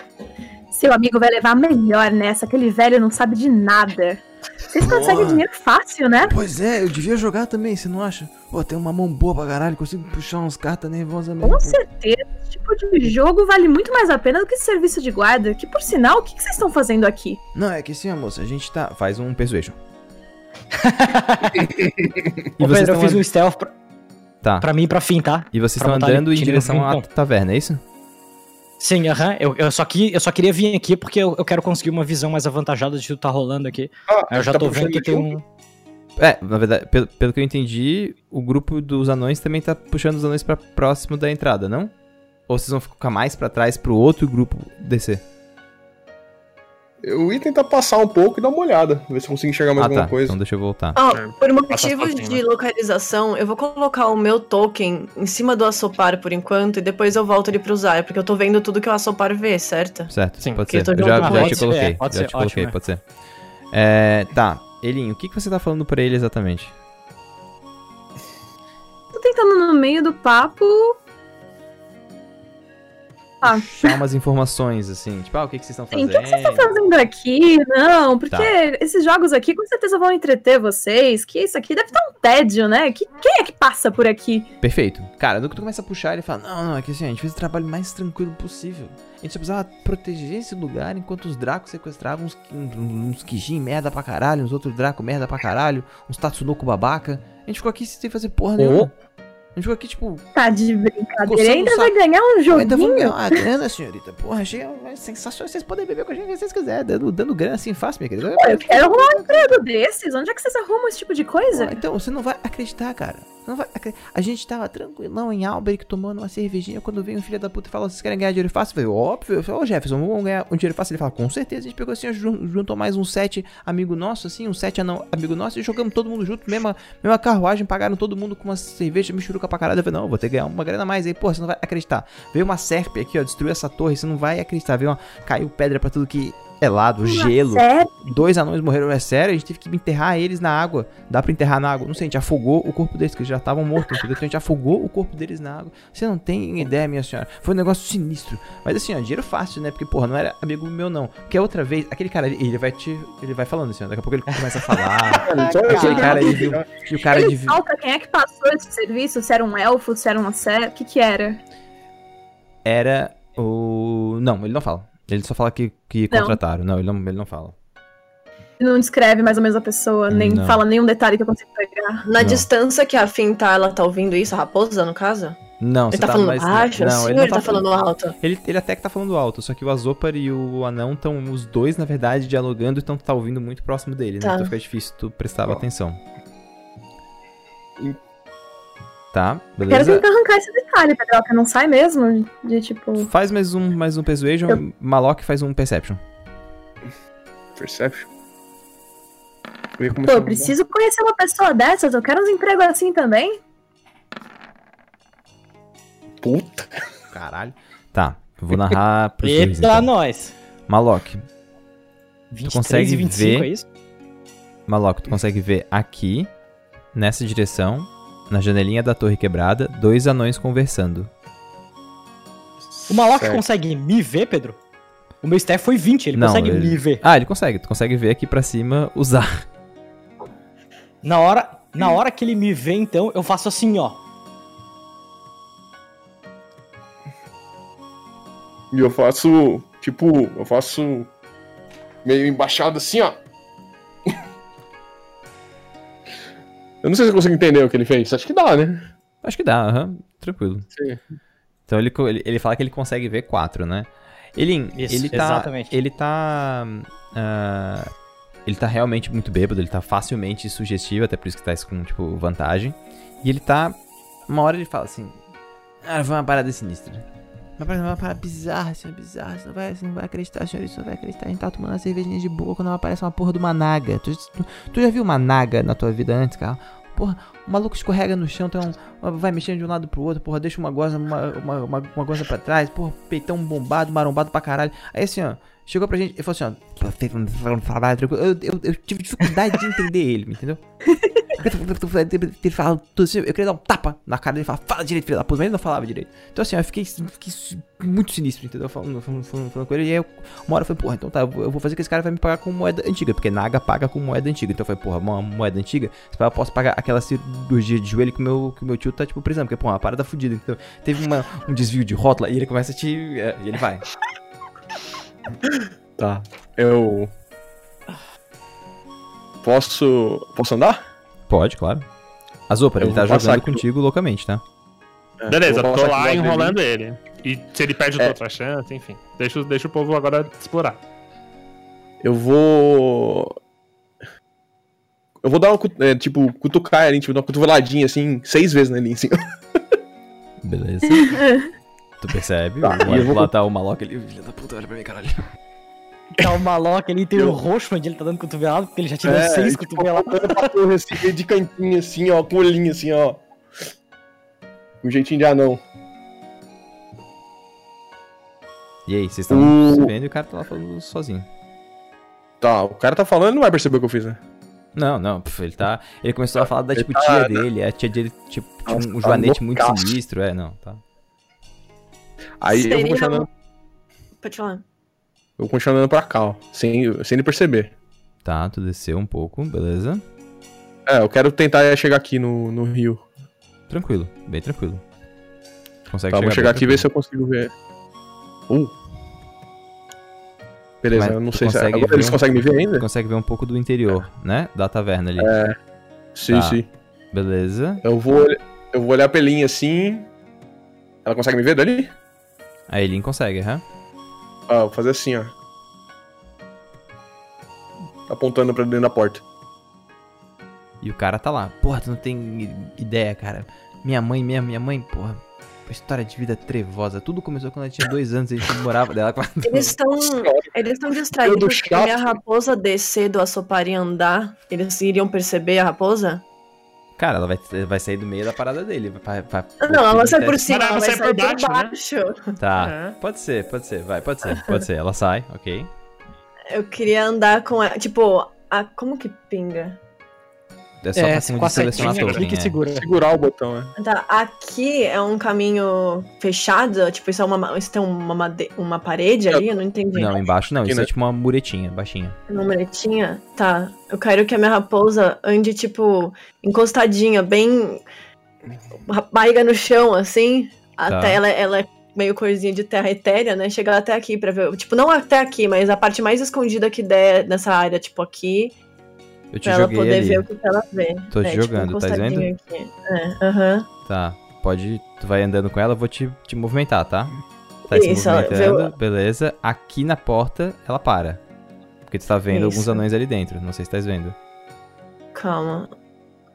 Seu amigo vai levar melhor nessa, aquele velho não sabe de nada. Vocês conseguem Boa. dinheiro fácil, né? Pois é, eu devia jogar também, você não acha? Pô, tem uma mão boa pra caralho, consigo puxar uns cartas nervosas mesmo. Com pô. certeza, esse tipo de jogo vale muito mais a pena do que esse serviço de guarda. Que, por sinal, o que que vocês estão fazendo aqui? Não, é que ó, moça, a gente tá. Faz um persuasion. Ô, vocês Pedro, eu fiz um stealth pra, Tá. pra mim e pra fim, tá? E vocês pra estão andando em direção à taverna, é isso? Sim, aham. Eu, eu, só que, eu só queria vir aqui porque eu, eu quero conseguir uma visão mais avantajada de tudo que tá rolando aqui. Ah, Aí eu já tá tô vendo que tem um. É, na verdade, pelo, pelo que eu entendi, o grupo dos anões também tá puxando os anões pra próximo da entrada, não? Ou vocês vão ficar mais pra trás pro outro grupo descer? Eu ia tentar passar um pouco e dar uma olhada, ver se eu consigo enxergar mais ah, alguma tá. coisa. Então deixa eu voltar. Ó, É, por motivos de localização, eu vou colocar o meu token em cima do Assopar por enquanto e depois eu volto ele pro Zar, porque eu tô vendo tudo que o Assopar vê, certo? Certo, Sim, pode ser. eu já, já te coloquei. É, pode já ser, te coloquei, ótimo, é. pode ser. É, tá. Elinho, o que, que você tá falando pra ele exatamente? Tô tentando no meio do papo. Ah. Puxar umas informações, assim. Tipo, ah, o que, que vocês estão Sim, o fazendo? que, que vocês estão fazendo aqui? Não, porque Tá. esses jogos aqui com certeza vão entreter vocês. Que isso aqui deve estar um tédio, né? Que, quem é que passa por aqui? Perfeito. Cara, no que tu começa a puxar, ele fala: Não, não, é que assim, a gente fez o trabalho mais tranquilo possível. A gente só precisava proteger esse lugar enquanto os dracos sequestravam uns, uns, uns Kijin merda pra caralho, uns outros dracos merda pra caralho, uns Tatsunoko babaca. A gente ficou aqui sem fazer porra nenhuma. Gente ficou aqui, tipo, Tá de brincadeira. Ainda vai ganhar um ainda vamos joguinho. ganhar uma grana, senhorita. Porra, achei é sensacional. Vocês podem beber com a gente se vocês quiserem, dando, dando grana assim fácil, minha querida. Pô, eu quero arrumar um emprego desses. Onde é que vocês arrumam esse tipo de coisa? Pô, Então, você não vai acreditar, cara. Não vai acre- A gente tava tranquilão em Alberic tomando uma cervejinha quando vem um filho da puta e fala: vocês querem ganhar dinheiro fácil? Eu falei, óbvio. Eu falei, ô Jefferson, vamos ganhar um dinheiro fácil. Ele fala, com certeza. A gente pegou assim, jun- juntou mais um sete amigo nosso, assim, um sete anão amigo nosso e jogamos todo mundo junto, mesma, mesma carruagem, pagaram todo mundo com uma cerveja, michuruca pra caralho. Eu falei, não, vou ter que ganhar uma grana a mais aí. Pô, você não vai acreditar. Veio uma serpe aqui, ó, destruiu essa torre, você não vai acreditar. Veio uma, caiu pedra pra tudo que é lado, gelo. Sério? Dois anões morreram, é sério, a gente teve que enterrar eles na água. Dá pra enterrar na água? Não sei, a gente afogou o corpo deles, que eles já estavam mortos, entendeu? Então a gente afogou o corpo deles na água. Você não tem ideia, minha senhora. Foi um negócio sinistro. Mas assim, ó, dinheiro fácil, né? Porque, porra, não era amigo meu, não. Porque a outra vez, aquele cara, ele vai te. Ele vai falando assim, ó. Daqui a pouco ele começa a falar. Aquele cara aí viu. E o cara Ele pra quem é que passou esse serviço, se era um elfo, se era uma série, o que que era? Era o. Não, ele não fala. Ele só fala que, que Não. contrataram. Não, ele não, ele não fala. Ele não descreve mais ou menos a pessoa, nem Não. fala nenhum detalhe que eu consigo pegar. Na Não. distância que a Finn tá, ela tá ouvindo isso, a raposa, no caso? Não, Ele você tá falando mais- baixo, não, assim, ele ou não ele tá falando alto? Ele, ele até que tá falando alto, só que o Azopar e o Anão estão, os dois, na verdade, dialogando, então tu tá ouvindo muito próximo dele, né? Tá. Então fica difícil tu prestar atenção. Hum. Tá, Quero beleza? tentar arrancar esse detalhe, Pedroca. Não sai mesmo? De tipo. Faz mais um, mais um Persuasion, Eu- Malok faz um Perception. Perception. Eu Pô, eu preciso conhecer uma pessoa dessas, eu quero uns empregos assim também. Puta. Caralho. Tá, eu vou narrar pros dois, Eita, então. nós. Malok, 23 consegue e 25, ver- é isso? Malok, tu consegue ver aqui, nessa direção, na janelinha da torre quebrada, dois anões conversando. O Malok Certo. consegue me ver, Pedro? O meu staff foi 20, ele Não, consegue ele- me ver. Ah, ele consegue, tu consegue ver aqui pra cima, usar. Na hora, na hora que ele me vê, então, eu faço assim, ó. E eu faço, tipo, eu faço meio embaixado assim, ó. Eu não sei se eu consigo entender o que ele fez. Acho que dá, né? Acho que dá, aham, tranquilo. Sim. Então ele, ele, ele fala que ele consegue ver quatro, né? Ele, Isso, ele tá. exatamente. Ele tá. ah, ele tá realmente muito bêbado, ele tá facilmente sugestivo, até por isso que tá com, tipo, vantagem. E ele tá. Uma hora ele fala assim. Ah, foi uma parada sinistra. Uma parada, uma parada bizarra, assim, bizarra. Você não, vai, você não vai acreditar, senhor, você não vai acreditar. A gente tá tomando uma cervejinha de boa quando aparece uma porra de uma naga. Tu, tu, tu já viu uma naga na tua vida antes, cara? Porra, o maluco escorrega no chão, tem um, vai mexendo de um lado pro outro, porra, deixa uma goza, uma, uma, uma, uma goza pra trás, porra, peitão bombado, marombado pra caralho. Aí assim, ó, chegou pra gente e falou assim, ó, eu, eu, eu tive dificuldade de entender ele, entendeu? Ele fala tudo assim, eu queria dar um tapa na cara dele e falar, fala direito, filho da puta, mas ele não falava direito. Então assim, ó, eu fiquei, fiquei muito sinistro, entendeu? Falando, falando, falando, falando com ele, e aí eu, uma hora eu falei, porra, então tá, eu vou fazer que esse cara vai me pagar com moeda antiga, porque Naga paga com moeda antiga. Então eu falei, porra, uma moeda antiga, eu posso pagar aquela cirurgia de joelho que o meu, que meu tio tá, tipo, precisando, porque, porra, uma parada fudida. Então teve uma, um desvio de rótula e ele começa a te. é, E ele vai. Tá. Eu. Posso. Posso andar? Pode, claro. Azopar, ele tá jogando aqui. contigo loucamente, tá? É, Beleza, tô lá enrolando ele. E se ele perde É. outra chance, enfim. Deixa, deixa o povo agora explorar. Eu vou. Eu vou dar uma. é, tipo, cutucar ele, tipo, dar uma cotoveladinha assim, seis vezes nele, assim. Beleza. tu percebe? Tá, o eu vou- lá tá o Maloca, ele. Filha da puta, olha pra mim, caralho. Tá o Malok, ele tem Eu- o roxo onde ele tá dando cotovelado, porque ele já te deu É, seis tipo, cotoveladas. apontando pra torre, assim, de cantinho, assim, ó, com olhinho, assim, ó. Um jeitinho de anão. E aí, vocês estão O- se vendo e o cara tá lá falando sozinho. Tá, o cara tá falando e não vai perceber o que eu fiz, né? Não, não, ele tá. Ele começou a falar da tipo tá- tia dele, a tia dele, tipo, tinha um tá joanete muito sinistro, é, não, tá. Aí eu vou Seria continuar, Pode falar. eu vou continuar andando pra cá, ó. Sem, sem ele perceber. Tá, tu desceu um pouco, beleza. É, eu quero tentar chegar aqui no, no rio. Tranquilo, bem tranquilo. Consegue Tá, vou bem chegar aqui e ver se eu consigo ver. Uh. Beleza, Mas eu não sei se. consegue Agora ver eles um- conseguem me ver ainda? Consegue ver um pouco do interior, né? Da taverna ali. Sim, Tá. sim. Beleza. Eu vou, eu vou olhar pra Elinha assim. Ela consegue me ver dali? A Eileen consegue, aham. Ah, vou fazer assim, ó. Apontando pra dentro da porta. E o cara tá lá. Porra, tu não tem ideia, cara. Minha mãe mesmo, minha mãe, porra. História de vida trevosa. Tudo começou quando ela tinha dois anos, a gente morava dela. Eles estão eles estão distraídos porque chato. minha raposa descer do açopar e andar. Eles iriam perceber a raposa? Cara, ela vai, vai sair do meio da parada dele. Vai, vai- Não, ela sair por cima, ela sai sair por por baixo, né? baixo. Tá, É. pode ser, pode ser, vai, pode ser, pode ser. Ela sai, ok. Eu queria andar com ela. Tipo, a, como que pinga? É só É, pra com a selecionar token, clica e é. segura. Segurar o botão, é. Tá, aqui é um caminho fechado? Tipo, isso é uma, isso tem uma, made- uma parede ali? Eu não entendi. Não, embaixo não, Aqui, isso né? é tipo uma muretinha, baixinha. Uma muretinha? Tá. Eu quero que a minha raposa ande, tipo, encostadinha, bem. barriga no chão, assim. Até ela, ela é meio coisinha de terra etérea, né? Chegar até aqui pra ver. Tipo, não até aqui, mas a parte mais escondida que der nessa área, tipo, aqui. Eu te Pra ela joguei poder ali. ver o que ela vê. Tô te É, tipo, jogando, tá vendo? aqui. É, aham. Tá, pode. Tu vai andando com ela, eu vou te, te movimentar, tá? Tá se Isso, ela movimentando, beleza. Aqui na porta, ela para. Porque tu tá vendo alguns Isso. anões ali dentro. Não sei se tá vendo. Calma.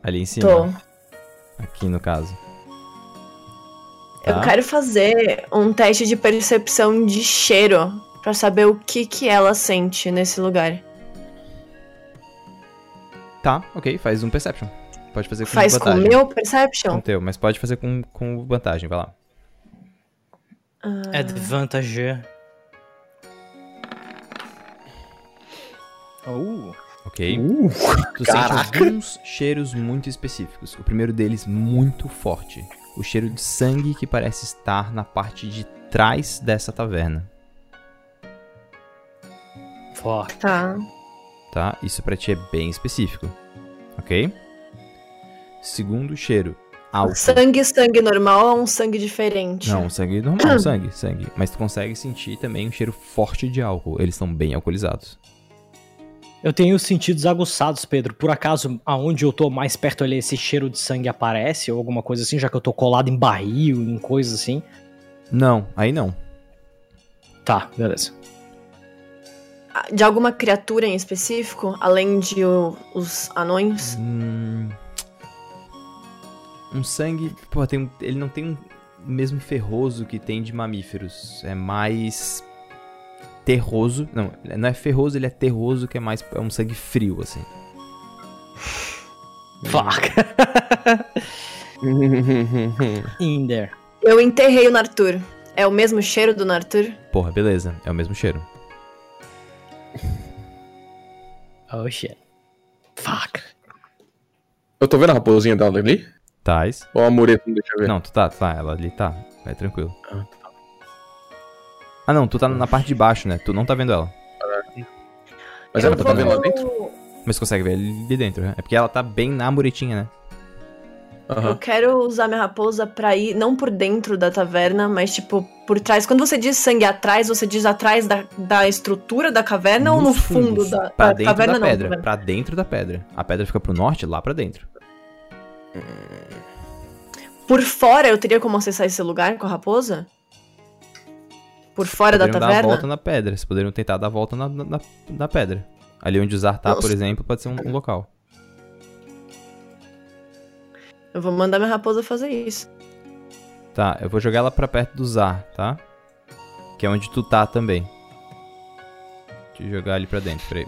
Ali em cima. Tô. Aqui no caso. Eu Tá? quero fazer um teste de percepção de cheiro pra saber o que que ela sente nesse lugar. Tá, ok, faz um perception. Pode fazer com Faz com o vantagem. meu Com perception? o teu, mas pode fazer com, com vantagem, vai lá. Ah, Advantage. Oh. Ok? Uh, Tu Caraca. sente alguns cheiros muito específicos. O primeiro deles muito forte. O cheiro de sangue que parece estar na parte de trás dessa taverna. Fuck. Tá. Tá? Isso pra ti é bem específico. Ok? Segundo cheiro. Álcool. Sangue, sangue normal ou um sangue diferente? Não, sangue normal, sangue, sangue. Mas tu consegue sentir também um cheiro forte de álcool. Eles estão bem alcoolizados. Eu tenho os sentidos aguçados, Pedro. Por acaso, aonde eu tô mais perto ali, esse cheiro de sangue aparece ou alguma coisa assim, já que eu tô colado em barril, em coisas assim? Não, aí não. Tá, beleza. De alguma criatura em específico, além de o- os anões? Hum, um sangue. Pô, tem um- ele não tem um mesmo ferroso que tem de mamíferos. É mais. Terroso. Não, não é ferroso, ele é terroso, que é mais. É um sangue frio, assim. Fuck. In there. Eu enterrei o Nartur. É o mesmo cheiro do Nartur? Porra, beleza. É o mesmo cheiro. Oh shit. Fuck. eu tô vendo a raposinha dela ali? Tais. Ou a mureta, não deixa eu ver. Não, tu tá, tu tá. Ela ali tá. Vai tranquilo. Ah, não, tu tá na parte de baixo, né? Tu não tá vendo ela. Mas Eu ela tá vendo lá dentro? Mas consegue ver ali dentro, né? É porque ela tá bem na muretinha, né? Eu Aham. quero usar minha raposa pra ir, não por dentro da taverna, mas tipo, por trás. Quando você diz sangue atrás, você diz atrás da, da estrutura da caverna ou no Nos fundo fundos, da, Pra da dentro caverna? da não, pedra. caverna. Pra dentro da pedra. A pedra fica pro norte, lá pra dentro. Por fora eu teria como acessar esse lugar com a raposa? Por fora da poderiam dar a volta taverna? na pedra. Vocês poderiam tentar dar a volta na, na, na pedra. Ali onde o Zar tá, por exemplo, pode ser um, um local. Eu vou mandar minha raposa fazer isso. Tá, eu vou jogar ela pra perto do Zar, tá? Que é onde tu tá também. Deixa eu jogar ali pra dentro, peraí.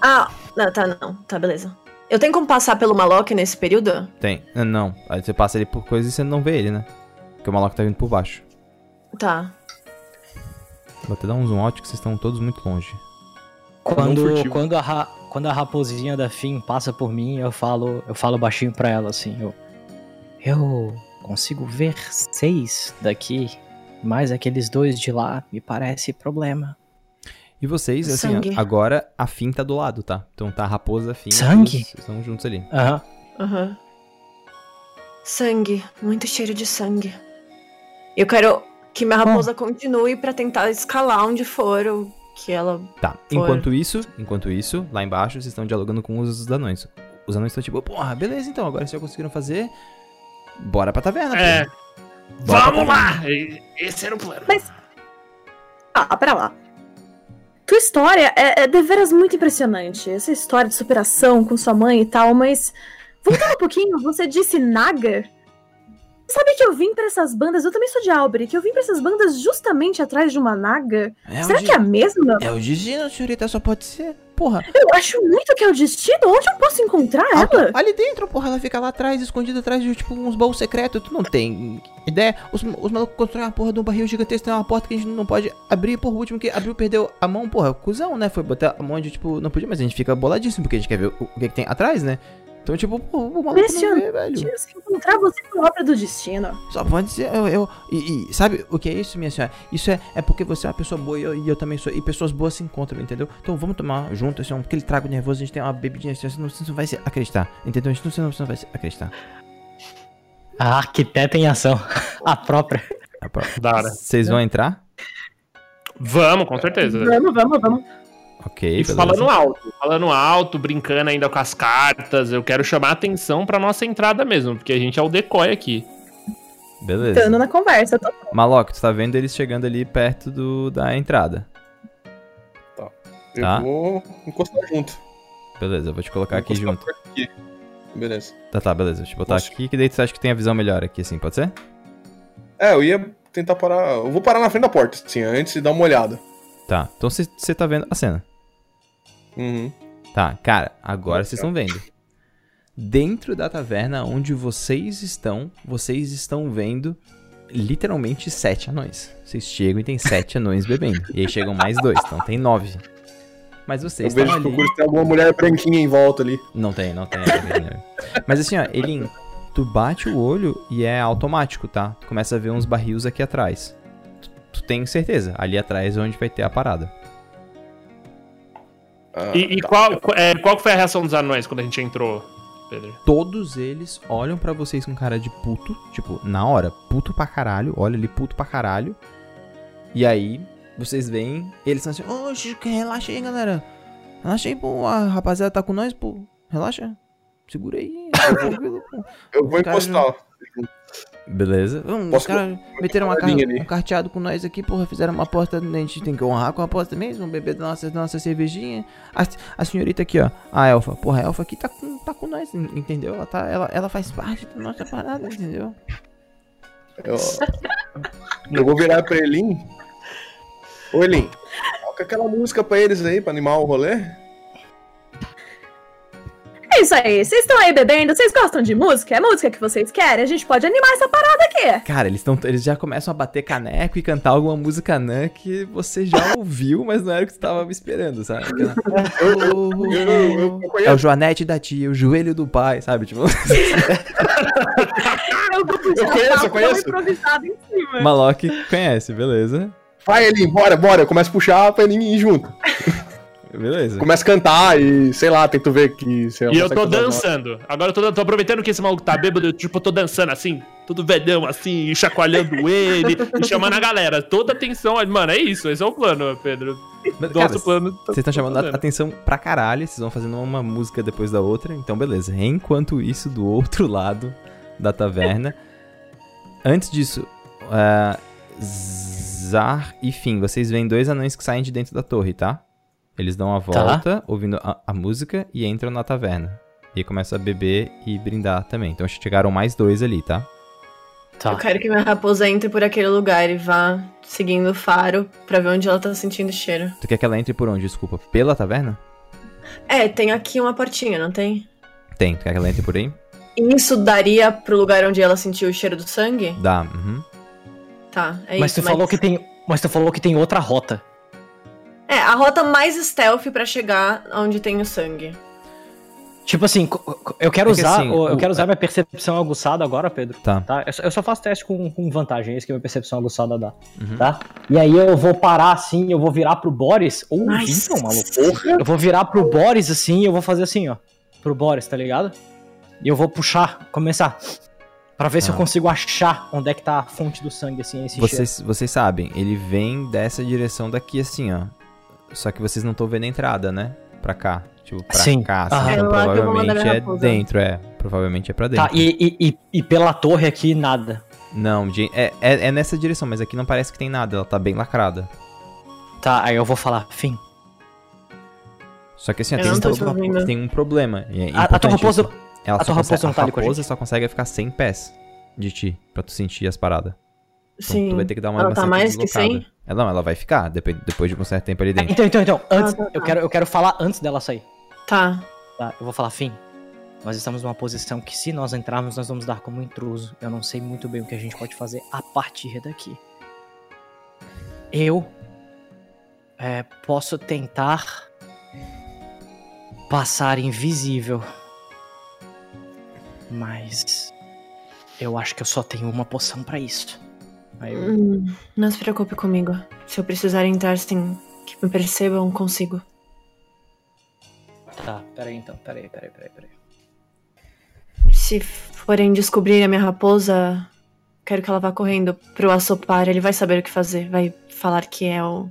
Ah, não, tá, não. Tá, beleza. Eu tenho como passar pelo Maloc nesse período? Tem. Ah, Não, aí você passa ali por coisas e você não vê ele, né? Porque o maluco tá vindo por baixo. Tá. Vou até dar um zoom out que vocês estão todos muito longe. Quando, quando, a, ra- quando a raposinha da Fim passa por mim, eu falo, eu falo baixinho pra ela assim, eu, eu consigo ver seis daqui, mas aqueles dois de lá me parece problema. E vocês, assim, Sangue. agora a Fim tá do lado, tá? Então tá a raposa, a Fim. Sangue? Vocês estão juntos ali. Aham. Aham. Sangue. Muito cheiro de sangue. Eu quero que minha raposa continue pra tentar escalar onde for o que ela. Tá. Foi. Enquanto isso, enquanto isso, lá embaixo, vocês estão dialogando com os anões. Os anões estão tipo, porra, beleza então, agora vocês já conseguiram fazer. Bora pra taverna, É. Bora Vamos taverna. lá! Esse era o plano. Ah, pera lá. tua história é, é deveras muito impressionante. Essa história de superação com sua mãe e tal, mas. Voltando um pouquinho, você disse Naga? Sabe que eu vim pra essas bandas, eu também sou de Albury, que eu vim pra essas bandas justamente atrás de uma Naga? É Será o que é a mesma? É o destino, senhorita, só pode ser. Porra, Eu acho muito que é o destino. Onde eu posso encontrar ela? ali dentro, porra, ela fica lá atrás, escondida atrás de, tipo, uns baús secretos. Tu não tem ideia? Os, os malucos constroem uma porra de um barril gigantesco, tem uma porta que a gente não pode abrir. Porra, o último que abriu perdeu a mão, porra, cuzão, né? Foi botar a mão onde, tipo, não podia, mas a gente fica boladíssimo, porque a gente quer ver o, o que, que tem atrás, né? Então, tipo, pô, o maluco não vê, velho. Que encontrar você por obra do destino. Só pode ser, eu, eu e, e sabe o que é isso, minha senhora? Isso é, é porque você é uma pessoa boa e eu, e eu também sou, e pessoas boas se encontram, entendeu? Então vamos tomar junto, assim, um, aquele trago nervoso, a gente tem uma bebidinha, assim, você não, você não vai se acreditar, entendeu? A gente não, você não, você não vai se acreditar. A arquiteta em ação. A própria. A pró- Da hora. Vocês vão entrar? Vamos, com certeza. Vamos, vamos, vamos. Ok, E beleza. falando alto, falando alto, brincando ainda com as cartas, eu quero chamar a atenção pra nossa entrada mesmo, porque a gente é o decoy aqui. Beleza. Estando na conversa. Tô... Malok, tu tá vendo eles chegando ali perto do, da entrada. Eu Tá. vou encostar junto. Beleza, eu vou te colocar aqui Encostar junto. aqui. Beleza. Tá, tá, beleza. Deixa eu botar Posso? aqui, que daí tu acha que tem a visão melhor aqui, assim, pode ser? É, eu ia tentar parar. Eu vou parar na frente da porta, assim, antes e dar uma olhada. Tá, então você tá vendo a cena. Uhum. Tá, cara, agora vocês estão vendo. Dentro da taverna onde vocês estão, vocês estão vendo literalmente sete anões. Vocês chegam e tem sete anões bebendo. E aí chegam mais dois, então tem nove. Mas Eu vocês vejo estão que ali. tem alguma mulher branquinha em volta ali. Não tem, não tem. não tem. Mas assim, ó, Elin, tu bate o olho e é automático, tá? Tu começa a ver uns barris aqui atrás. Tu, tu tem certeza, ali atrás é onde vai ter a parada. Ah, E, e tá. qual, é, qual foi a reação dos anões quando a gente entrou, Pedro? Todos eles olham pra vocês com cara de puto, tipo, na hora, puto pra caralho, olha ali, puto pra caralho. E aí, vocês veem, eles estão assim, oxe, relaxa aí, galera. Relaxa aí, pô, a rapaziada tá com nós, pô. Relaxa. Segura aí. tranquilo, pô. Eu vou encostar. Beleza. Hum, os Posso- caras meteram uma car ali. um carteado com nós aqui, porra. Fizeram uma aposta. A gente tem que honrar com a aposta mesmo. Beber da nossa, da nossa cervejinha. A, a senhorita aqui, ó. A Elfa. Porra, a Elfa aqui tá com, tá com nós, en- entendeu? Ela, tá, ela, ela faz parte da nossa parada, entendeu? Eu, eu vou virar pra Elin. Ô, Elin, toca aquela música pra eles aí, pra animar o rolê. É isso aí. Vocês estão aí bebendo, vocês gostam de música? É música que vocês querem? A gente pode animar essa parada aqui. Cara, eles, tão, eles já começam a bater caneco e cantar alguma música anã que você já ouviu, mas não era o que você tava esperando, sabe? Aquela... Oh, oh, oh, é o Joanete da tia, o joelho do pai, sabe? Tipo, Eu vou puxar Eu conheço, eu conheço. Malok conhece, beleza? Vai, Elin, bora, bora. Eu começo a puxar pra Elin ir junto. Beleza. Começo a cantar e, sei lá, tento ver que... se ela E eu tô dançando. Agora eu tô, tô aproveitando que esse maluco tá bêbado, eu, tipo, eu tô dançando assim, todo velhão assim, e chacoalhando ele, e chamando a galera. Toda atenção, mano, é isso, esse é o plano, Pedro. Nosso cara, plano. tá- Vocês estão chamando a atenção pra caralho, vocês vão fazendo uma música depois da outra, então beleza. Enquanto isso, do outro lado da taverna. Antes disso, ah, Zar e Fim, vocês veem dois anões que saem de dentro da torre, tá? Eles dão a volta, ouvindo a, a música e entram na taverna. E aí começam a beber e brindar também. Então chegaram mais dois ali, tá? Tá. Eu quero que minha raposa entre por aquele lugar e vá seguindo o faro pra ver onde ela tá sentindo cheiro. Tu quer que ela entre por onde? Desculpa. Pela taverna? É, tem aqui uma portinha, não tem? Tem. Tu quer que ela entre por aí? E Isso daria pro lugar onde ela sentiu o cheiro do sangue? Dá. Uhum. Tá, é mas isso. tu falou que tem. Mas tu falou que tem outra rota. É, a rota mais stealth pra chegar onde tem o sangue. Tipo assim, eu quero É que usar. assim, eu o- quero usar minha percepção aguçada agora, Pedro. Tá. Tá? Eu só, eu só faço teste com, com vantagem, é isso que a minha percepção aguçada dá. Uhum. Tá? E aí eu vou parar assim, eu vou virar pro Boris. Ou Nice. então, maluco. Porra. Eu vou virar pro Boris assim e eu vou fazer assim, ó. Pro Boris, tá ligado? E eu vou puxar, começar. Pra ver se eu Ah. consigo achar onde é que tá a fonte do sangue, assim, esse cheiro. Vocês, vocês sabem, ele vem dessa direção daqui assim, ó. Só que vocês não estão vendo a entrada, né? Pra cá. Tipo, pra Sim. cá. Assim, então que provavelmente é dentro, é. Provavelmente é pra dentro. Tá, e, e, e, pela torre aqui, nada. Não, é, é, é nessa direção, mas aqui não parece que tem nada, ela tá bem lacrada. Tá, aí eu vou falar, fim, Só que assim, ó, tem, um ouvindo. tem um problema. e é A, a tua raposa. isso. Ela a só tua raposa consegue- não tá ali com a raposa só consegue ficar 100 pés de ti, pra tu sentir as paradas. Então Sim. tu vai ter que dar uma Ela tá mais que deslocada. 100? Ela, não, ela vai ficar, depois, depois de um certo tempo ali É, dentro. Então, então, então. Antes, tá, tá. Eu, quero, eu quero falar antes dela sair. Tá. Tá? Eu vou falar, Fim. Nós estamos numa posição que, se nós entrarmos, nós vamos dar como intruso. Eu não sei muito bem o que a gente pode fazer a partir daqui. Eu é, posso tentar passar invisível. Mas eu acho que eu só tenho uma poção pra isso. Aí eu- Hum, não se preocupe comigo. Se eu precisar entrar sem que me percebam, consigo. Tá, peraí então, peraí, peraí, peraí, peraí. Se forem descobrir a minha raposa, quero que ela vá correndo pro assopar. Ele vai saber o que fazer. Vai falar que é o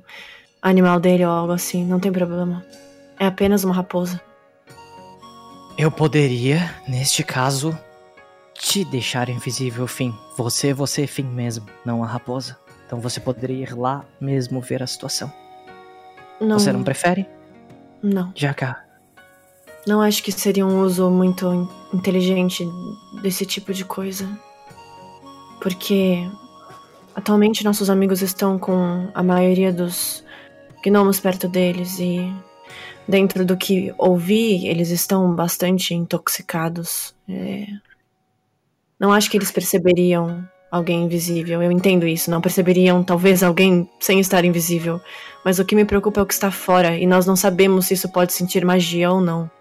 animal dele ou algo assim. Não tem problema. É apenas uma raposa. Eu poderia, neste caso, te deixar invisível, Fim. Você, você, Fim mesmo, não a raposa. Então você poderia ir lá mesmo ver a situação. Não, Você não prefere? não. Já cá. Não acho que seria um uso muito in- inteligente desse tipo de coisa. Porque atualmente nossos amigos estão com a maioria dos gnomos perto deles e dentro do que ouvi, eles estão bastante intoxicados. É, Não acho que eles perceberiam alguém invisível. Eu entendo isso. Não perceberiam talvez alguém sem estar invisível. Mas o que me preocupa é o que está fora e nós não sabemos se isso pode sentir magia ou não.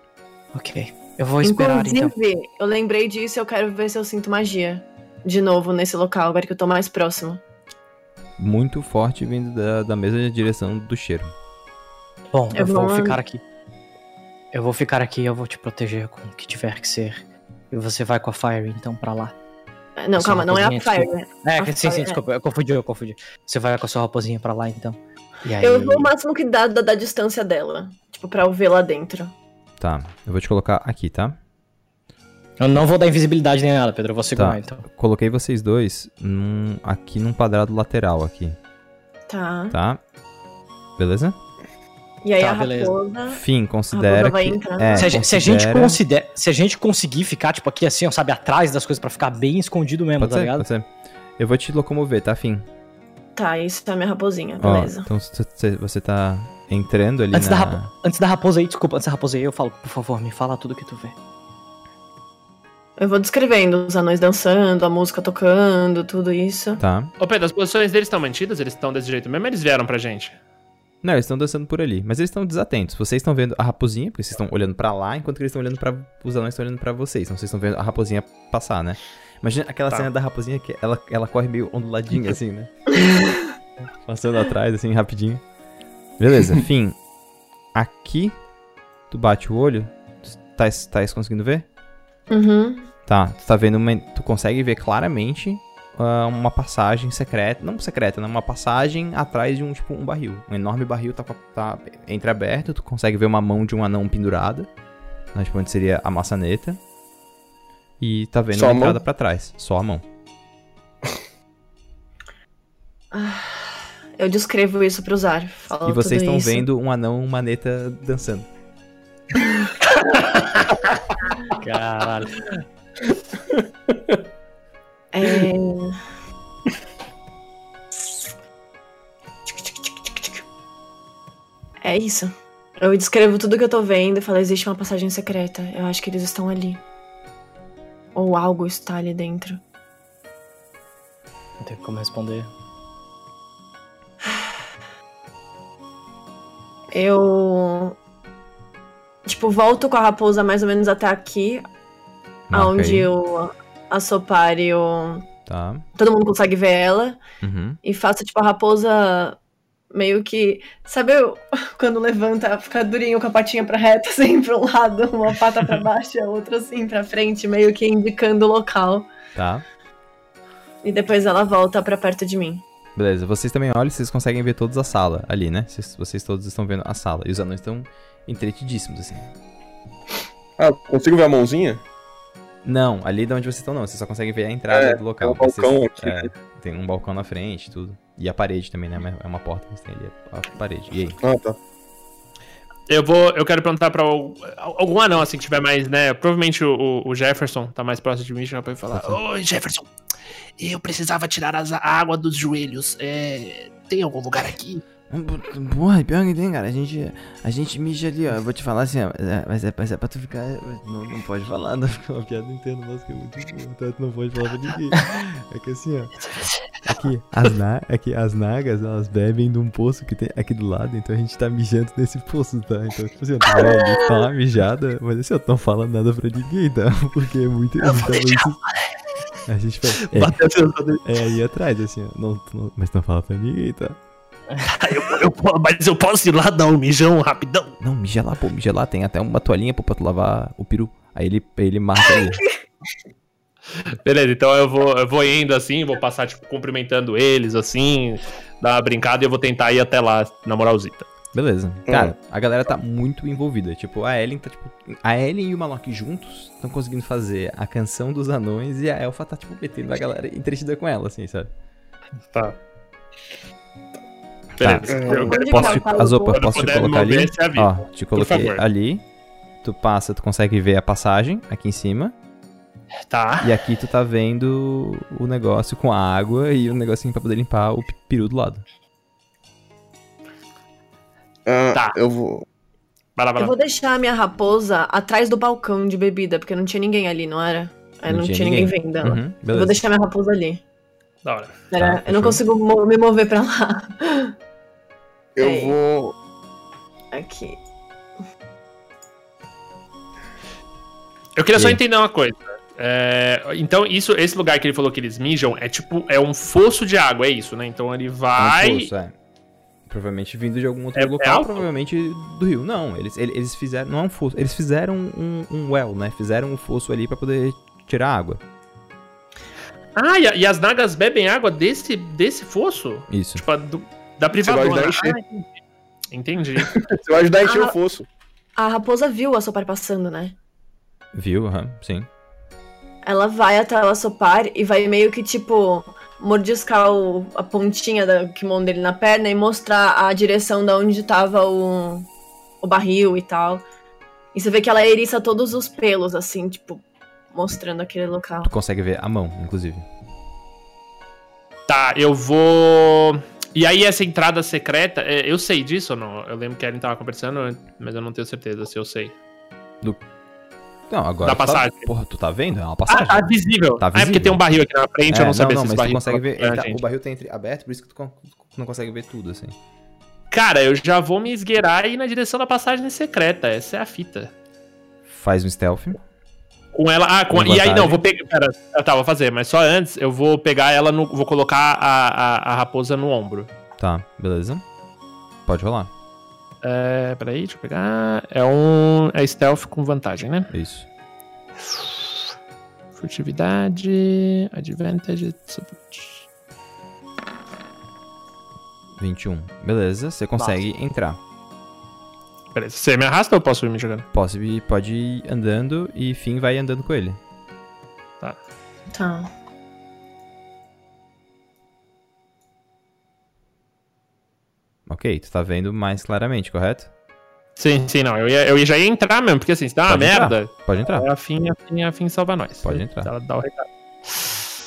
Ok. Eu vou esperar então. Inclusive, eu lembrei disso e eu quero ver se eu sinto magia. De novo, nesse local, agora que eu tô mais próximo. Muito forte vindo da, da mesma direção do cheiro. Bom, eu, Eu vou vou- ficar aqui. Eu vou ficar aqui, eu vou te proteger com o que tiver que ser. E você vai com a Fire então pra lá. Ah, Não, calma, não é a Fire, né? É, A sim, sim, Fire, é. desculpa, eu confundi, eu confundi. Você vai com a sua raposinha pra lá então. E aí. Eu vou o máximo que dá da, da distância dela. Tipo, pra eu ver lá dentro. Tá, eu vou te colocar aqui, tá? Eu não vou dar invisibilidade nem nada, Pedro. Eu vou segurar Tá. então. Coloquei vocês dois num- aqui num quadrado lateral aqui, Tá. tá? Beleza? E aí Tá, a beleza. raposa. Fim, considera vai que... entrar. É, se, a, gente- se a gente considera- considera, se a gente conseguir ficar, tipo, aqui assim, ó, sabe, atrás das coisas pra ficar bem escondido mesmo, Pode tá ser, ligado? pode ser. Eu vou te locomover, tá, Fim? Tá, isso é a minha raposinha, Ó, beleza. então você- tá entrando ali Antes, na... da rapo- antes da raposa aí, desculpa, antes da raposa aí, eu falo, por favor, me fala tudo que tu vê. Eu vou descrevendo os anões dançando, a música tocando, tudo isso. Tá. Ô Pedro, as posições deles estão mantidas? Eles estão desse jeito mesmo? Eles vieram pra gente? Não, eles estão dançando por ali, mas eles estão desatentos. Vocês estão vendo a raposinha, porque vocês estão olhando pra lá, enquanto que eles estão olhando para os anões estão olhando pra vocês. Então vocês estão vendo a raposinha passar, né? Imagina aquela Tá. cena da raposinha que ela, ela corre meio onduladinha assim, né? Passando atrás, assim, rapidinho. Beleza, fim. Aqui, tu bate o olho. Tu Tá, tá conseguindo ver? Uhum. Tá, tu tá vendo uma, Tu consegue ver claramente ah, uma passagem secreta. Não secreta, né? Uma passagem atrás de um, tipo, um barril. Um enorme barril tá, tá entreaberto. Tu consegue ver uma mão de um anão pendurada. Né, tipo, onde seria a maçaneta. E tá vendo Só a entrada pra trás. Só a mão. Eu descrevo isso pro Zar. Falo e vocês estão isso. vendo um anão maneta dançando. Caralho. É... É isso. Eu descrevo tudo que eu tô vendo e falo, existe uma passagem secreta. Eu acho que eles estão ali. Ou algo está ali dentro. Não tem como responder. Eu. Tipo, volto com a raposa mais ou menos até aqui, Marca onde aí. o Assopar e o. Tá. Todo mundo consegue ver ela. Uhum. E faço, tipo, a raposa meio que. Sabe quando levanta, fica durinho com a patinha pra reta, assim, pra um lado, uma pata pra baixo e a outra assim pra frente, meio que indicando o local. Tá. E depois ela volta pra perto de mim. Beleza, vocês também olham, vocês conseguem ver todos a sala ali, né? Vocês, vocês todos estão vendo a sala. E os anões estão entretidíssimos, assim. Ah, consigo ver a mãozinha? Não, ali de onde vocês estão não, vocês só conseguem ver a entrada É, do local. tem um balcão Vocês- aqui, é, né? tem um balcão na frente tudo. E a parede também, né? É uma porta que tem ali, a parede. E aí? Ah, tá. Eu vou. Eu quero perguntar pra al- algum anão, assim, que tiver mais, né? Provavelmente o, o Jefferson tá mais próximo de mim, já pode falar. Oi, Jefferson. Eu precisava tirar as- a água dos joelhos. É, tem algum lugar aqui? Porra, pior que tem, cara. A gente, a gente mija ali, ó. Eu vou te falar assim, ó. é- Mas é, mas é pra tu ficar. Não, não pode falar, não. Fica uma piada interna nossa que é muito boa. Então tu não pode falar pra ninguém. É que assim, ó. Aqui as, na, aqui, as nagas, elas bebem de um poço que tem aqui do lado. Então a gente tá mijando nesse poço, tá? Então, tipo assim, ó, tu vai ali, tá uma mijada. Mas assim, ó, tu não fala nada pra ninguém, tá? Porque é muito. Eu vou deixar isso- a gente faz. É, é aí atrás, assim, ó. Não, não- mas não fala pra ninguém, tá? Eu, eu mas eu posso ir lá dar um mijão rapidão? Não, mija lá, pô, mija lá. Tem até uma toalhinha pô, pra tu lavar o peru. Aí ele, ele marca ali. Beleza, então eu vou, eu vou indo assim, vou passar, tipo, cumprimentando eles, assim, dar uma brincada e eu vou tentar ir até lá, na moralzita. Beleza. Cara, a galera tá muito envolvida. Tipo, a Ellen tá, tipo. A Ellen e o Malok juntos estão conseguindo fazer a canção dos anões e a Elfa tá, tipo, metendo a galera entretida com ela, assim, sabe? Tá. Beleza. Tá. Eu- Onde Posso te, Azopa, Lu? posso te colocar ali? avisa. Ó, te coloquei ali. Tu passa, tu consegue ver a passagem aqui em cima. Tá. E aqui tu tá vendo o negócio com a água e o negocinho pra poder limpar o peru do lado. Ah, Tá. Eu vou. Vai lá, vai Eu lá. vou deixar a minha raposa atrás do balcão de bebida, porque não tinha ninguém ali, não era? Aí não, tinha ninguém, vendo ela. Uhum, Eu vou deixar minha raposa ali. Da hora. Pera, Tá, eu fechou. não consigo mo- me mover pra lá. Eu Ei. vou. Aqui. Eu queria só E aí? entender uma coisa. É, então, isso, esse lugar que ele falou que eles mijam é tipo, é um fosso de água, é isso, né? Então ele vai. Um poço, é. Provavelmente vindo de algum outro É- é local, provavelmente do rio. Não, eles, eles, eles fizeram. Não é um fosso. Eles fizeram um, um well, né? Fizeram um fosso ali pra poder tirar água. Ah, e, e as nagas bebem água desse, desse fosso? Isso. Tipo, do- da Você vai privadona. ajudar a encher. Ah, entendi. entendi. Você vai ajudar a encher Ah. o fosso. A raposa viu a Sopar passando, né? Viu? Aham, sim. Ela vai até ela Sopar e vai meio que, tipo, mordiscar o- a pontinha da Kimon dele na perna e mostrar a direção da onde tava o, o barril e tal. E você vê que ela eriça todos os pelos, assim, tipo, mostrando aquele local. Tu consegue ver a mão, inclusive. Tá, eu vou. E aí, essa entrada secreta, é, eu sei disso ou não? Eu lembro que a Ellen tava conversando, mas eu não tenho certeza se eu sei. Não, agora. Da tá- passagem. porra, tu tá vendo? É uma Ah, passagem. tá visível. Tá Ah, é porque visível. tem um barril aqui na frente, eu É, não sabia não, se esse barril. consegue ver. ele tá- Ah, o barril tá entre, aberto, por isso que tu não consegue ver tudo, assim. Cara, eu já vou me esgueirar e ir na direção da passagem secreta. Essa é a fita. Faz um stealth. Com ela. Ah, com, e aí não, vou pegar. Pera, tá, vou fazer, mas só antes eu vou pegar ela no. Vou colocar a, a, a raposa no ombro. Tá, beleza. Pode rolar. É, peraí, deixa eu pegar. É um. É stealth com vantagem, né? Isso. Furtividade. Advantage. support. 21. Beleza, você consegue entrar. Beleza. Você me arrasta ou eu posso ir me jogando? Posso ir, pode ir andando e Finn vai andando com ele. Tá. Ok, tu tá vendo mais claramente, correto? Sim, sim, não. Eu, ia, eu ia- já ia entrar mesmo, porque assim, se dá uma Pode entrar. merda. Pode entrar. É a fim, a fim, a fim salva nós. Pode entrar. Ela dá o recado.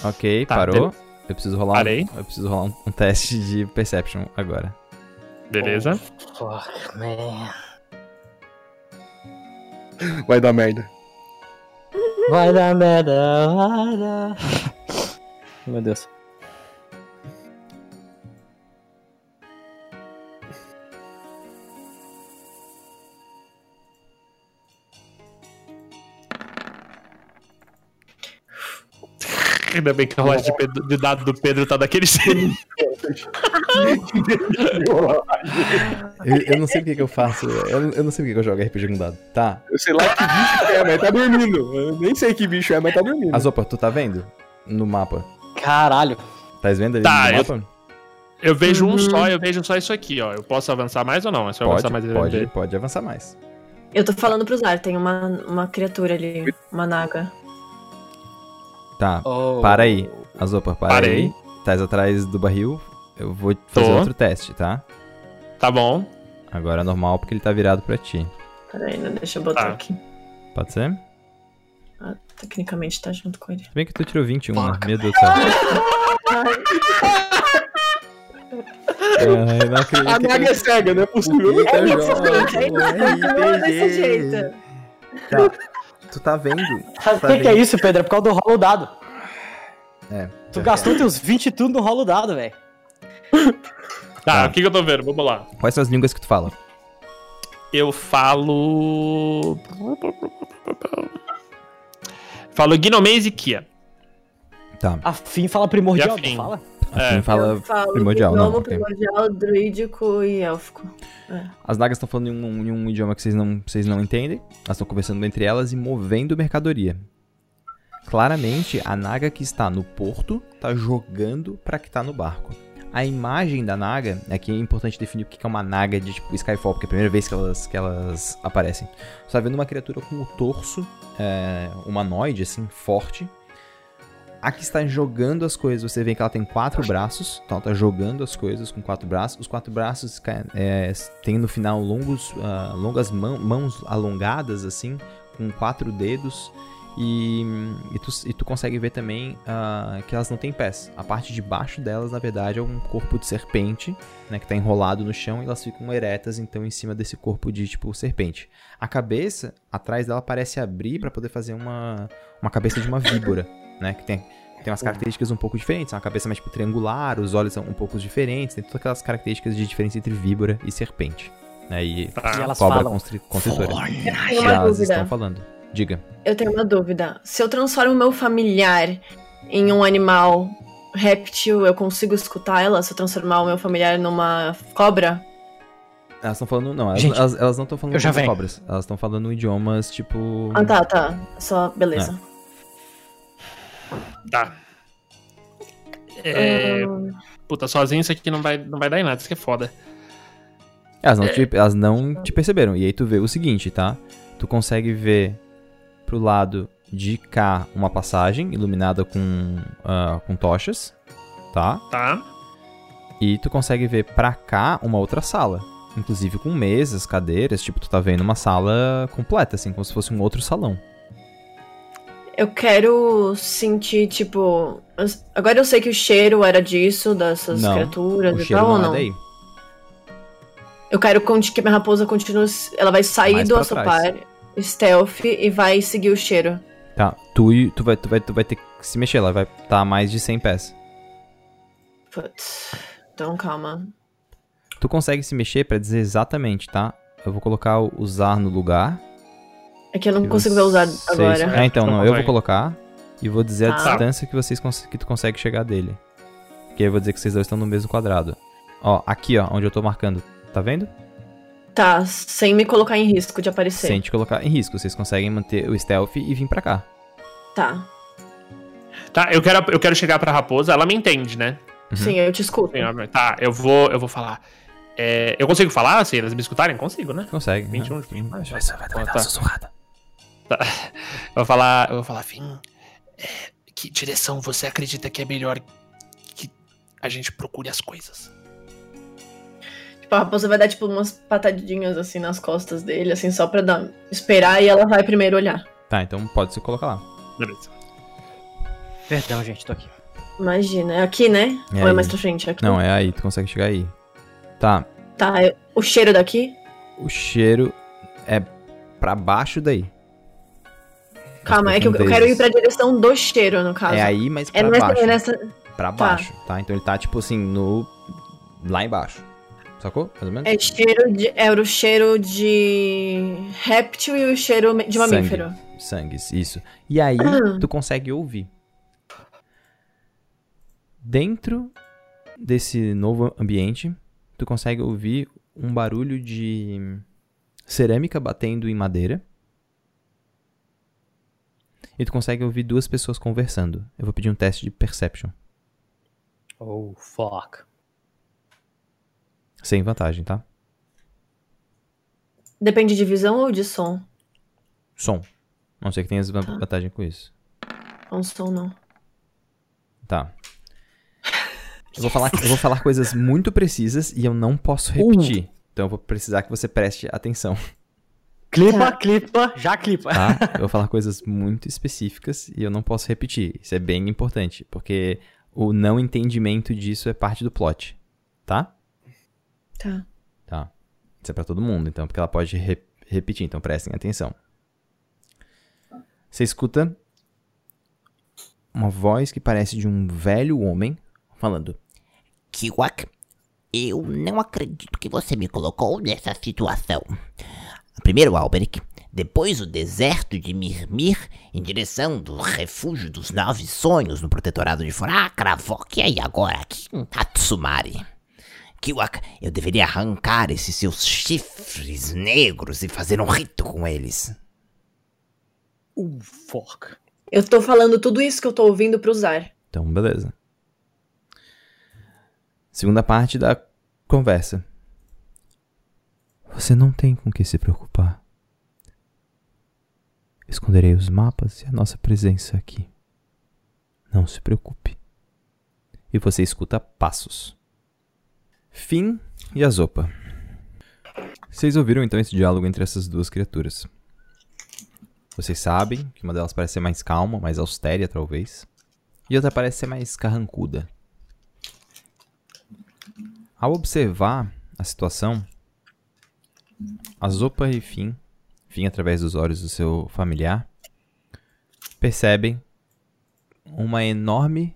Ok, Tá, parou. Eu preciso rolar, um, Parei. eu preciso rolar um, um teste de perception agora. Beleza. Fuck, man. Vai dar merda. Vai dar merda, vai dar. Meu Deus. Ainda bem que a rolagem de, Pedro- de dado do Pedro tá daquele jeito. Eu, eu não sei o que, que eu faço. Eu, eu não sei o que, que eu jogo RPG com dado. Tá. Eu sei lá que bicho é, mas tá dormindo. Eu nem sei que bicho é, mas tá dormindo. Azopa, tu tá vendo? No mapa. Caralho. Tá vendo ali Tá, no eu- mapa? Eu vejo um Uhum. só, eu vejo só isso aqui, ó. Eu posso avançar mais ou não? É só Pode, avançar mais pode, pode avançar mais. Eu tô falando pro Zar, tem uma, uma criatura ali, uma naga. Tá, Oh. para aí. Azopa, para Parei. aí. Estás atrás do barril. Eu vou fazer Tô. outro teste, tá? Tá bom. Agora é normal porque ele tá virado pra ti. Peraí, né? Deixa eu botar Tá. aqui. Pode ser? Ah, tecnicamente tá junto com ele. Se bem que tu tirou 21, né? Meu Deus do céu. Ai, não acredito A Naga é cega, não é possível. É isso, joga gente. É isso. RPG. Continua desse jeito. Tá. Tu tá vendo? Sabe o Tá que, que é isso, Pedro? É por causa do rolo dado. É. Tu gastou teus 20 tudo no rolo dado, velho. Tá, Tá. o que, que eu tô vendo? Vamos lá. Quais são as línguas que tu fala? Eu falo. Falo Gnomês e Kia. Tá. A Fim fala primordial, E a Não fala? É. Fala primordial, não. gnomo, ok. primordial, druídico e élfico. As nagas estão falando em um, em um idioma que vocês não, vocês não entendem. Elas estão conversando entre elas e movendo mercadoria. Claramente, a naga que está no porto está jogando para que está no barco. A imagem da naga, aqui é importante definir o que é uma naga de tipo Skyfall, porque é a primeira vez que elas, que elas aparecem. Você está vendo uma criatura com o torso é, humanoide, assim, forte. A que está jogando as coisas, você vê que ela tem quatro braços, então ela está jogando as coisas com quatro braços. Os quatro braços é, têm no final longos, ah, longas mão- mãos alongadas, assim, com quatro dedos. E, e, tu, e tu consegue ver também ah, que elas não têm pés. A parte de baixo delas, na verdade, é um corpo de serpente, né, que tá enrolado no chão e elas ficam eretas, então, em cima desse corpo de, tipo, serpente. A cabeça, atrás dela, parece abrir para poder fazer uma, uma cabeça de uma víbora, né, que tem, tem umas características um pouco diferentes. É uma cabeça mais, tipo, triangular, os olhos são um pouco diferentes, tem todas aquelas características de diferença entre víbora e serpente. Né, e Tá. E elas cobra falam. constri- constritora. Eu tenho uma elas dúvida. estão falando. Diga. Eu tenho uma dúvida. Se eu transformo meu familiar em um animal réptil, eu consigo escutar ela? Se eu transformar o meu familiar numa cobra? Elas estão falando. Não, elas, Gente, elas, elas não estão falando eu já como venho. cobras. Elas estão falando idiomas tipo. Ah, tá, tá. Só, beleza. Tá. É, Puta, sozinho isso aqui não vai, não vai dar em nada, isso que é foda. Elas não, te, elas não te perceberam. E aí tu vê o seguinte, tá? Tu consegue ver pro lado de cá uma passagem iluminada com, ah, com tochas, tá? Tá? E tu consegue ver pra cá uma outra sala. Inclusive com mesas, cadeiras, tipo, tu tá vendo uma sala completa, assim, como se fosse um outro salão. Eu quero sentir, tipo. Agora eu sei que o cheiro era disso, dessas Não, criaturas e tal, ou não é não? daí. Eu quero que minha raposa continue. Ela vai sair Mais do assopar, stealth, e vai seguir o cheiro. Tá, tu, tu, vai, tu, vai, tu vai ter que se mexer, ela vai estar a mais de 100 pés. Putz. Então calma. Tu consegue se mexer pra dizer exatamente, tá? Eu vou colocar o usar no lugar. É que eu não que consigo ver usar vocês- agora. É, então, não, eu vou colocar e vou dizer a Tá. distância que vocês cons- que tu consegue chegar dele. Que aí eu vou dizer que vocês dois estão no mesmo quadrado. Ó, aqui, ó, onde eu tô marcando. Tá vendo? Tá, sem me colocar em risco de aparecer. Sem te colocar em risco. Vocês conseguem manter o stealth e vir pra cá. Tá. Tá, eu quero, eu quero chegar pra raposa, ela me entende, né? Uhum. Sim, eu te escuto. Sim. Tá, eu vou, eu vou falar. É, eu consigo falar se eles me escutarem? Consigo, né? Consegue. 21, Uhum. 21. Vai, vai, vai, vai dar Tá. uma sussurrada. Eu vou falar, eu vou falar, Fim, é, que direção você acredita que é melhor que a gente procure as coisas? Tipo, a raposa vai dar, tipo, umas patadinhas, assim, nas costas dele, assim, só pra dar, esperar e ela vai primeiro olhar. Tá, então pode se colocar lá. Beleza. Perdão, gente, tô aqui. Imagina. É aqui, né? É Ou é aí. mais pra frente? É aqui? Não, é aí, tu consegue chegar aí. Tá, Tá, é- o cheiro daqui? o cheiro é pra baixo daí. Calma, é que eu, quero ir pra direção do cheiro, no caso. É aí, mas pra É nessa, baixo. é nessa. Pra baixo, tá. Então ele tá, tipo assim, no... Lá embaixo. Sacou? Mais ou menos? É cheiro de. É o cheiro de réptil e o cheiro de Sangue. mamífero. Sangues, isso. E aí, Ah. tu consegue ouvir. Dentro desse novo ambiente, tu consegue ouvir um barulho de cerâmica batendo em madeira. E tu consegue ouvir duas pessoas conversando. Eu vou pedir um teste de perception. Oh, fuck. Sem vantagem, tá? Depende de visão ou de som? Som. Não sei que tenha Tá. vantagem com isso. Com som, não. Tá. Eu vou, falar, eu vou falar coisas muito precisas e eu não posso repetir. Então eu vou precisar que você preste atenção, Clipa, Tá. clipa, já clipa. tá? eu vou falar coisas muito específicas e eu não posso repetir. Isso é bem importante, porque o não entendimento disso é parte do plot, tá? Tá. Tá. Isso é pra todo mundo, então, porque ela pode re- repetir, então prestem atenção. Você escuta uma voz que parece de um velho homem falando. Kiwak, eu não acredito que você me colocou nessa situação. Primeiro, Alberic, depois o deserto de Mirmir, em direção do refúgio dos nove sonhos no protetorado de Forakravok, e agora aqui em Tatsumari. Kiwak, eu deveria arrancar esses seus chifres negros e fazer um rito com eles. Fuck. Eu tô falando tudo isso que eu tô ouvindo pro Zar. Então, beleza. Segunda parte da conversa. Você não tem com que se preocupar. Esconderei os mapas e a nossa presença aqui. Não se preocupe. E você escuta passos. Fim e a Zopa. Vocês ouviram então esse diálogo entre essas duas criaturas. Vocês sabem que uma delas parece ser mais calma, mais austera, talvez. E outra parece ser mais carrancuda. Ao observar a situação, a Zopa e Finn, Finn através dos olhos do seu familiar, percebem uma enorme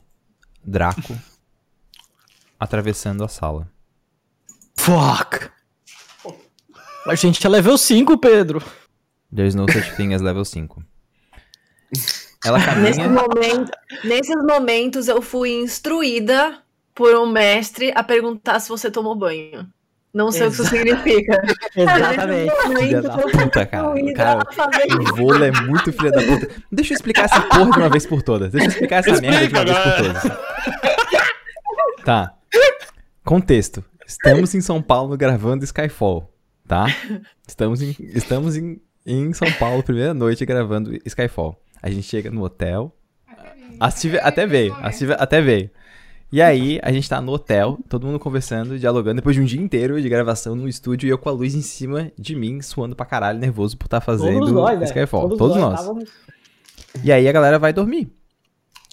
Draco atravessando a sala. Fuck. A gente é level 5, Pedro. There's no such thing as level 5. Ela Nesse caminha. momento, nesses momentos eu fui instruída por um mestre a perguntar se você tomou banho. Não sei o que isso significa. Exatamente. Filha da puta, cara. O cara- O vôlei é muito filha da puta. Deixa eu explicar essa porra de uma vez por todas. Deixa eu explicar essa merda de uma vez por todas. Tá. Contexto. Estamos em São Paulo gravando Skyfall, tá? Estamos em, estamos em, em São Paulo, primeira noite, gravando Skyfall. A gente chega no hotel. A Steve até veio. A Steve até veio. E aí, a gente tá no hotel, todo mundo conversando, dialogando, depois de um dia inteiro de gravação no estúdio e eu com a luz em cima de mim, suando pra caralho, nervoso por estar fazendo Todos nós, velho. Skyfall. Todos, nós. estávamos- E aí a galera vai dormir.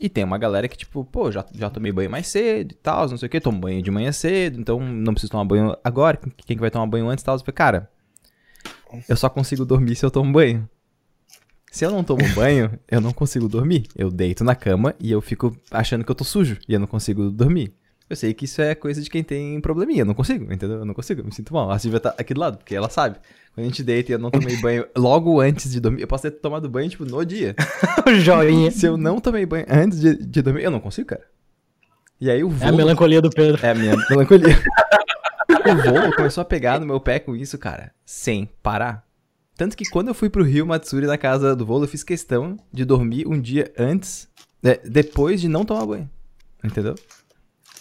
E tem uma galera que, tipo, pô, já, já tomei banho mais cedo e tal, não sei o que, tomo banho de manhã cedo, então não preciso tomar banho agora. Quem quem que vai tomar banho antes e tal? Eu falei, cara, eu só consigo dormir se eu tomo banho. Se eu não tomo banho, eu não consigo dormir. Eu deito na cama e eu fico achando que eu tô sujo e eu não consigo dormir. Eu sei que isso é coisa de quem tem probleminha, eu não consigo, entendeu? Eu não consigo, eu me sinto mal. A Silvia tá aqui do lado, porque ela sabe. Quando a gente deita e eu não tomei banho logo antes de dormir, eu posso ter tomado banho, tipo, no dia. Joinha. Se eu não tomei banho antes de, de dormir, eu não consigo, cara. E aí o É voo. a melancolia do Pedro. É a minha melancolia. o voo começou a pegar no meu pé com isso, cara, sem parar. Tanto que quando eu fui pro Rio Matsuri na casa do voo, eu fiz questão de dormir um dia antes, né, depois de não tomar banho. Entendeu?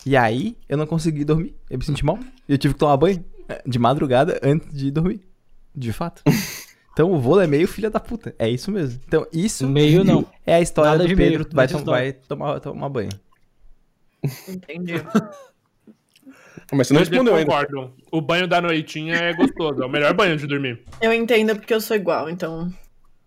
E aí eu não consegui dormir. Eu me senti mal. E eu tive que tomar banho eh, de madrugada antes de dormir. De fato. Então o voo é meio filha da puta. É isso mesmo. Então isso Meio não. é a história Nada do de Pedro meio, vai, tom- vai tomar, tomar banho. Entendi. Mas você não respondeu ainda. concordo. O banho da noitinha é gostoso. É o melhor banho de dormir. Eu entendo porque eu sou igual, então.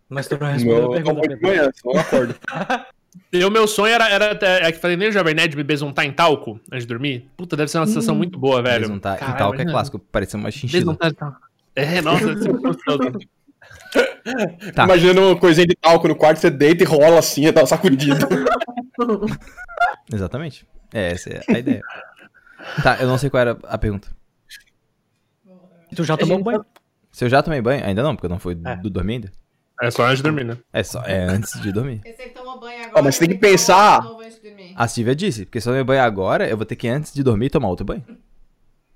Mas tu não respondeu a eu pergunta, manhã, eu acordo. E o meu sonho era, era até, é que falei nem o Jovem Nerd me besuntar em talco antes de dormir. Puta, deve ser uma sensação muito boa, velho. Não tá, Caralho, em tal que é imagina. clássico, parecendo uma chinchila. Besuntar em talco. É, nossa, deve ser muito gostoso. Tá. Imagina uma coisinha de talco no quarto, você deita e rola assim, tá sacudido. Exatamente. É, essa é a ideia. Tá, eu não sei qual era a pergunta. Tu já tomou banho? Se eu já tomei banho? Ainda não, porque eu não fui É. do dormir ainda. É só antes de dormir, né? É só, é antes de dormir. Aí tomou banho agora. Ó, mas você tem que pensar-. A Silvia disse, porque se eu tomei banho agora, eu vou ter que antes de dormir tomar outro banho.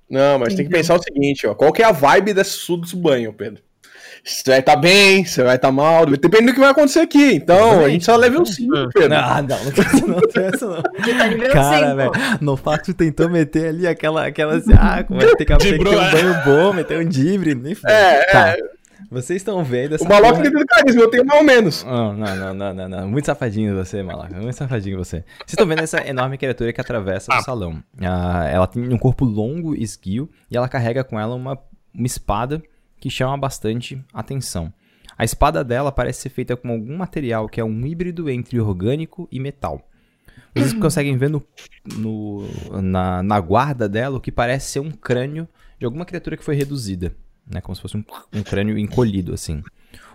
Não, mas tem que pensar o seguinte, ó. Qual que é a vibe desse do banho, Pedro? Você vai estar bem, você vai estar mal, depende do que vai acontecer aqui. Então, a gente só leva um 5, Pedro. Ah, não, não tem essa não, tem essa não. Tá Cara, velho, no facto tentou meter ali aquela, aquela assim, ah, como é que tem que, tem que ter um é. banho bom, meter um dibre, nem fudeu. É, Tá, vocês estão vendo essa O Maloca porra- tem do carisma, eu tenho mais ou menos. Não, não, não, não, não, não. Muito safadinho você, Malaca. Muito safadinho você. Vocês estão vendo essa enorme criatura que atravessa o Ah. salão. Ah, ela tem um corpo longo e esguio e ela carrega com ela uma, uma espada que chama bastante atenção. A espada dela parece ser feita com algum material que é um híbrido entre orgânico e metal. Vocês conseguem ver no, no- na, na guarda dela o que parece ser um crânio de alguma criatura que foi reduzida. Né? Como se fosse um, um crânio encolhido, assim.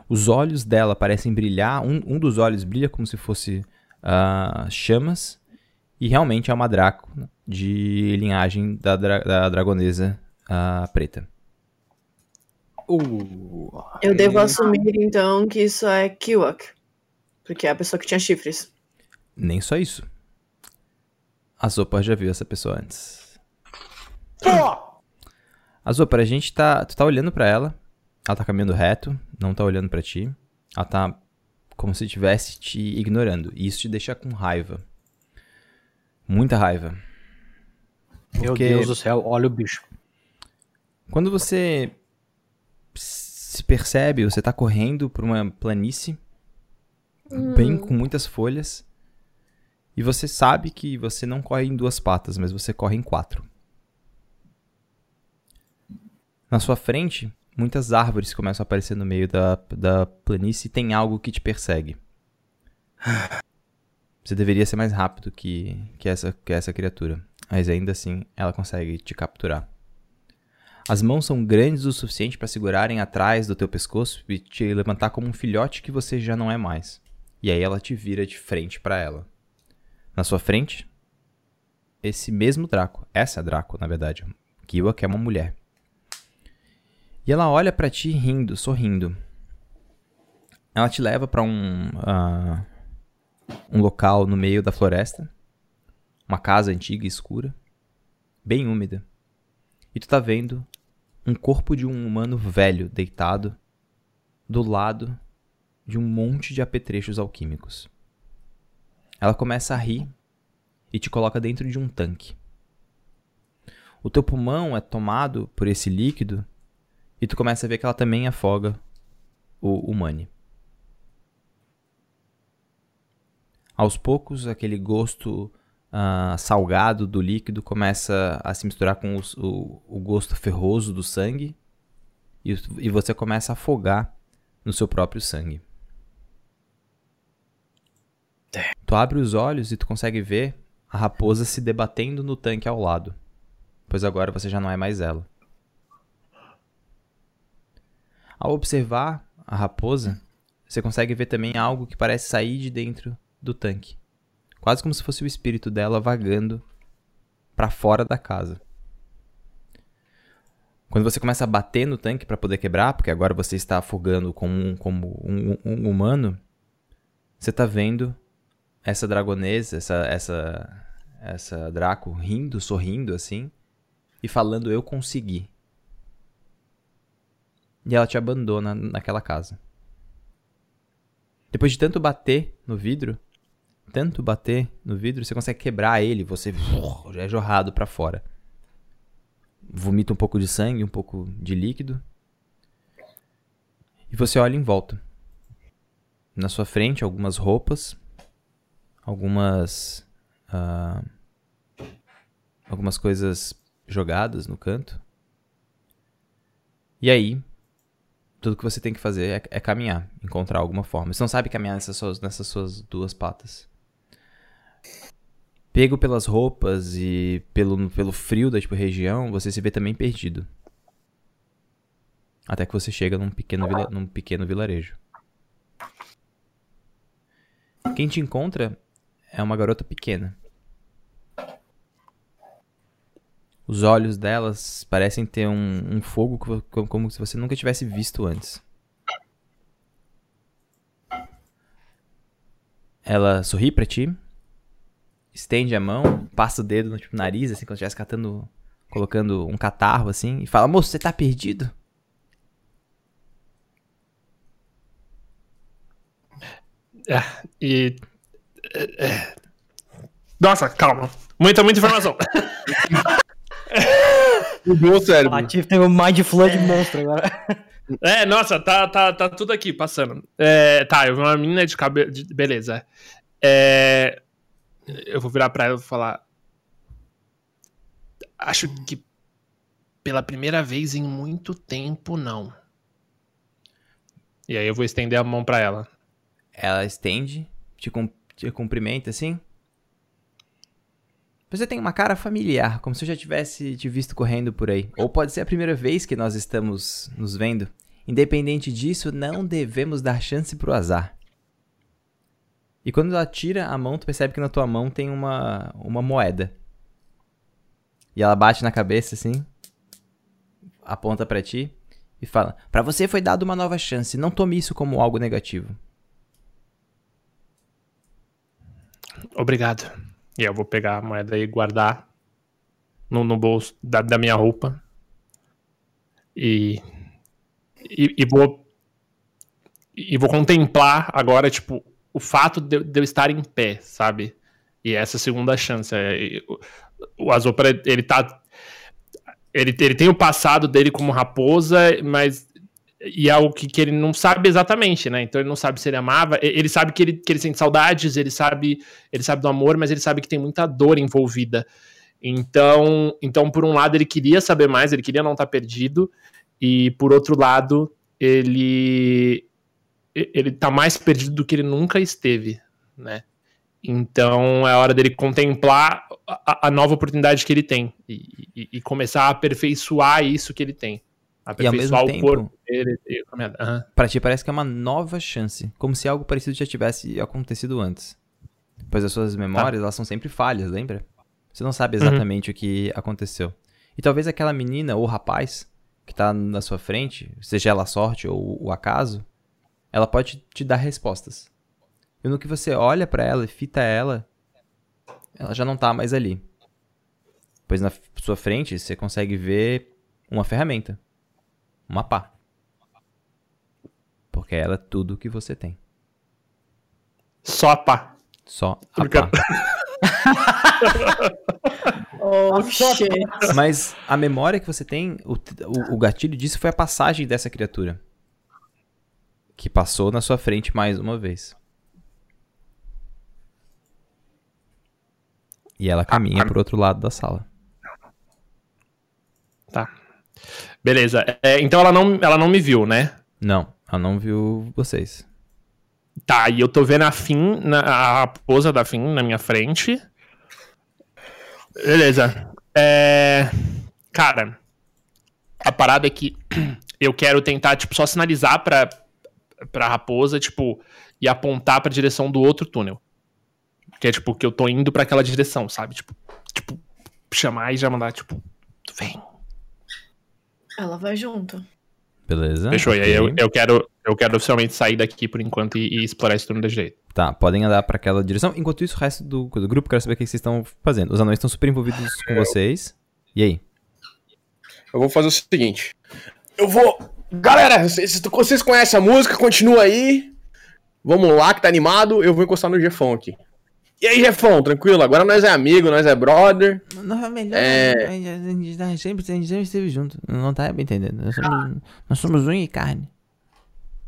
Os olhos dela parecem brilhar. Um, um dos olhos brilha como se fosse ah, chamas. E realmente é uma Draco de linhagem da, dra- da dragonesa ah, preta. Uh, Eu devo assumir, então, que isso é Kiwak. Porque é a pessoa que tinha chifres. Nem só isso. A Zopa já viu essa pessoa antes. A Zopa, a gente tá. Tu tá olhando pra ela. Ela tá caminhando reto, não tá olhando pra ti. Ela tá como se estivesse te ignorando. E isso te deixa com raiva. Muita raiva. Meu Porque- Deus do céu, olha o bicho. Quando você se percebe, você tá correndo por uma planície, bem com muitas folhas, e você sabe que você não corre em duas patas, mas você corre em quatro. Na sua frente, muitas árvores começam a aparecer no meio da, da planície e tem algo que te persegue. Você deveria ser mais rápido que, que, essa, que essa criatura, mas ainda assim ela consegue te capturar. As mãos são grandes o suficiente para segurarem atrás do teu pescoço e te levantar como um filhote que você já não é mais. E aí ela te vira de frente para ela. Na sua frente, esse mesmo Draco. Essa é Draco, na verdade. Kiwa, que é uma mulher. E ela olha pra ti rindo, sorrindo. Ela te leva pra um ah, um local no meio da floresta, uma casa antiga e escura, bem úmida. E tu tá vendo um corpo de um humano velho deitado do lado de um monte de apetrechos alquímicos. Ela começa a rir e te coloca dentro de um tanque. O teu pulmão é tomado por esse líquido e tu começa a ver que ela também afoga o humane. Aos poucos, aquele gosto ah, salgado do líquido começa a se misturar com os- o, o gosto ferroso do sangue e, e você começa a afogar no seu próprio sangue. Tu abre os olhos e tu consegue ver a raposa se debatendo no tanque ao lado, pois agora você já não é mais ela. Ao observar a raposa, você consegue ver também algo que parece sair de dentro do tanque. Quase como se fosse o espírito dela vagando para fora da casa. Quando você começa a bater no tanque para poder quebrar, porque agora você está afogando como um, como um, um humano, você tá vendo essa dragonesa, essa, essa, essa Draco rindo, sorrindo assim, e falando: Eu consegui. E ela te abandona naquela casa. Depois de tanto bater no vidro, tanto bater no vidro, você consegue quebrar ele, você já é jorrado pra fora. Vomita um pouco de sangue, um pouco de líquido. E você olha em volta. Na sua frente, algumas roupas, algumas. ah, algumas coisas jogadas no canto. E aí, tudo que você tem que fazer é, é caminhar, encontrar alguma forma. Você não sabe caminhar nessas suas, nessas suas duas patas. Pego pelas roupas e pelo, pelo frio da tipo, região, você se vê também perdido. Até que você chega num pequeno, vila- num pequeno vilarejo. Quem te encontra é uma garota pequena. Os olhos delas parecem ter um, um fogo como, como se você nunca tivesse visto antes. Ela sorri pra ti, estende a mão, passa o dedo no tipo, nariz, assim, como se estivesse catando, colocando um catarro, assim, e fala, moço, você tá perdido? E. é, é. Nossa, calma. Muita, muita informação. Mudou o cérebro. A Tiff teve um Mind Flood monstro agora. É, nossa, tá, tá, tá tudo aqui passando. É, tá, eu vi uma menina de cabelo. de- Beleza. É, eu vou virar pra ela e falar. Acho que pela primeira vez em muito tempo, não. E aí eu vou estender a mão pra ela. Ela estende, te, cum- te cumprimenta assim. Você tem uma cara familiar, como se eu já tivesse te visto correndo por aí. Ou pode ser a primeira vez que nós estamos nos vendo. Independente disso, não devemos dar chance pro azar. E quando ela tira a mão, tu percebe que na tua mão tem uma, uma moeda. E ela bate na cabeça assim, aponta pra ti e fala: Pra você foi dada uma nova chance, não tome isso como algo negativo. Obrigado. E eu vou pegar a moeda e guardar no, no bolso da, da minha roupa. E, e. e vou. E vou contemplar agora, tipo, o fato de, de eu estar em pé, sabe? E essa segunda chance. é, o- o Azopra, ele tá. Ele, ele tem o passado dele como raposa, mas. E é algo que, que ele não sabe exatamente, né? Então ele não sabe se ele amava. Ele sabe que ele, que ele sente saudades, ele sabe ele sabe do amor, mas ele sabe que tem muita dor envolvida. Então, então por um lado, ele queria saber mais, ele queria não estar perdido, e por outro lado, ele ele tá mais perdido do que ele nunca esteve, né? Então é hora dele contemplar a, a nova oportunidade que ele tem e, e- e começar a aperfeiçoar isso que ele tem. E ao mesmo Aperfeiçoar o tempo- corpo dele. Aham. Pra ti parece que é uma nova chance, como se algo parecido já tivesse acontecido antes. Pois as suas memórias, elas são sempre falhas, lembra? Você não sabe exatamente o que aconteceu. E talvez aquela menina ou rapaz que tá na sua frente, seja ela a sorte ou o acaso, ela pode te dar respostas. E no que você olha pra ela e fita ela, ela já não tá mais ali. Pois na sua frente você consegue ver uma ferramenta. Uma pá. Porque ela é tudo que você tem. Só pá. Só a pá. Oh, shit. Mas a memória que você tem, o, o, o gatilho disso foi a passagem dessa criatura. Que passou na sua frente mais uma vez. E ela caminha pro outro lado da sala. Tá. Beleza. É, então ela não, ela não me viu, né? Não, ela não viu vocês. Tá, e eu tô vendo a Fim, na, a raposa da Fim na minha frente. Beleza. É... Cara, a parada é que eu quero tentar, tipo, só sinalizar pra, pra raposa, tipo, e apontar pra direção do outro túnel. Que é, tipo, que eu tô indo pra aquela direção, sabe? Tipo, tipo chamar e já mandar, tipo, vem. Ela vai junto. Beleza? Fechou. E aí eu, eu, quero, eu quero oficialmente sair daqui por enquanto e, e explorar esse túnel da direita. Tá, podem andar pra aquela direção. Enquanto isso, o resto do, do grupo, quero saber o que vocês estão fazendo. Os anões estão super envolvidos com vocês. E aí? Eu vou fazer o seguinte. Eu vou. Galera, vocês, conhecem a música, continua aí. Vamos lá, que tá animado. Eu vou encostar no Jefão aqui. E aí, Jefão, tranquilo? Agora nós é amigo, nós é brother. Não, é melhor. É. A gente, a gente, a gente sempre, a gente sempre esteve junto. Não tá bem entendendo. Nós somos, nós somos unha e carne.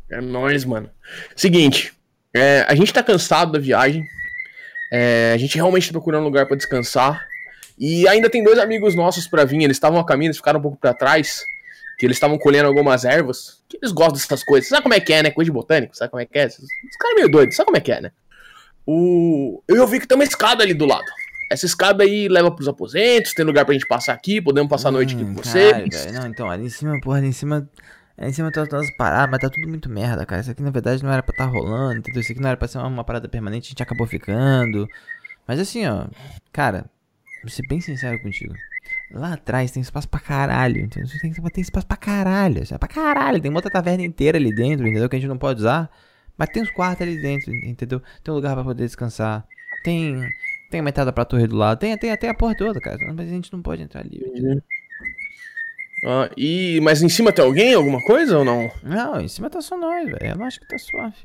É nóis, mano. Seguinte, é, a gente tá cansado da viagem. É, a gente realmente tá procurando um lugar pra descansar. E ainda tem dois amigos nossos pra vir. Eles estavam a caminho, eles ficaram um pouco pra trás. Que eles estavam colhendo algumas ervas. Que eles gostam dessas coisas. Sabe como é que é, né? Coisa de botânico, sabe como é que é? Os caras meio doidos, sabe como é que é, né? O... Eu vi que tem uma escada ali do lado. Essa escada aí leva pros aposentos, tem lugar pra gente passar aqui, podemos passar a noite aqui com vocês. Caralho, velho. Não, então, ali em cima, porra, ali em cima. Ali em cima tá todas as paradas, mas tá tudo muito merda, cara. Isso aqui na verdade não era pra estar tá rolando, entendeu? Isso aqui não era pra ser uma, uma parada permanente, a gente acabou ficando. Mas assim, ó, cara, vou ser bem sincero contigo. Lá atrás tem espaço pra caralho, entendeu? Tem, espaço pra caralho, pra caralho. Tem uma outra taverna inteira ali dentro, entendeu? Que a gente não pode usar. Mas tem uns quartos ali dentro, entendeu? Tem um lugar pra poder descansar. Tem. Tem uma entrada pra torre do lado. Tem, tem até a porra toda, cara. Mas a gente não pode entrar ali. entendeu? Ah, e... Mas em cima tem alguém, alguma coisa ou não? Não, em cima tá só nós, velho. Eu não acho que tá suave.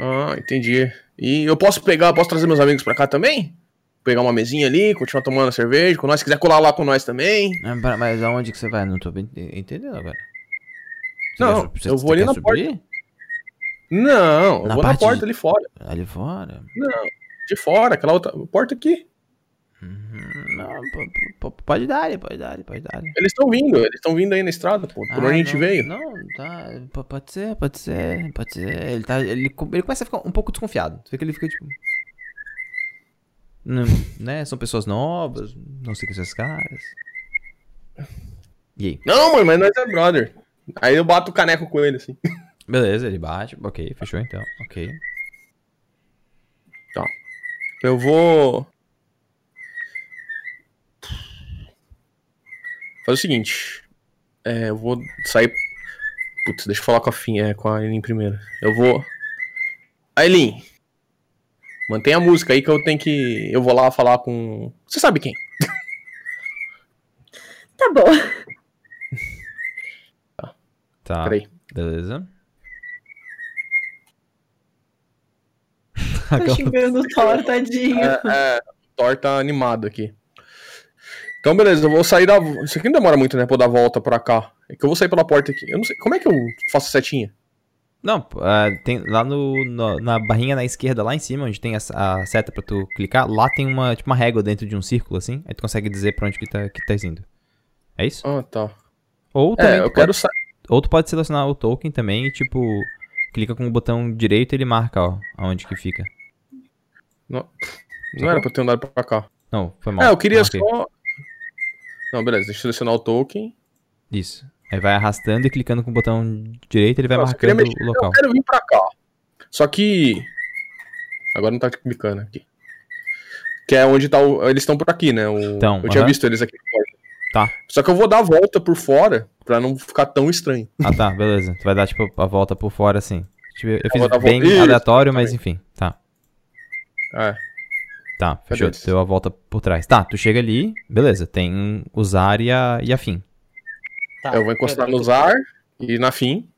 Ah, entendi. E eu posso pegar, posso trazer meus amigos pra cá também? Pegar uma mesinha ali, continuar tomando cerveja, com nós, se quiser colar lá com nós também. Ah, pra- Mas aonde que você vai? Não tô entendendo agora. Você Não, quer eu vou ali na subir? Não, eu Na vou na porta de- ali fora. Ali fora? Não, de fora, aquela outra porta aqui. Uhum, Não, pode dar, pode dar, pode dar. Eles estão vindo, eles estão vindo aí na estrada, pô. Por onde a gente não, veio. Não, tá. Pode ser, pode ser, pode ser. Ele, tá, ele, ele começa a ficar um pouco desconfiado. Você vê que ele fica tipo. Né? São pessoas novas, não sei quem são esses caras. E aí? Não, mano, mas nós é brother. Aí eu bato o caneco com ele, assim. Beleza, ele bate. Ok, fechou então. Ok. Eu vou. Fazer o seguinte. É, eu vou sair. Putz, deixa eu falar com a Fim, é, com a Aileen primeiro. Eu vou. Aileen! Mantém a música aí que eu tenho que. Eu vou lá falar com. Você sabe quem? Tá bom. Tá. Peraí. Beleza. Tô xingando o Thor, tadinho. É, é, o Thor tá animado aqui. Então, beleza, eu vou sair da. Isso aqui não demora muito, né? Pra eu dar a volta pra cá. É que eu vou sair pela porta aqui. Eu não sei. Como é que eu faço setinha? Não, ah, tem lá no, no- na barrinha na esquerda, lá em cima, onde tem a, a seta pra tu clicar, lá tem uma, tipo, uma régua dentro de um círculo, assim. Aí tu consegue dizer pra onde que tá, que tá indo. É isso? Ah, tá. Ou também É, tu eu quero pode, sair. ou tu pode selecionar o token também e, tipo, clica com o botão direito e ele marca, ó, aonde que fica. Não, não era pra ter andado pra cá. Não, foi mal. É, eu queria só. Não, beleza, deixa eu selecionar o token. Isso. Aí vai arrastando e clicando com o botão direito ele vai Nossa, eu marcando mexer- o local. Eu quero vir pra cá. Só que. Agora não tá clicando aqui. Que é onde tá o... Eles estão por aqui, né? O... Então, eu tinha aham. visto eles aqui. Tá. Só que eu vou dar a volta por fora pra não ficar tão estranho. Ah, tá, beleza. Tu vai dar, tipo, a volta por fora, assim. Tipo, Eu fiz dar a bem volta- Isso, aleatório, mas exatamente. enfim. Tá. É. Tá, fechou. Deu a volta por trás. Tá, tu chega ali, beleza. Tem o Zar e a, e a Fim. Tá, eu vou encostar no Zar e na fim.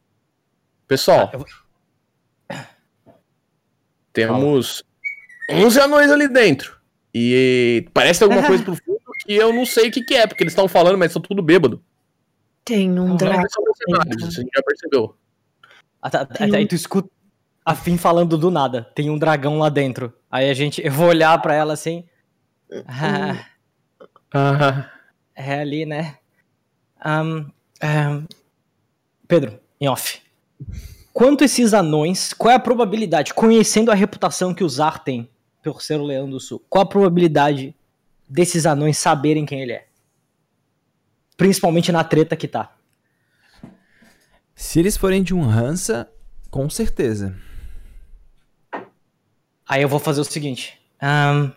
Pessoal, eu vou- temos 11 anões ali dentro. E parece alguma coisa pro fundo que eu não sei o que, que é, porque eles estão falando, mas estão tudo bêbado. Tem um Não, dragão. São dentro. você já percebeu. Ah, tá, Tem um- Aí tu escuta a Fim falando do nada. Tem um dragão lá dentro. Aí a gente. Eu vou olhar pra ela assim. Ah, Ah, é ali, né? Ahn, Pedro, em off. Quanto esses anões, qual é a probabilidade, conhecendo a reputação que o Zar tem por ser o Leão do Sul, qual a probabilidade desses anões saberem quem ele é? Principalmente na treta que tá. Se eles forem de um Hansa, com certeza. Aí eu vou fazer o seguinte. ahn,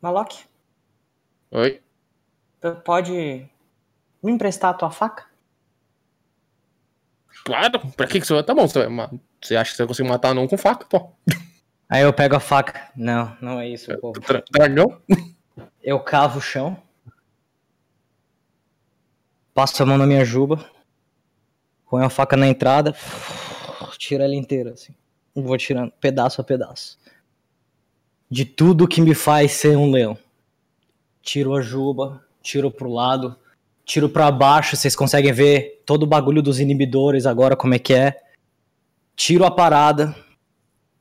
Malok, oi. pode me emprestar a tua faca? Claro, pra que, que você vai. Tá bom, você, vai você acha que você vai conseguir matar não com faca, pô? Aí eu pego a faca. Não, não é isso, pô. Dra- Dragão? Eu cavo o chão. Passo a mão na minha juba. Ponho a faca na entrada. Tiro ela inteira, assim. Vou tirando pedaço a pedaço. De tudo que me faz ser um leão. Tiro a juba, tiro pro lado, tiro pra baixo. Vocês conseguem ver todo o bagulho dos inibidores agora, como é que é. Tiro a parada.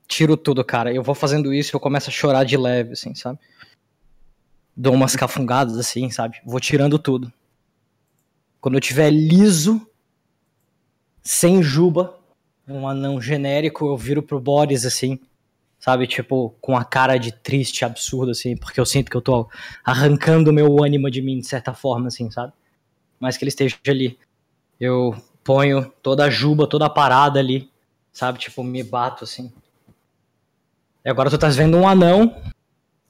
Tiro tudo, cara. Eu vou fazendo isso eu começo a chorar de leve, assim, sabe? dou umas cafungadas assim, sabe? Vou tirando tudo. Quando eu tiver liso, sem juba, um anão genérico, eu viro pro Boris assim, sabe? Tipo, com a cara de triste, absurdo, assim, porque eu sinto que eu tô arrancando o meu ânimo de mim, de certa forma, assim, sabe? Mas que ele esteja ali. Eu ponho toda a juba, toda a parada ali, sabe? Tipo, me bato assim. E agora tu estás vendo um anão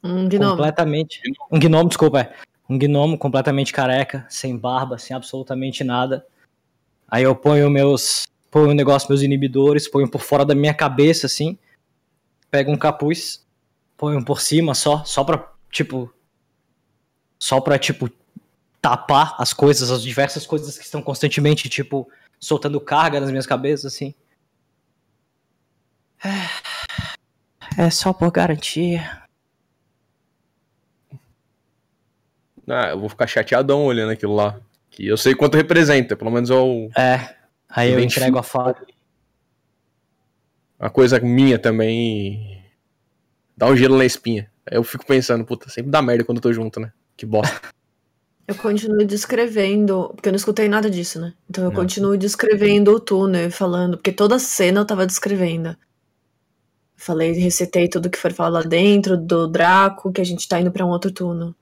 Um gnomo. completamente. Um gnomo, desculpa, é. Um gnomo completamente careca, sem barba, sem absolutamente nada. Aí eu ponho meus. Ponho o negócio, meus inibidores, ponho por fora da minha cabeça, assim. Pego um capuz, ponho por cima só, só pra, tipo. Só pra, tipo, tapar as coisas, as diversas coisas que estão constantemente, tipo, soltando carga nas minhas cabeças, assim. É só por garantia. Ah, eu vou ficar chateadão olhando aquilo lá. Que eu sei quanto representa, pelo menos é o- É. Aí eu entrego a faca. Uma coisa minha também. Dá um gelo na espinha. Aí eu fico pensando, puta, sempre dá merda quando eu tô junto, né? Que bosta. Eu continuo descrevendo, porque eu não escutei nada disso, né? Então eu Não. continuo descrevendo o túnel e falando, porque toda cena eu tava descrevendo. Falei, recetei tudo que foi falado lá dentro, do Draco, que a gente tá indo pra um outro túnel.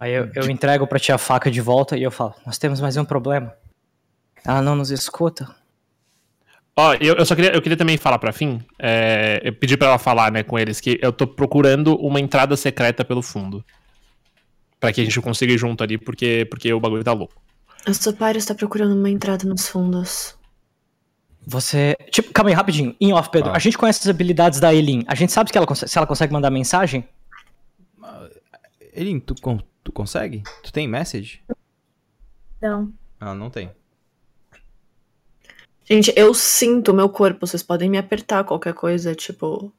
Aí eu, eu entrego pra ti a faca de volta e eu falo, nós temos mais um problema. Ela não nos escuta. Ó, eu, eu só queria, eu queria também falar pra Fim, é, eu pedi pra ela falar, né, com eles, que eu tô procurando uma entrada secreta pelo fundo. Pra que a gente consiga ir junto ali, porque, porque o bagulho tá louco. A Sopário está procurando uma entrada nos fundos. Você. Tipo, calma aí, rapidinho. Em off, Pedro. Ah. A gente conhece as habilidades da Elin. A gente sabe que ela, se ela consegue mandar mensagem? Elin, tu, con- tu consegue? Tu tem message? Não. Ah, não tem. Gente, eu sinto o meu corpo, vocês podem me apertar qualquer coisa, tipo,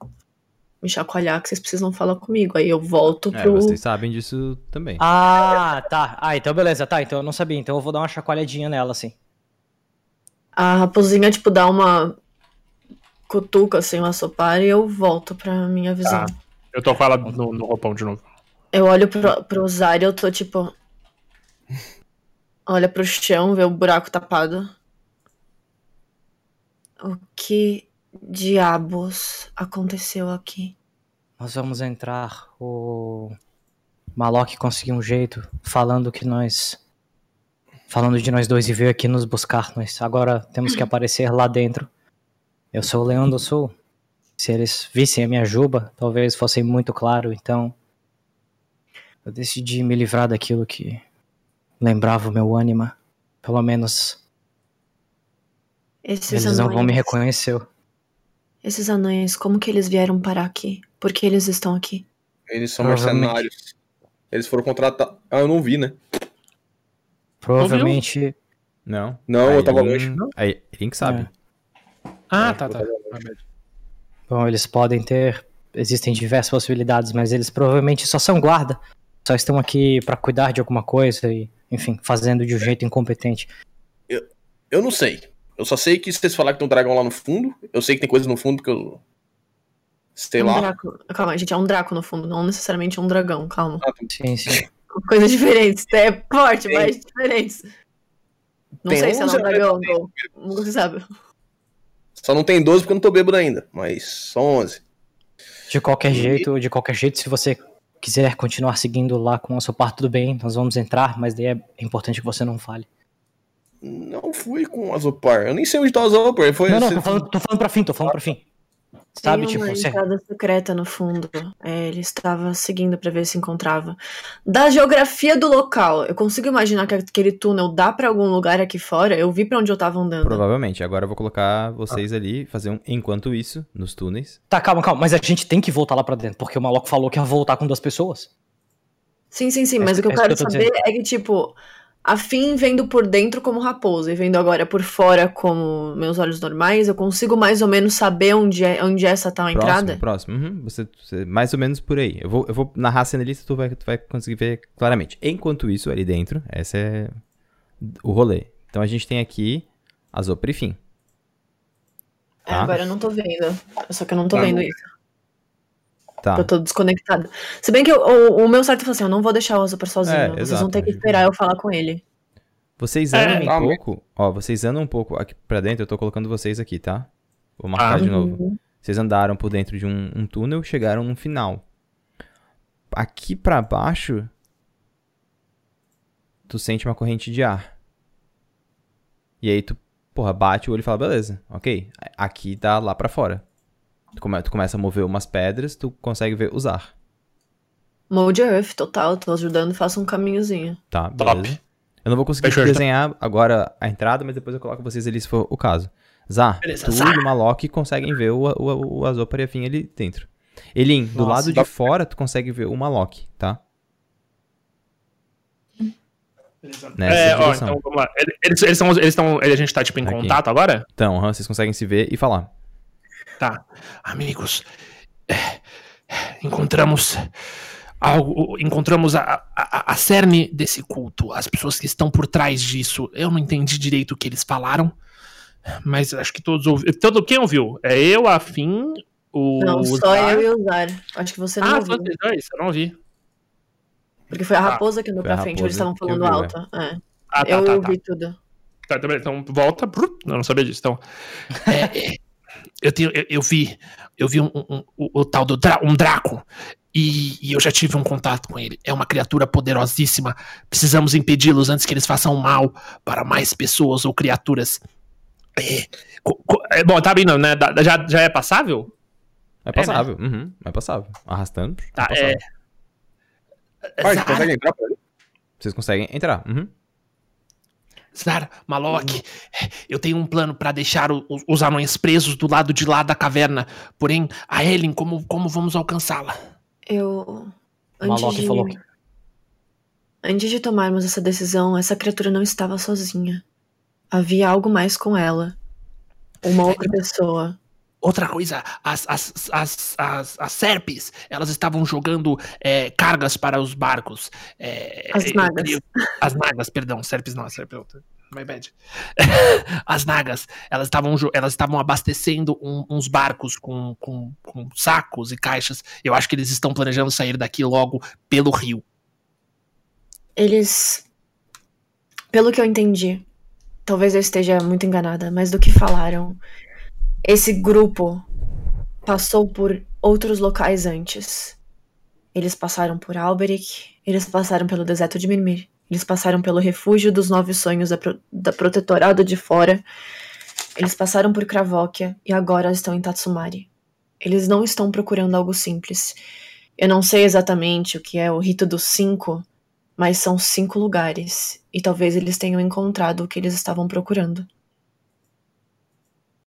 me chacoalhar que vocês precisam falar comigo. Aí eu volto É, pro. vocês sabem disso também. Ah, tá. Ah, então beleza, tá. Então eu não sabia. Então eu vou dar uma chacoalhadinha nela, assim. A raposinha, tipo, dá uma cutuca assim, uma sopar e eu volto pra minha visão. Tá. Eu tô com ela no, no roupão de novo. Eu olho pro, pro Zari e eu tô tipo. Olha pro chão, vê o buraco tapado. O que diabos aconteceu aqui? Nós vamos entrar. O Malok conseguiu um jeito falando que nós. Falando de nós dois e veio aqui nos buscar. Nós agora temos que aparecer lá dentro. Eu sou o Leão do Sul. Se eles vissem a minha juba, talvez fosse muito claro. Então. Eu decidi me livrar daquilo que lembrava o meu ânima. Pelo menos Esses eles não vão me anões- reconhecer. Esses anões, como que eles vieram parar aqui? Por que eles estão aqui? Eles são mercenários. Eles foram contratados. Ah, eu não vi, né? Provavelmente. Não. Não, A eu tava longe. A Elin que sabe. Ah, É, tá, eu tá. longe. Bom, eles podem ter. Existem diversas possibilidades, mas eles provavelmente só são guarda. Só estão aqui pra cuidar de alguma coisa e, enfim, fazendo de um jeito incompetente. Eu não sei. Eu só sei que vocês falaram que tem um dragão lá no fundo. Eu sei que tem coisa no fundo que eu. Sei um lá. Draco. Calma, gente, é um Draco no fundo, não necessariamente um dragão, calma. Ah, tem- Sim, sim. Coisas diferentes, é forte, Tem- mas diferentes. Não Tem sei se é um 11 dragão, não. Nunca se sabe. Só não tem 12 porque eu não tô bêbado ainda. Mas são 11. De qualquer jeito, de qualquer jeito, se você quiser continuar seguindo lá com a sua parte, tudo bem, nós vamos entrar, mas daí é importante que você não fale. Não fui com o Azopar. Eu nem sei onde tá o Azopar. Foi, Não, não, você- tô falando, tô falando pra fim, tô falando pra fim. Sabe, Tem tipo, uma você. entrada secreta no fundo. É, ele estava seguindo pra ver se encontrava. Da geografia do local, eu consigo imaginar que aquele túnel dá pra algum lugar aqui fora. Eu vi pra onde eu tava andando. Provavelmente. Agora eu vou colocar vocês ali, fazer um enquanto isso, nos túneis. Tá, calma, calma, mas a gente tem que voltar lá pra dentro, porque o maluco falou que ia voltar com duas pessoas. Sim, sim, sim. É Mas isso- o que eu é quero que eu saber é que, tipo, a Fim vendo por dentro como raposa e vendo agora por fora como meus olhos normais, eu consigo mais ou menos saber onde é, onde é essa tal entrada? Próximo, próximo. Uhum, você, você- mais ou menos por aí. Eu vou, eu vou narrar a cena ali, tu vai, tu vai conseguir ver claramente. Enquanto isso, ali dentro, essa é o rolê. Então a gente tem aqui a Zopra e Fim. É, Tá. agora eu não tô vendo. Só que eu não tô Tá. vendo isso. Tá. Eu tô desconectada. Se bem que eu- o, o meu certo foi assim, eu não vou deixar o Azupar sozinho. É, Vocês exato, vão ter que esperar eu falar com ele. Vocês É, andam um tá, mas- pouco. Ó, vocês andam um pouco aqui pra dentro, eu tô colocando vocês aqui, tá? Vou marcar Ah. de novo. Uhum. Vocês andaram por dentro de um, um túnel, chegaram no final. Aqui pra baixo, tu sente uma corrente de ar. E aí tu, porra, bate o olho e fala, beleza, ok. Aqui dá lá pra fora. Tu, come- tu começa a mover umas pedras, tu consegue ver os ar. Mold Earth, total. Tô ajudando, faço um caminhozinho. Tá, Top. beleza. Eu não vou conseguir Fechou, então. desenhar agora a entrada, mas depois eu coloco vocês ali se for o caso. Zar, Beleza, tu Zar. e o Malok conseguem ver o, o, o Azopar e a Fim ali dentro. Elin, do Nossa, lado de dá- fora tu consegue ver o Malok, tá? Nessa É, ó, então vamos lá. Eles, eles são, eles estão, a gente tá tipo em Aqui. contato agora? Então, vocês conseguem se ver e falar. Tá. Amigos, é, encontramos algo, encontramos a, a, a cerne desse culto, as pessoas que estão por trás disso. Eu não entendi direito o que eles falaram, mas acho que todos ouviram. Todo, quem ouviu? É eu, a Fim, O Não, só Zar- eu e o Zar. Acho que você não Ah, ouviu. só vocês dois? Eu não ouvi. Porque foi a Ah, raposa que andou pra frente, eles estavam falando alto. É. Ah, tá, eu tá, tá. ouvi tudo. Tá, tá então volta. Eu não sabia disso. Então, é, é, eu, tenho, eu, eu vi, eu vi um, um- um- o, o tal do Dra- um Draco e, e eu já tive um contato com ele. É uma criatura poderosíssima. Precisamos impedi-los antes que eles façam mal para mais pessoas ou criaturas. É, co- co- é, bom, tá bem, não, né? Da- Já, já é passável? É passável. Uhum, é passável. Arrastando. Tá, é passável. é. Pai, Zar, consegue entrar por ali? Vocês conseguem entrar. Uhum. Zar, Malok, eu tenho um plano para deixar o- os, os anões presos do lado de lá da caverna. Porém, a Ellen, como, como vamos alcançá-la? Eu. O Malok de... falou Antes de tomarmos essa decisão, essa criatura não estava sozinha. Havia algo mais com ela. Uma outra pessoa. Outra coisa, as, as, as, as, as serpes, elas estavam jogando é, cargas para os barcos. É, As eu nagas. queria- as nagas, perdão, serpes não, serpes outra. My bad. As nagas, elas estavam elas estavam abastecendo um- uns barcos com, com, com sacos e caixas. Eu acho que eles estão planejando sair daqui logo pelo rio. Eles. Pelo que eu entendi, talvez eu esteja muito enganada, mas do que falaram, esse grupo passou por outros locais antes. Eles passaram por Alberic, eles passaram pelo deserto de Mirmir, eles passaram pelo refúgio dos nove sonhos da, pro, da protetorado de fora, eles passaram por Kravóquia e agora estão em Tatsumari. Eles não estão procurando algo simples. Eu não sei exatamente o que é o rito dos cinco, mas são cinco lugares, e talvez eles tenham encontrado o que eles estavam procurando.